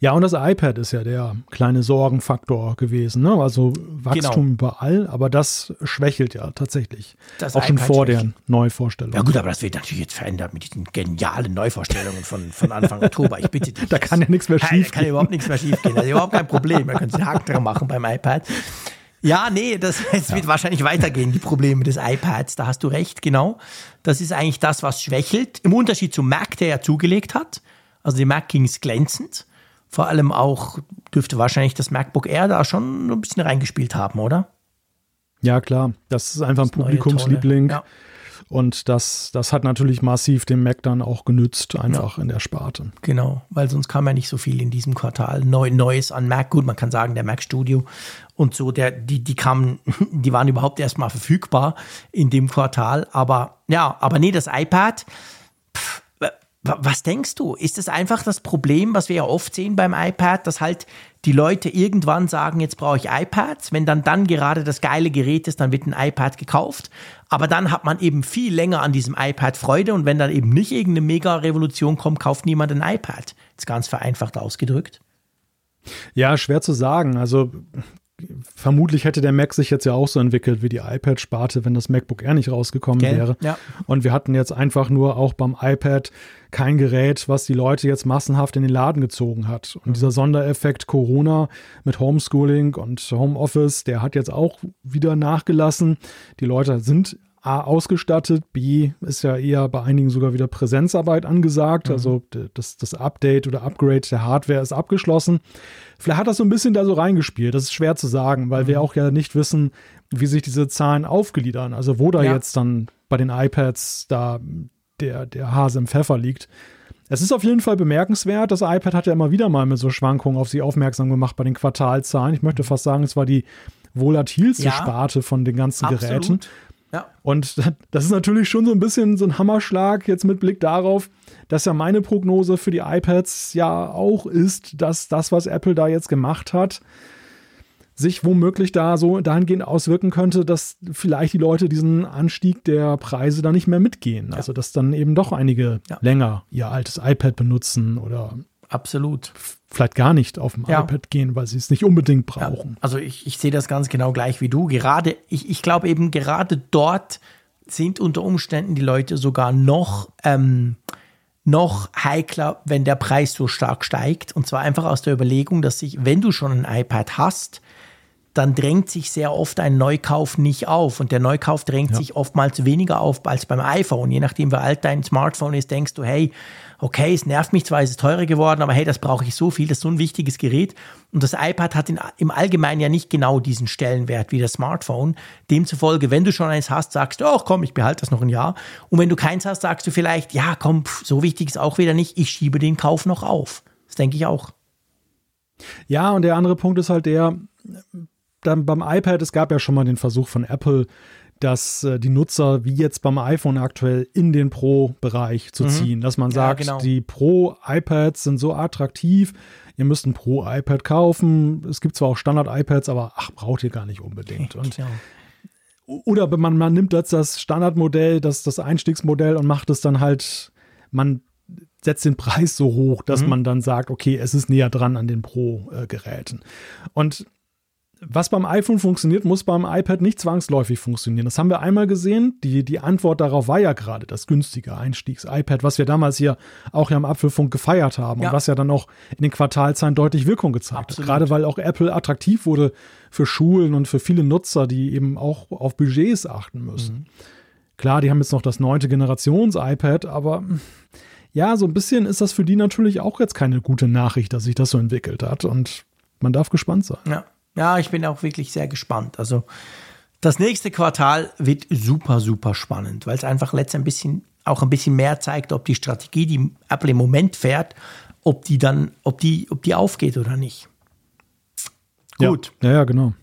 Ja, und das iPad ist ja der kleine Sorgenfaktor gewesen. Ne? Also Wachstum genau. überall, aber das schwächelt ja tatsächlich. Das auch schon vor schwächelt. der Neuvorstellung. Ja gut, aber das wird natürlich jetzt verändert mit diesen genialen Neuvorstellungen von, von Anfang Oktober. Ich bitte dich. Da kann ja nichts mehr schief gehen. Da kann ja überhaupt nichts mehr schief gehen. Das ist überhaupt kein Problem. Wir können einen Haken dran machen beim iPad. Ja, nee, das, das ja. wird wahrscheinlich weitergehen, die Probleme des iPads. Da hast du recht, genau. Das ist eigentlich das, was schwächelt. Im Unterschied zum Mac, der ja zugelegt hat. Also die Mac ging es glänzend vor allem auch dürfte wahrscheinlich das MacBook Air da schon ein bisschen reingespielt haben, oder? Ja, klar. Das ist einfach ein Publikumsliebling. Ja. Und das, das hat natürlich massiv dem Mac dann auch genützt, einfach ja. in der Sparte. Genau, weil sonst kam ja nicht so viel in diesem Quartal Neu, Neues an Mac. Gut, man kann sagen, der Mac Studio und so, der, die, die kamen, die waren überhaupt erstmal verfügbar in dem Quartal. Aber ja, aber nee, das iPad, pff, was denkst du? Ist es einfach das Problem, was wir ja oft sehen beim iPad, dass halt die Leute irgendwann sagen, jetzt brauche ich iPads. Wenn dann dann gerade das geile Gerät ist, dann wird ein iPad gekauft. Aber dann hat man eben viel länger an diesem iPad Freude und wenn dann eben nicht irgendeine Mega-Revolution kommt, kauft niemand ein iPad. Das ist ganz vereinfacht ausgedrückt. Ja, schwer zu sagen. Also vermutlich hätte der Mac sich jetzt ja auch so entwickelt wie die iPad-Sparte, wenn das MacBook Air nicht rausgekommen Gell? wäre. Ja. Und wir hatten jetzt einfach nur auch beim iPad kein Gerät, was die Leute jetzt massenhaft in den Laden gezogen hat. Und mhm. dieser Sondereffekt Corona mit Homeschooling und Homeoffice, der hat jetzt auch wieder nachgelassen. Die Leute sind A ausgestattet, B ist ja eher bei einigen sogar wieder Präsenzarbeit angesagt. Mhm. Also das, das Update oder Upgrade der Hardware ist abgeschlossen. Vielleicht hat das so ein bisschen da so reingespielt. Das ist schwer zu sagen, weil mhm. wir auch ja nicht wissen, wie sich diese Zahlen aufgliedern. Also wo da ja. jetzt dann bei den iPads da der, der Hase im Pfeffer liegt. Es ist auf jeden Fall bemerkenswert. Das iPad hat ja immer wieder mal mit so Schwankungen auf sich aufmerksam gemacht bei den Quartalzahlen. Ich möchte fast sagen, es war die volatilste ja, Sparte von den ganzen absolut. Geräten. Ja. Und das ist natürlich schon so ein bisschen so ein Hammerschlag jetzt mit Blick darauf, dass ja meine Prognose für die iPads ja auch ist, dass das, was Apple da jetzt gemacht hat, sich womöglich da so dahingehend auswirken könnte, dass vielleicht die Leute diesen Anstieg der Preise da nicht mehr mitgehen. Ja. Also dass dann eben doch einige ja. länger ihr altes iPad benutzen oder absolut vielleicht gar nicht auf dem ja. iPad gehen, weil sie es nicht unbedingt brauchen. Also ich, ich sehe das ganz genau gleich wie du. Gerade, ich, ich glaube eben gerade dort sind unter Umständen die Leute sogar noch ähm, noch heikler, wenn der Preis so stark steigt. Und zwar einfach aus der Überlegung, dass sich, wenn du schon ein iPad hast, dann drängt sich sehr oft ein Neukauf nicht auf. Und der Neukauf drängt ja. sich oftmals weniger auf als beim iPhone. Je nachdem, wie alt dein Smartphone ist, denkst du, hey, okay, es nervt mich zwar, es ist teurer geworden, aber hey, das brauche ich so viel, das ist so ein wichtiges Gerät. Und das iPad hat in, im Allgemeinen ja nicht genau diesen Stellenwert wie das Smartphone. Demzufolge, wenn du schon eins hast, sagst du, ach komm, ich behalte das noch ein Jahr. Und wenn du keins hast, sagst du vielleicht, ja komm, pff, so wichtig ist auch wieder nicht, ich schiebe den Kauf noch auf. Das denke ich auch. Ja, und der andere Punkt ist halt der, dann beim iPad, es gab ja schon mal den Versuch von Apple, dass äh, die Nutzer, wie jetzt beim iPhone aktuell, in den Pro-Bereich zu mhm. ziehen. Dass man sagt, ja, genau. die Pro-iPads sind so attraktiv, ihr müsst ein Pro-iPad kaufen. Es gibt zwar auch Standard-iPads, aber ach, braucht ihr gar nicht unbedingt. Und, ja. Oder man, man nimmt jetzt das Standardmodell, das, das Einstiegsmodell und macht es dann halt, man setzt den Preis so hoch, dass mhm. man dann sagt, okay, es ist näher dran an den Pro-Geräten. Und was beim iPhone funktioniert, muss beim iPad nicht zwangsläufig funktionieren. Das haben wir einmal gesehen. Die, die Antwort darauf war ja gerade das günstige Einstiegs-iPad, was wir damals hier auch ja im Apfelfunk gefeiert haben ja. und was ja dann auch in den Quartalzahlen deutlich Wirkung gezeigt Absolut. hat. Gerade weil auch Apple attraktiv wurde für Schulen und für viele Nutzer, die eben auch auf Budgets achten müssen. Mhm. Klar, die haben jetzt noch das neunte Generations-iPad, aber ja, so ein bisschen ist das für die natürlich auch jetzt keine gute Nachricht, dass sich das so entwickelt hat. Und man darf gespannt sein. Ja. Ja, ich bin auch wirklich sehr gespannt. Also das nächste Quartal wird super, super spannend, weil es einfach letztendlich ein bisschen, auch ein bisschen mehr zeigt, ob die Strategie, die Apple im Moment fährt, ob die dann, ob die, ob die aufgeht oder nicht. Gut. Ja, ja, genau.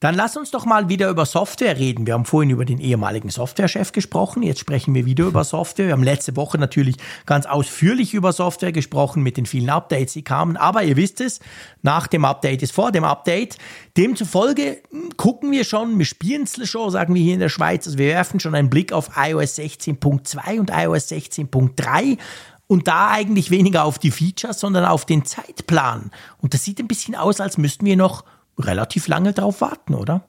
Dann lass uns doch mal wieder über Software reden. Wir haben vorhin über den ehemaligen Softwarechef gesprochen. Jetzt sprechen wir wieder über Software. Wir haben letzte Woche natürlich ganz ausführlich über Software gesprochen mit den vielen Updates, die kamen. Aber ihr wisst es, nach dem Update ist vor dem Update. Demzufolge hm, gucken wir schon, wir spielen es schon, sagen wir hier in der Schweiz. Also wir werfen schon einen Blick auf iOS 16.2 und iOS 16.3 und da eigentlich weniger auf die Features, sondern auf den Zeitplan. Und das sieht ein bisschen aus, als müssten wir noch relativ lange darauf warten, oder?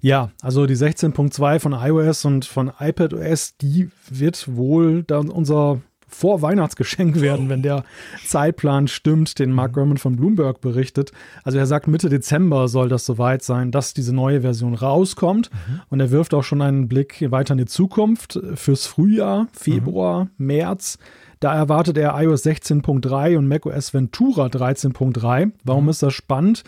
Ja, also die 16.2 von iOS und von iPadOS, die wird wohl dann unser Vorweihnachtsgeschenk werden, wenn der Zeitplan stimmt, den Mark Gurman von Bloomberg berichtet. Also er sagt, Mitte Dezember soll das soweit sein, dass diese neue Version rauskommt. Mhm. Und er wirft auch schon einen Blick weiter in die Zukunft fürs Frühjahr, Februar, mhm. März. Da erwartet er iOS 16.3 und macOS Ventura 13.3. Warum mhm. ist das spannend?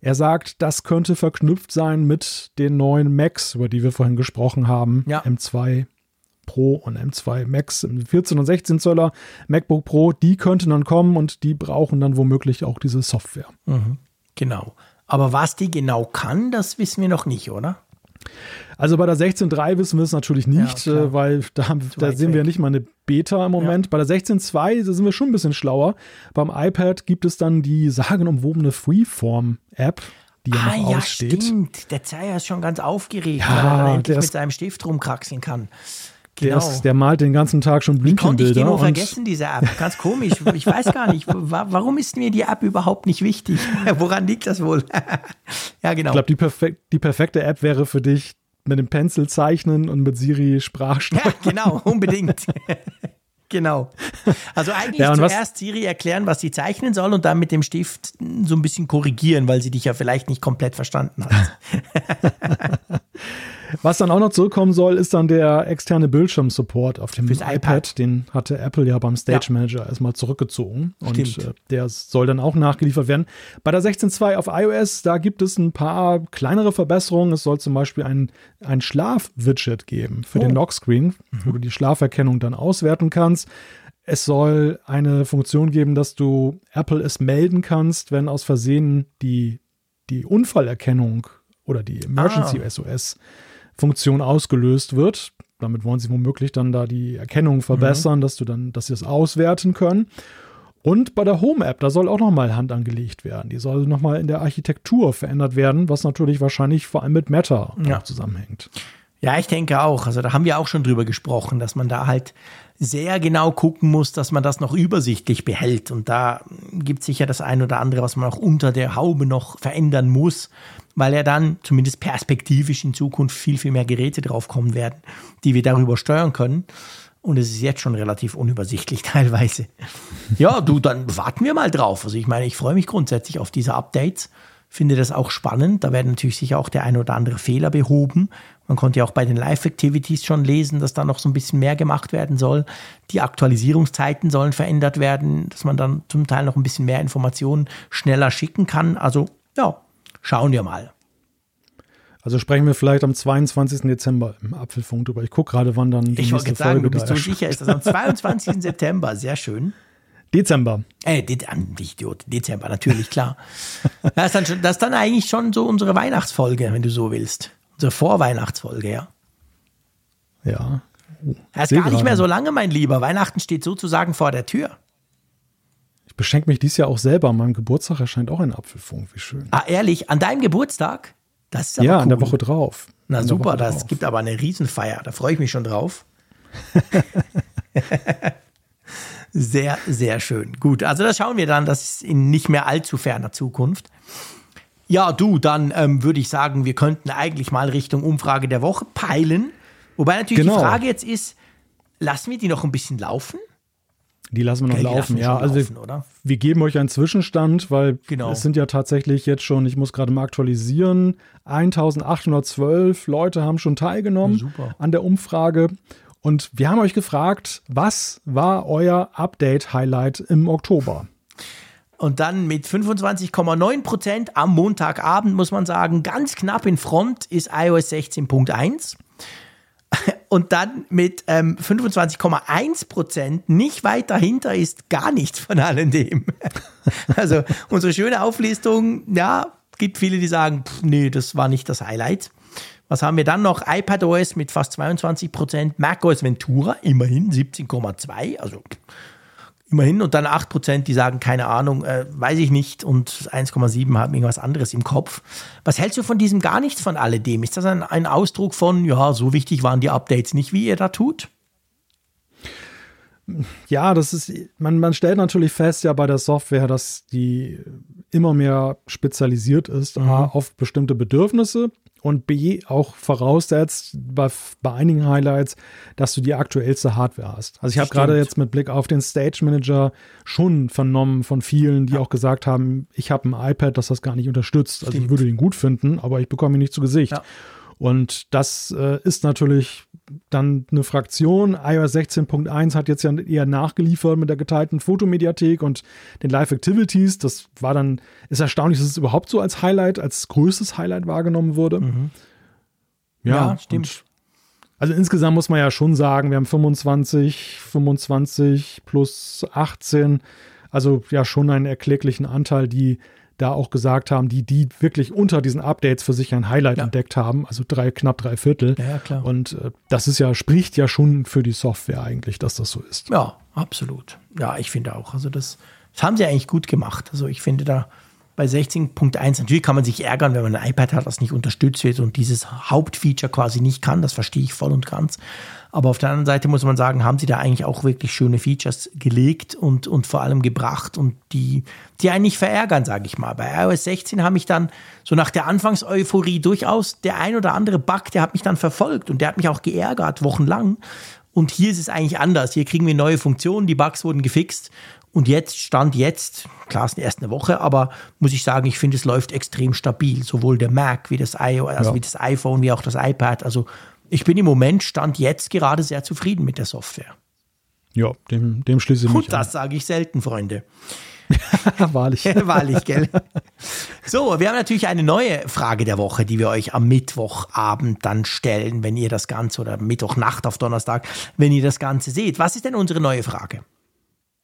Er sagt, das könnte verknüpft sein mit den neuen Macs, über die wir vorhin gesprochen haben. Ja. M2 Pro und M2 Max, 14 und 16 Zöller MacBook Pro, die könnten dann kommen und die brauchen dann womöglich auch diese Software. Mhm. Genau. Aber was die genau kann, das wissen wir noch nicht, oder? Also bei der 16.3 wissen wir es natürlich nicht, ja, äh, weil da, da sehen wir ja nicht mal eine Beta im Moment. Ja. Bei der 16.2 sind wir schon ein bisschen schlauer. Beim iPad gibt es dann die sagenumwobene Freeform-App die ja ah, noch ja, aussteht. Stimmt. Der Zeier ist schon ganz aufgeregt, weil er endlich mit seinem Stift rumkraxeln kann. Genau. Der, ist, der, malt den ganzen Tag schon Blümchenbilder. Konnte ich die nur vergessen, diese App. Ganz komisch. Ich weiß gar nicht, warum ist mir die App überhaupt nicht wichtig? Woran liegt das wohl? ja, genau. Ich glaube, die, perfek die perfekte App wäre für dich mit dem Pencil zeichnen und mit Siri Sprachsteuerung. Ja, genau, unbedingt. genau. Also eigentlich ja, zuerst Siri erklären, was sie zeichnen soll und dann mit dem Stift so ein bisschen korrigieren, weil sie dich ja vielleicht nicht komplett verstanden hat. Was dann auch noch zurückkommen soll, ist dann der externe Bildschirmsupport auf dem iPad. iPad. Den hatte Apple ja beim Stage Manager erstmal zurückgezogen. Und äh, der soll dann auch nachgeliefert werden. Bei der 16.2 auf iOS, da gibt es ein paar kleinere Verbesserungen. Es soll zum Beispiel ein, ein Schlaf-Widget geben für den Lockscreen, wo du die Schlaferkennung dann auswerten kannst. Es soll eine Funktion geben, dass du Apple es melden kannst, wenn aus Versehen die, die Unfallerkennung oder die Emergency SOS Funktion ausgelöst wird. Damit wollen sie womöglich dann da die Erkennung verbessern, dass du dann, dass sie es auswerten können. Und bei der Home App, da soll auch nochmal Hand angelegt werden. Die soll nochmal in der Architektur verändert werden, was natürlich wahrscheinlich vor allem mit Meta Ja. zusammenhängt. Ja, ich denke auch. Also da haben wir auch schon drüber gesprochen, dass man da halt sehr genau gucken muss, dass man das noch übersichtlich behält. Und da gibt es sicher das ein oder andere, was man auch unter der Haube noch verändern muss, weil ja dann zumindest perspektivisch in Zukunft viel, viel mehr Geräte draufkommen werden, die wir darüber steuern können. Und es ist jetzt schon relativ unübersichtlich teilweise. Ja, du, dann warten wir mal drauf. Also ich meine, ich freue mich grundsätzlich auf diese Updates. Finde das auch spannend. Da werden natürlich sicher auch der ein oder andere Fehler behoben. Man konnte ja auch bei den Live-Activities schon lesen, dass da noch so ein bisschen mehr gemacht werden soll. Die Aktualisierungszeiten sollen verändert werden, dass man dann zum Teil noch ein bisschen mehr Informationen schneller schicken kann. Also ja, schauen wir mal. Also sprechen wir vielleicht am 22. Dezember im Apfelfunk drüber. Ich gucke gerade, wann dann die Ich nächste sagen, Folge du bist so sicher, ist das am 22. September. Sehr schön. Dezember. Äh, De nicht Idiot, Dezember, natürlich, klar. Das ist, dann das ist dann eigentlich schon so unsere Weihnachtsfolge, wenn du so willst. Unsere Vorweihnachtsfolge, ja. Ja. Das ist gar nicht gerade. mehr so lange, mein Lieber. Weihnachten steht sozusagen vor der Tür. Ich beschenke mich dieses Jahr auch selber. An meinem Geburtstag erscheint auch ein Apfelfunk. Wie schön. Ah, ehrlich, an deinem Geburtstag? Das ist aber ja, cool. an der Woche drauf. Na An super, das drauf. gibt aber eine Riesenfeier. Da freue ich mich schon drauf. sehr, sehr schön. Gut, also das schauen wir dann, das ist in nicht mehr allzu ferner Zukunft. Ja, du, dann ähm, würde ich sagen, wir könnten eigentlich mal Richtung Umfrage der Woche peilen. Wobei natürlich Genau. die Frage jetzt ist, lassen wir die noch ein bisschen laufen? Die lassen wir noch Okay, laufen. wir Ja, also laufen, wir, oder? wir geben euch einen Zwischenstand, weil Genau. es sind ja tatsächlich jetzt schon, ich muss gerade mal aktualisieren, 1812 Leute haben schon teilgenommen super. an der Umfrage. Und wir haben euch gefragt, was war euer Update-Highlight im Oktober? Und dann mit 25,9 Prozent am Montagabend, muss man sagen, ganz knapp in Front ist iOS 16.1. Und dann mit ähm, 25,1 Prozent nicht weit dahinter ist gar nichts von alledem. Also unsere schöne Auflistung, ja, gibt viele, die sagen, pff, nee, das war nicht das Highlight. Was haben wir dann noch? iPadOS mit fast 22 Prozent, macOS Ventura immerhin 17,2, also immerhin und dann 8 Prozent, die sagen, keine Ahnung, äh, weiß ich nicht und 1,7 haben irgendwas anderes im Kopf. Was hältst du von diesem gar nichts von alledem? Ist das ein, ein Ausdruck von, ja, so wichtig waren die Updates nicht, wie ihr da tut? Ja, das ist, man, man stellt natürlich fest ja bei der Software, dass die immer mehr spezialisiert ist A, auf bestimmte Bedürfnisse und B auch voraussetzt bei, bei einigen Highlights, dass du die aktuellste Hardware hast. Also ich habe Stimmt. gerade jetzt mit Blick auf den Stage Manager schon vernommen von vielen, die auch gesagt haben, ich habe ein iPad, das das gar nicht unterstützt. Also ich Stimmt. würde ihn gut finden, aber ich bekomme ihn nicht zu Gesicht. Ja. Und das äh, ist natürlich dann eine Fraktion. iOS 16.1 hat jetzt ja eher nachgeliefert mit der geteilten Fotomediathek und den Live Activities. Das war dann, ist erstaunlich, dass es überhaupt so als Highlight, als größtes Highlight wahrgenommen wurde. Mhm. Ja, stimmt. und- Also insgesamt muss man ja schon sagen, wir haben 25, 25 plus 18, also ja schon einen erkläglichen Anteil, die da auch gesagt haben, die, die wirklich unter diesen Updates für sich ein Highlight Ja. entdeckt haben, also drei, knapp drei Viertel. Ja, klar. Und äh, das ist ja, spricht ja schon für die Software eigentlich, dass das so ist. Ja, absolut. Ja, ich finde auch. Also das, das haben sie eigentlich gut gemacht. Also ich finde da bei 16.1, natürlich kann man sich ärgern, wenn man ein iPad hat, das nicht unterstützt wird und dieses Hauptfeature quasi nicht kann. Das verstehe ich voll und ganz. Aber auf der anderen Seite muss man sagen, haben sie da eigentlich auch wirklich schöne Features gelegt und, und vor allem gebracht und die, die einen nicht verärgern, sage ich mal. Bei iOS 16 habe ich dann so nach der Anfangseuphorie durchaus der ein oder andere Bug, der hat mich dann verfolgt und der hat mich auch geärgert, wochenlang. Und hier ist es eigentlich anders. Hier kriegen wir neue Funktionen, die Bugs wurden gefixt. Und jetzt, Stand jetzt, klar, es ist erst eine Woche, aber muss ich sagen, ich finde, es läuft extrem stabil. Sowohl der Mac wie das, iOS, also ja. wie das iPhone, wie auch das iPad. Also ich bin im Moment, Stand jetzt, gerade sehr zufrieden mit der Software. Ja, dem, dem schließe ich mich Und das sage ich selten, Freunde. Wahrlich. Wahrlich, gell? So, wir haben natürlich eine neue Frage der Woche, die wir euch am Mittwochabend dann stellen, wenn ihr das Ganze, oder Mittwochnacht auf Donnerstag, wenn ihr das Ganze seht. Was ist denn unsere neue Frage?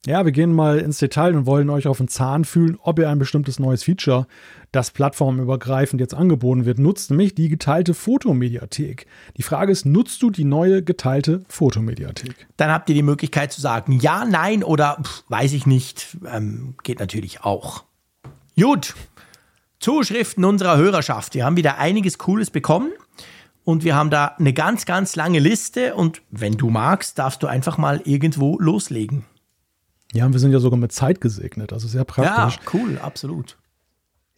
Ja, wir gehen mal ins Detail und wollen euch auf den Zahn fühlen, ob ihr ein bestimmtes neues Feature, das plattformübergreifend jetzt angeboten wird, nutzt, nämlich die geteilte Fotomediathek. Die Frage ist, nutzt du die neue geteilte Fotomediathek? Dann habt ihr die Möglichkeit zu sagen, ja, nein oder pff, weiß ich nicht. Ähm, geht natürlich auch. Gut, Zuschriften unserer Hörerschaft. Wir haben wieder einiges Cooles bekommen. Und wir haben da eine ganz, ganz lange Liste. Und wenn du magst, darfst du einfach mal irgendwo loslegen. Ja, wir sind ja sogar mit Zeit gesegnet, also sehr praktisch. Ja, cool, absolut.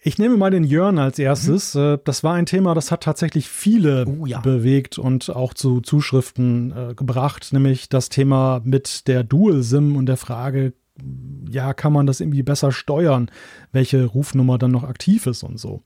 Ich nehme mal den Jörn als erstes. Mhm. Das war ein Thema, das hat tatsächlich viele oh, ja. bewegt und auch zu Zuschriften äh, gebracht, nämlich das Thema mit der Dual-SIM und der Frage, ja, kann man das irgendwie besser steuern, welche Rufnummer dann noch aktiv ist und so.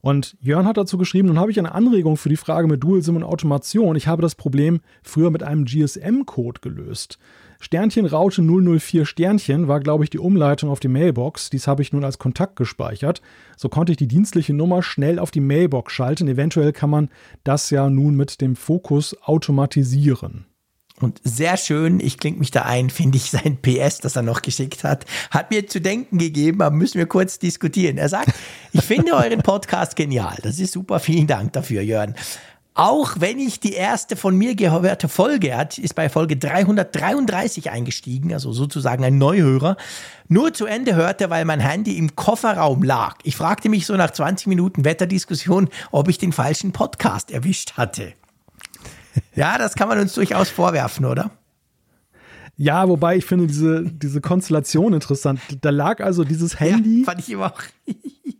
Und Jörn hat dazu geschrieben, nun habe ich eine Anregung für die Frage mit Dual-SIM und Automation. Ich habe das Problem früher mit einem GSM-Code gelöst. Sternchen Raute 004 Sternchen war, glaube ich, die Umleitung auf die Mailbox. Dies habe ich nun als Kontakt gespeichert. So konnte ich die dienstliche Nummer schnell auf die Mailbox schalten. Eventuell kann man das ja nun mit dem Fokus automatisieren. Und sehr schön, ich klinge mich da ein, finde ich sein PS, das er noch geschickt hat, hat mir zu denken gegeben, aber müssen wir kurz diskutieren. Er sagt, ich finde euren Podcast genial. Das ist super, vielen Dank dafür, Jörn. Auch wenn ich die erste von mir gehörte Folge, er ist bei Folge 333 eingestiegen, also sozusagen ein Neuhörer, nur zu Ende hörte, weil mein Handy im Kofferraum lag. Ich fragte mich so nach 20 Minuten Wetterdiskussion, ob ich den falschen Podcast erwischt hatte. Ja, das kann man uns durchaus vorwerfen, oder? Ja, wobei ich finde diese, diese Konstellation interessant. Da lag also dieses Handy ja, fand ich immer auch.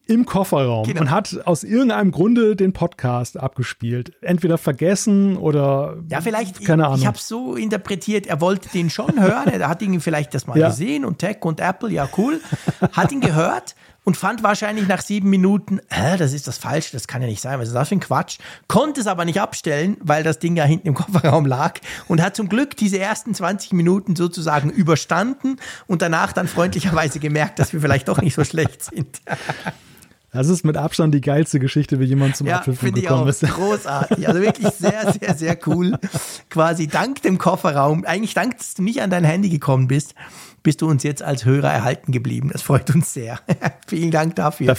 im Kofferraum genau. und hat aus irgendeinem Grunde den Podcast abgespielt. Entweder vergessen oder ja, vielleicht. Keine Ahnung. Ich, ich habe es so interpretiert, er wollte den schon hören. Er hat ihn vielleicht das mal ja. gesehen und Tech und Apple, ja cool. Hat ihn gehört und fand wahrscheinlich nach sieben Minuten, äh, das ist das Falsche, das kann ja nicht sein, was ist das für ein Quatsch. Konnte es aber nicht abstellen, weil das Ding ja hinten im Kofferraum lag und hat zum Glück diese ersten 20 Minuten sozusagen überstanden und danach dann freundlicherweise gemerkt, dass wir vielleicht doch nicht so schlecht sind. Das ist mit Abstand die geilste Geschichte, wie jemand zum ja, Apfelfunk gekommen ist. Großartig. Also wirklich sehr, sehr, sehr cool. Quasi dank dem Kofferraum, eigentlich dank, dass du nicht an dein Handy gekommen bist, bist du uns jetzt als Hörer erhalten geblieben. Das freut uns sehr. Vielen Dank dafür. Da,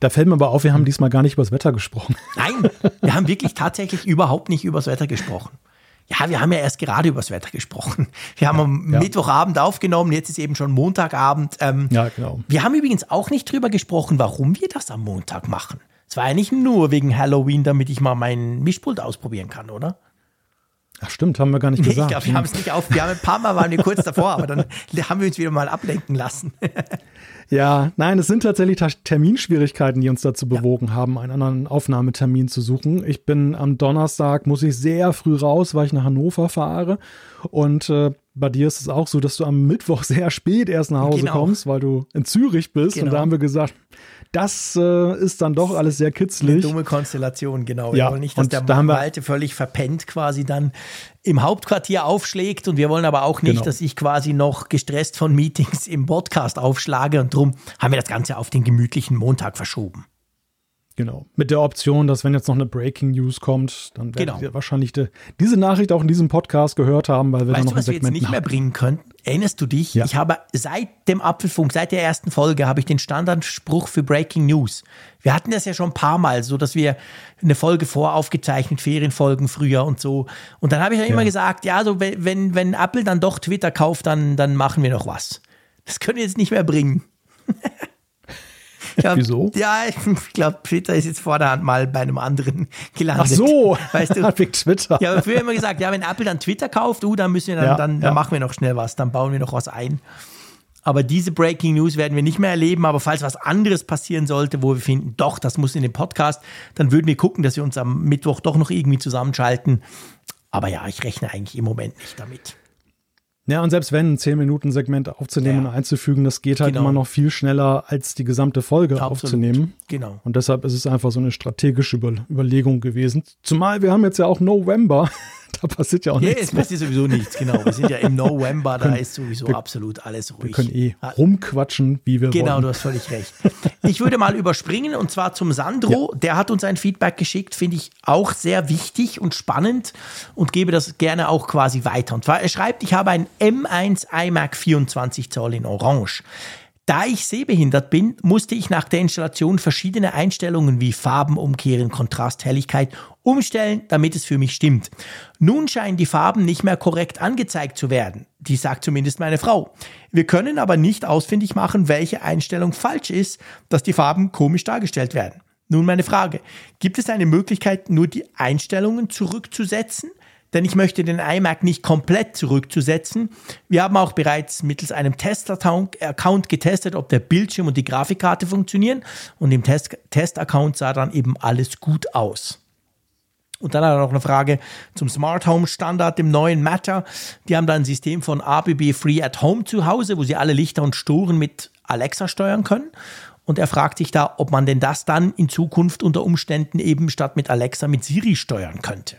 da, fällt mir aber auf, wir haben diesmal gar nicht über das Wetter gesprochen. Nein, wir haben wirklich tatsächlich überhaupt nicht über das Wetter gesprochen. Ja, wir haben ja erst gerade über das Wetter gesprochen. Wir haben am ja. Mittwochabend aufgenommen, jetzt ist eben schon Montagabend. Ähm, ja, genau. Wir haben übrigens auch nicht drüber gesprochen, warum wir das am Montag machen. Es war ja nicht nur wegen Halloween, damit ich mal mein Mischpult ausprobieren kann, oder? Ach stimmt, haben wir gar nicht gesagt. ich glaube, wir haben es nicht auf. Wir haben ein paar Mal waren wir kurz davor, aber dann haben wir uns wieder mal ablenken lassen. ja, nein, es sind tatsächlich Terminschwierigkeiten, die uns dazu bewogen ja. haben, einen anderen Aufnahmetermin zu suchen. Ich bin am Donnerstag, muss ich sehr früh raus, weil ich nach Hannover fahre. Und äh, bei dir ist es auch so, dass du am Mittwoch sehr spät erst nach Hause genau. kommst, weil du in Zürich bist. Genau. Und da genau. haben wir gesagt, das äh, ist dann doch alles sehr kitzlig. Eine dumme Konstellation, genau. Ja, wir wollen nicht, dass der da Malte völlig verpennt quasi dann im Hauptquartier aufschlägt und wir wollen aber auch nicht, genau. dass ich quasi noch gestresst von Meetings im Podcast aufschlage und darum haben wir das Ganze auf den gemütlichen Montag verschoben. Genau. Mit der Option, dass wenn jetzt noch eine Breaking News kommt, dann werdet genau. ihr wahrscheinlich de, diese Nachricht auch in diesem Podcast gehört haben, weil wir weißt dann noch du, was ein Segment wir jetzt nicht mehr bringen können? Erinnerst du dich? Ja. Ich habe seit dem Apfelfunk, seit der ersten Folge, habe ich den Standardspruch für Breaking News. Wir hatten das ja schon ein paar Mal, so dass wir eine Folge voraufgezeichnet, Ferienfolgen früher und so. Und dann habe ich ja immer gesagt, ja, so wenn, wenn Apple dann doch Twitter kauft, dann, dann machen wir noch was. Das können wir jetzt nicht mehr bringen. Glaub, Wieso? Ja, ich glaube, Twitter ist jetzt vorderhand mal bei einem anderen gelandet. Ach so, weißt du? Wegen Twitter. Ja, früher immer gesagt, ja, wenn Apple dann Twitter kauft, uh, dann müssen wir dann, ja, dann, dann ja. machen wir noch schnell was, dann bauen wir noch was ein. Aber diese Breaking News werden wir nicht mehr erleben. Aber falls was anderes passieren sollte, wo wir finden, doch, das muss in den Podcast, dann würden wir gucken, dass wir uns am Mittwoch doch noch irgendwie zusammenschalten. Aber ja, ich rechne eigentlich im Moment nicht damit. Ja, und selbst wenn ein 10-Minuten-Segment aufzunehmen ja. und einzufügen, das geht halt genau. immer noch viel schneller, als die gesamte Folge Absolut. aufzunehmen. Genau. Und deshalb ist es einfach so eine strategische Über Überlegung gewesen. Zumal wir haben jetzt ja auch November. da passiert ja auch yeah, nichts. es passiert sowieso nichts, genau. Wir sind ja im November, da ist sowieso wir, absolut alles ruhig. Wir können eh rumquatschen, wie wir genau, wollen. Genau, du hast völlig recht. Ich würde mal überspringen und zwar zum Sandro. Ja. Der hat uns ein Feedback geschickt, finde ich auch sehr wichtig und spannend und gebe das gerne auch quasi weiter. Und zwar, er schreibt, ich habe ein M1 iMac 24 Zoll in Orange. Da ich sehbehindert bin, musste ich nach der Installation verschiedene Einstellungen wie Farben umkehren, Kontrast, Helligkeit umstellen, damit es für mich stimmt. Nun scheinen die Farben nicht mehr korrekt angezeigt zu werden. Die sagt zumindest meine Frau. Wir können aber nicht ausfindig machen, welche Einstellung falsch ist, dass die Farben komisch dargestellt werden. Nun meine Frage. Gibt es eine Möglichkeit, nur die Einstellungen zurückzusetzen? Denn ich möchte den iMac nicht komplett zurückzusetzen. Wir haben auch bereits mittels einem Test-Account getestet, ob der Bildschirm und die Grafikkarte funktionieren und im Test-Account sah dann eben alles gut aus. Und dann hat er noch eine Frage zum Smart Home Standard, dem neuen Matter. Die haben da ein System von ABB Free at Home zu Hause, wo sie alle Lichter und Storen mit Alexa steuern können. Und er fragt sich da, ob man denn das dann in Zukunft unter Umständen eben statt mit Alexa mit Siri steuern könnte.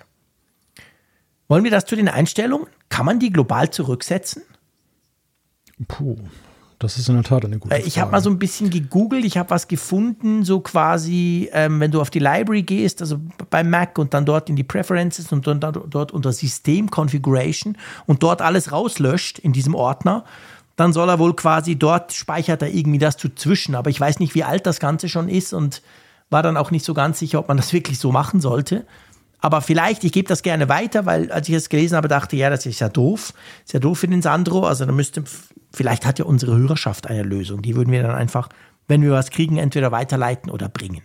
Wollen wir das zu den Einstellungen? Kann man die global zurücksetzen? Puh, das ist in der Tat eine gute Frage. Ich habe mal so ein bisschen gegoogelt, ich habe was gefunden, so quasi, ähm, wenn du auf die Library gehst, also bei Mac und dann dort in die Preferences und dann dort unter System Configuration und dort alles rauslöscht in diesem Ordner, dann soll er wohl quasi dort speichert er irgendwie das zu zwischen. Aber ich weiß nicht, wie alt das Ganze schon ist und war dann auch nicht so ganz sicher, ob man das wirklich so machen sollte. Aber vielleicht, ich gebe das gerne weiter, weil als ich es gelesen habe, dachte ich, ja, das ist ja doof. Ist ja doof für den Sandro. Also da müsste, vielleicht hat ja unsere Hörerschaft eine Lösung. Die würden wir dann einfach, wenn wir was kriegen, entweder weiterleiten oder bringen.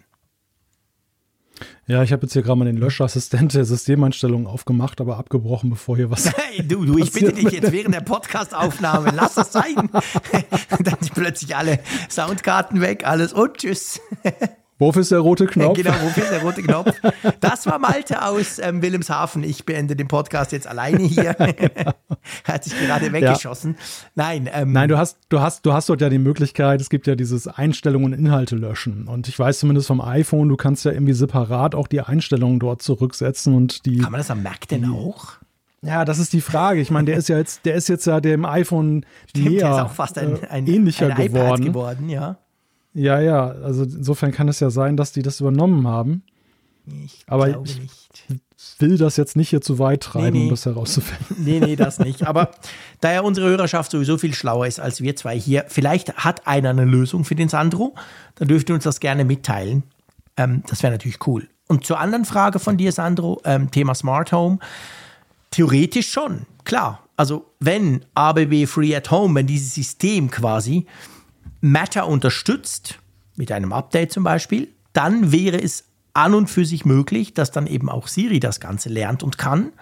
Ja, ich habe jetzt hier gerade mal den Löschassistent der Systemeinstellungen aufgemacht, aber abgebrochen, bevor hier was. Hey, du, du, ich bitte dich jetzt während der Podcastaufnahme, lass das sein. dann sind plötzlich alle Soundkarten weg, alles und tschüss. Wofür ist der rote Knopf? Genau, wofür ist der rote Knopf? Das war Malte aus ähm, Wilhelmshaven. Ich beende den Podcast jetzt alleine hier. er hat sich gerade weggeschossen. Ja. Nein, ähm, Nein, du hast, du hast, du hast dort ja die Möglichkeit, es gibt ja dieses Einstellungen und Inhalte löschen. Und ich weiß zumindest vom iPhone, du kannst ja irgendwie separat auch die Einstellungen dort zurücksetzen und die. Kann man das am Mac denn auch? Ja, das ist die Frage. Ich meine, der ist ja jetzt, der ist jetzt ja dem iPhone Stimmt, näher, der ist auch fast ein, ein, ähnlicher ein geworden. geworden, ja. Ja, ja, also insofern kann es ja sein, dass die das übernommen haben. Ich Aber ich nicht. will das jetzt nicht hier zu weit treiben, nee, nee. um das herauszufinden. Nee, nee, das nicht. Aber da ja unsere Hörerschaft sowieso viel schlauer ist als wir zwei hier, vielleicht hat einer eine Lösung für den Sandro, dann dürft ihr uns das gerne mitteilen. Ähm, das wäre natürlich cool. Und zur anderen Frage von dir, Sandro, ähm, Thema Smart Home. Theoretisch schon, klar. Also wenn ABB Free at Home, wenn dieses System quasi Matter unterstützt, mit einem Update zum Beispiel, dann wäre es an und für sich möglich, dass dann eben auch Siri das Ganze lernt und kann.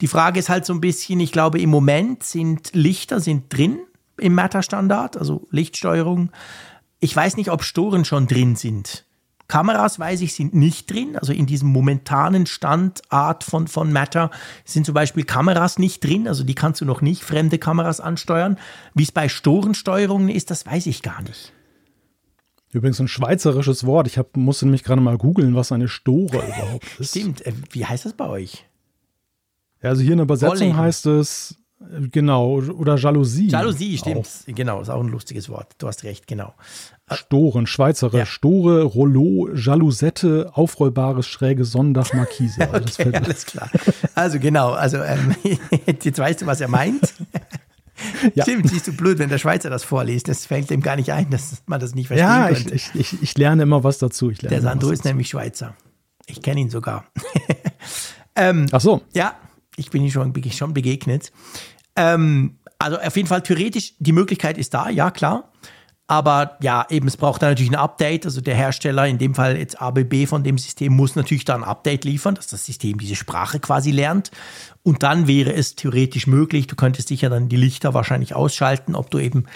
Die Frage ist halt so ein bisschen, ich glaube, im Moment sind Lichter sind drin im Matter-Standard, also Lichtsteuerung. Ich weiß nicht, ob Storen schon drin sind. Kameras, weiß ich, sind nicht drin. Also in diesem momentanen Standart von, von Matter sind zum Beispiel Kameras nicht drin. Also die kannst du noch nicht fremde Kameras ansteuern. Wie es bei Storensteuerungen ist, das weiß ich gar nicht. Übrigens ein schweizerisches Wort. Ich hab, musste nämlich gerade mal googeln, was eine Store überhaupt ist. Stimmt. Äh, wie heißt das bei euch? Ja, also hier in der Übersetzung Volley. heißt es Genau, oder Jalousie. Jalousie, stimmt. Auch. Genau, ist auch ein lustiges Wort. Du hast recht, genau. Storen, Schweizere, ja. Store, Rollo, Jalousette, aufrollbares schräge Sonndach, Markise. Also okay, alles klar. Also genau, also ähm, jetzt weißt du, was er meint. Ja. Stimmt, siehst du blöd, wenn der Schweizer das vorliest. Das fällt dem gar nicht ein, dass man das nicht verstehen ja. Ja, ich, ich, ich, lerne immer was dazu. der Sandro ist nämlich Schweizer. Ich kenne ihn sogar. ähm, Ach so. Ja, ich bin ihm schon, schon begegnet. Ähm, also auf jeden Fall theoretisch, die Möglichkeit ist da, ja klar. Aber ja, eben, es braucht dann natürlich ein Update. Also der Hersteller, in dem Fall jetzt ABB von dem System, muss natürlich da ein Update liefern, dass das System diese Sprache quasi lernt. Und dann wäre es theoretisch möglich, du könntest sicher dann die Lichter wahrscheinlich ausschalten, ob du eben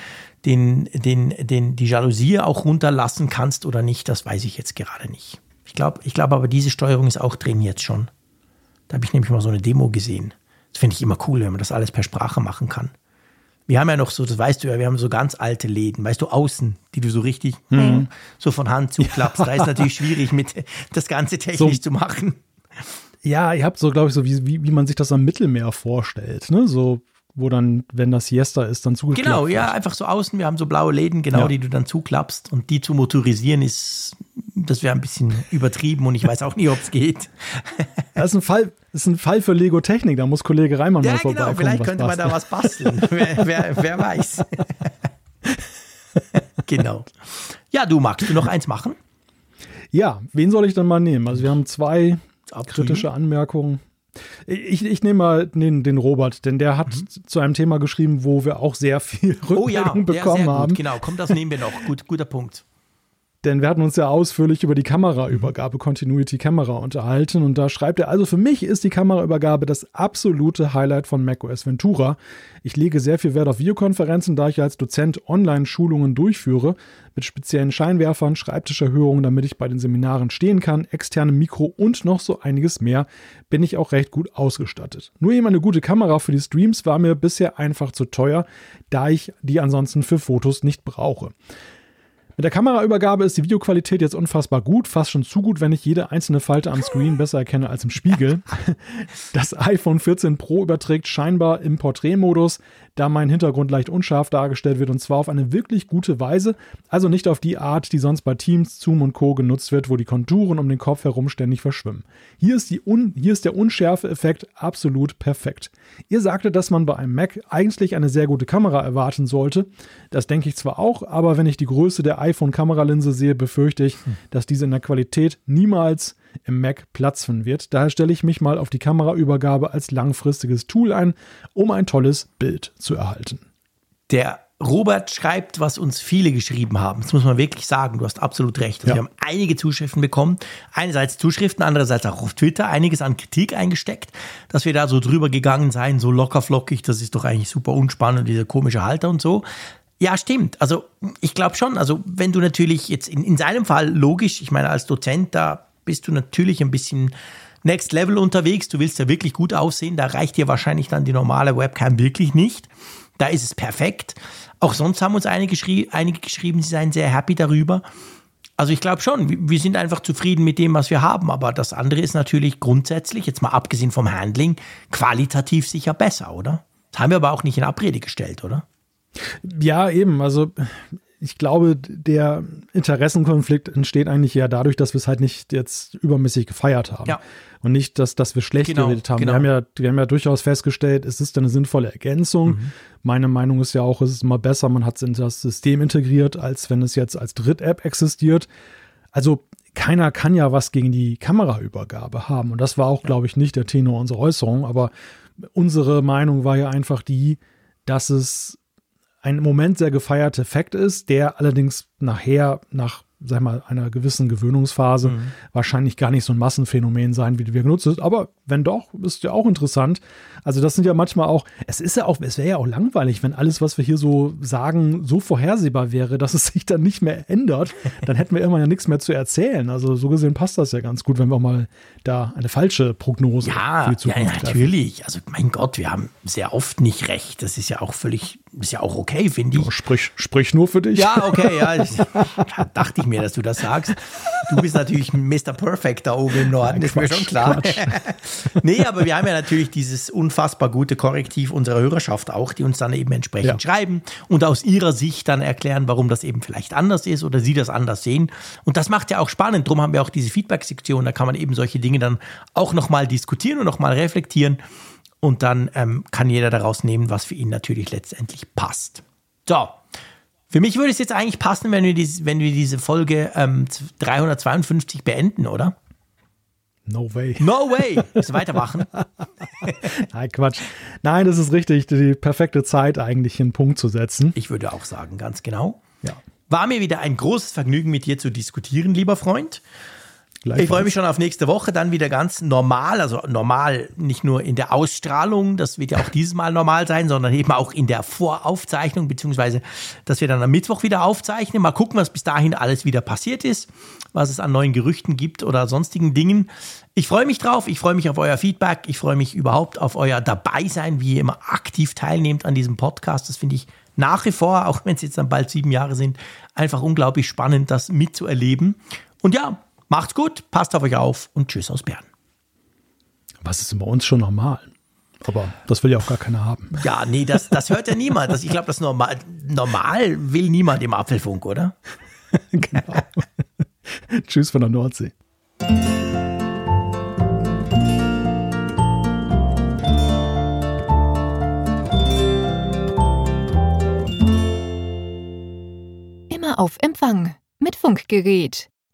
den, den, den, die Jalousie auch runterlassen kannst oder nicht, das weiß ich jetzt gerade nicht. Ich glaube ich glaub aber, diese Steuerung ist auch drin jetzt schon. Da habe ich nämlich mal so eine Demo gesehen. Das finde ich immer cool, wenn man das alles per Sprache machen kann. Wir haben ja noch so, das weißt du ja, wir haben so ganz alte Läden, weißt du, außen, die du so richtig mhm. so von Hand zuklappst. Ja. Da ist natürlich schwierig, mit das Ganze technisch so. zu machen. Ja, ihr habt so, glaube ich, so wie, wie, wie man sich das am Mittelmeer vorstellt, ne? So wo dann, wenn das Siesta ist, dann zugeklappt Genau, ja, einfach so außen. Wir haben so blaue Läden, genau, ja. die du dann zuklappst. Und die zu motorisieren ist, das wäre ein bisschen übertrieben und ich weiß auch nie, ob es geht. Das ist ein Fall, das ist ein Fall für Lego Technik. Da muss Kollege Reimann ja, mal vorbei. Genau, vielleicht könnte basteln. man da was basteln. wer, wer, wer weiß. genau. Ja, du magst du noch eins machen? Ja, wen soll ich dann mal nehmen? Also wir haben zwei kritische Anmerkungen. Ich, ich nehme mal den, den Robert, denn der hat mhm. zu einem Thema geschrieben, wo wir auch sehr viel Rückmeldung oh ja, bekommen haben. Genau, komm, das nehmen wir noch. Gut, guter Punkt. Denn wir hatten uns ja ausführlich über die Kameraübergabe Continuity Kamera unterhalten und da schreibt er, also für mich ist die Kameraübergabe das absolute Highlight von macOS Ventura. Ich lege sehr viel Wert auf Videokonferenzen, da ich als Dozent Online-Schulungen durchführe, mit speziellen Scheinwerfern, Schreibtischerhöhungen, damit ich bei den Seminaren stehen kann, externem Mikro und noch so einiges mehr, bin ich auch recht gut ausgestattet. Nur eben eine gute Kamera für die Streams war mir bisher einfach zu teuer, da ich die ansonsten für Fotos nicht brauche. Mit der Kameraübergabe ist die Videoqualität jetzt unfassbar gut, fast schon zu gut, wenn ich jede einzelne Falte am Screen besser erkenne als im Spiegel. Das iPhone 14 Pro überträgt scheinbar im Porträtmodus, da mein Hintergrund leicht unscharf dargestellt wird und zwar auf eine wirklich gute Weise, also nicht auf die Art, die sonst bei Teams, Zoom und Co. genutzt wird, wo die Konturen um den Kopf herum ständig verschwimmen. Hier ist, die Un hier ist der Unschärfe-Effekt absolut perfekt. Ihr sagtet, dass man bei einem Mac eigentlich eine sehr gute Kamera erwarten sollte. Das denke ich zwar auch, aber wenn ich die Größe der iPhone-Kameralinse sehe, befürchte ich, hm. dass diese in der Qualität niemals im Mac Platz finden wird. Daher stelle ich mich mal auf die Kameraübergabe als langfristiges Tool ein, um ein tolles Bild zu erhalten. Der Robert schreibt, was uns viele geschrieben haben. Das muss man wirklich sagen. Du hast absolut recht. Also ja. Wir haben einige Zuschriften bekommen. Einerseits Zuschriften, andererseits auch auf Twitter einiges an Kritik eingesteckt, dass wir da so drüber gegangen seien, so lockerflockig. Das ist doch eigentlich super unspannend, dieser komische Halter und so. Ja, stimmt. Also ich glaube schon. Also wenn du natürlich jetzt in, in seinem Fall logisch, ich meine als Dozent, da bist du natürlich ein bisschen Next Level unterwegs. Du willst ja wirklich gut aussehen. Da reicht dir wahrscheinlich dann die normale Webcam wirklich nicht. Da ist es perfekt. Auch sonst haben uns einige, geschrie einige geschrieben, sie seien sehr happy darüber. Also ich glaube schon, wir sind einfach zufrieden mit dem, was wir haben. Aber das andere ist natürlich grundsätzlich, jetzt mal abgesehen vom Handling, qualitativ sicher besser, oder? Das haben wir aber auch nicht in Abrede gestellt, oder? Ja, eben. Also ich glaube, der Interessenkonflikt entsteht eigentlich ja dadurch, dass wir es halt nicht jetzt übermäßig gefeiert haben. Ja. Und nicht, dass, dass wir schlecht genau, geredet haben. Genau. Wir, haben ja, wir haben ja durchaus festgestellt, es ist eine sinnvolle Ergänzung. Mhm. Meine Meinung ist ja auch, es ist immer besser, man hat es in das System integriert, als wenn es jetzt als Dritt-App existiert. Also keiner kann ja was gegen die Kameraübergabe haben. Und das war auch, glaube ich, nicht der Tenor unserer Äußerung. Aber unsere Meinung war ja einfach die, dass es ein im Moment sehr gefeierter Effekt ist, der allerdings nachher nach sag mal, einer gewissen Gewöhnungsphase mhm. wahrscheinlich gar nicht so ein Massenphänomen sein, wie wir genutzt ist. Aber wenn doch, ist ja auch interessant. Also das sind ja manchmal auch, es ist ja auch, es wäre ja auch langweilig, wenn alles, was wir hier so sagen, so vorhersehbar wäre, dass es sich dann nicht mehr ändert. Dann hätten wir irgendwann ja nichts mehr zu erzählen. Also so gesehen passt das ja ganz gut, wenn wir mal da eine falsche Prognose ja, für die Zukunft Ja, natürlich. Treffen. Also mein Gott, wir haben sehr oft nicht recht. Das ist ja auch völlig, ist ja auch okay, finde ich. Ja, sprich, sprich nur für dich. Ja, okay, ja. dachte ich mir, dass du das sagst. Du bist natürlich Mr. Perfect da oben im Norden, Nein, ist Quatsch, mir schon klar. nee, aber wir haben ja natürlich dieses unfassbar gute Korrektiv unserer Hörerschaft auch, die uns dann eben entsprechend ja. schreiben und aus ihrer Sicht dann erklären, warum das eben vielleicht anders ist oder sie das anders sehen. Und das macht ja auch spannend. Darum haben wir auch diese Feedback-Sektion. Da kann man eben solche Dinge dann auch nochmal diskutieren und nochmal reflektieren. Und dann ähm, kann jeder daraus nehmen, was für ihn natürlich letztendlich passt. So, für mich würde es jetzt eigentlich passen, wenn wir, dies, wenn wir diese Folge ähm, 352 beenden, oder? No way. No way. Müssen weitermachen. Nein, Quatsch. Nein, das ist richtig. Die perfekte Zeit, eigentlich einen Punkt zu setzen. Ich würde auch sagen, ganz genau. Ja. War mir wieder ein großes Vergnügen, mit dir zu diskutieren, lieber Freund. Ich freue mich schon auf nächste Woche, dann wieder ganz normal, also normal nicht nur in der Ausstrahlung, das wird ja auch dieses Mal normal sein, sondern eben auch in der Voraufzeichnung, beziehungsweise, dass wir dann am Mittwoch wieder aufzeichnen. Mal gucken, was bis dahin alles wieder passiert ist, was es an neuen Gerüchten gibt oder sonstigen Dingen. Ich freue mich drauf, ich freue mich auf euer Feedback, ich freue mich überhaupt auf euer Dabeisein, wie ihr immer aktiv teilnehmt an diesem Podcast. Das finde ich nach wie vor, auch wenn es jetzt dann bald sieben Jahre sind, einfach unglaublich spannend, das mitzuerleben. Und ja, macht's gut, passt auf euch auf und tschüss aus Bern. Was ist bei uns schon normal? Aber das will ja auch gar keiner haben. Ja, nee, das, das hört ja niemand. Das, ich glaube, das normal, normal will niemand im Apfelfunk, oder? genau. Tschüss von der Nordsee. Immer auf Empfang mit Funkgerät,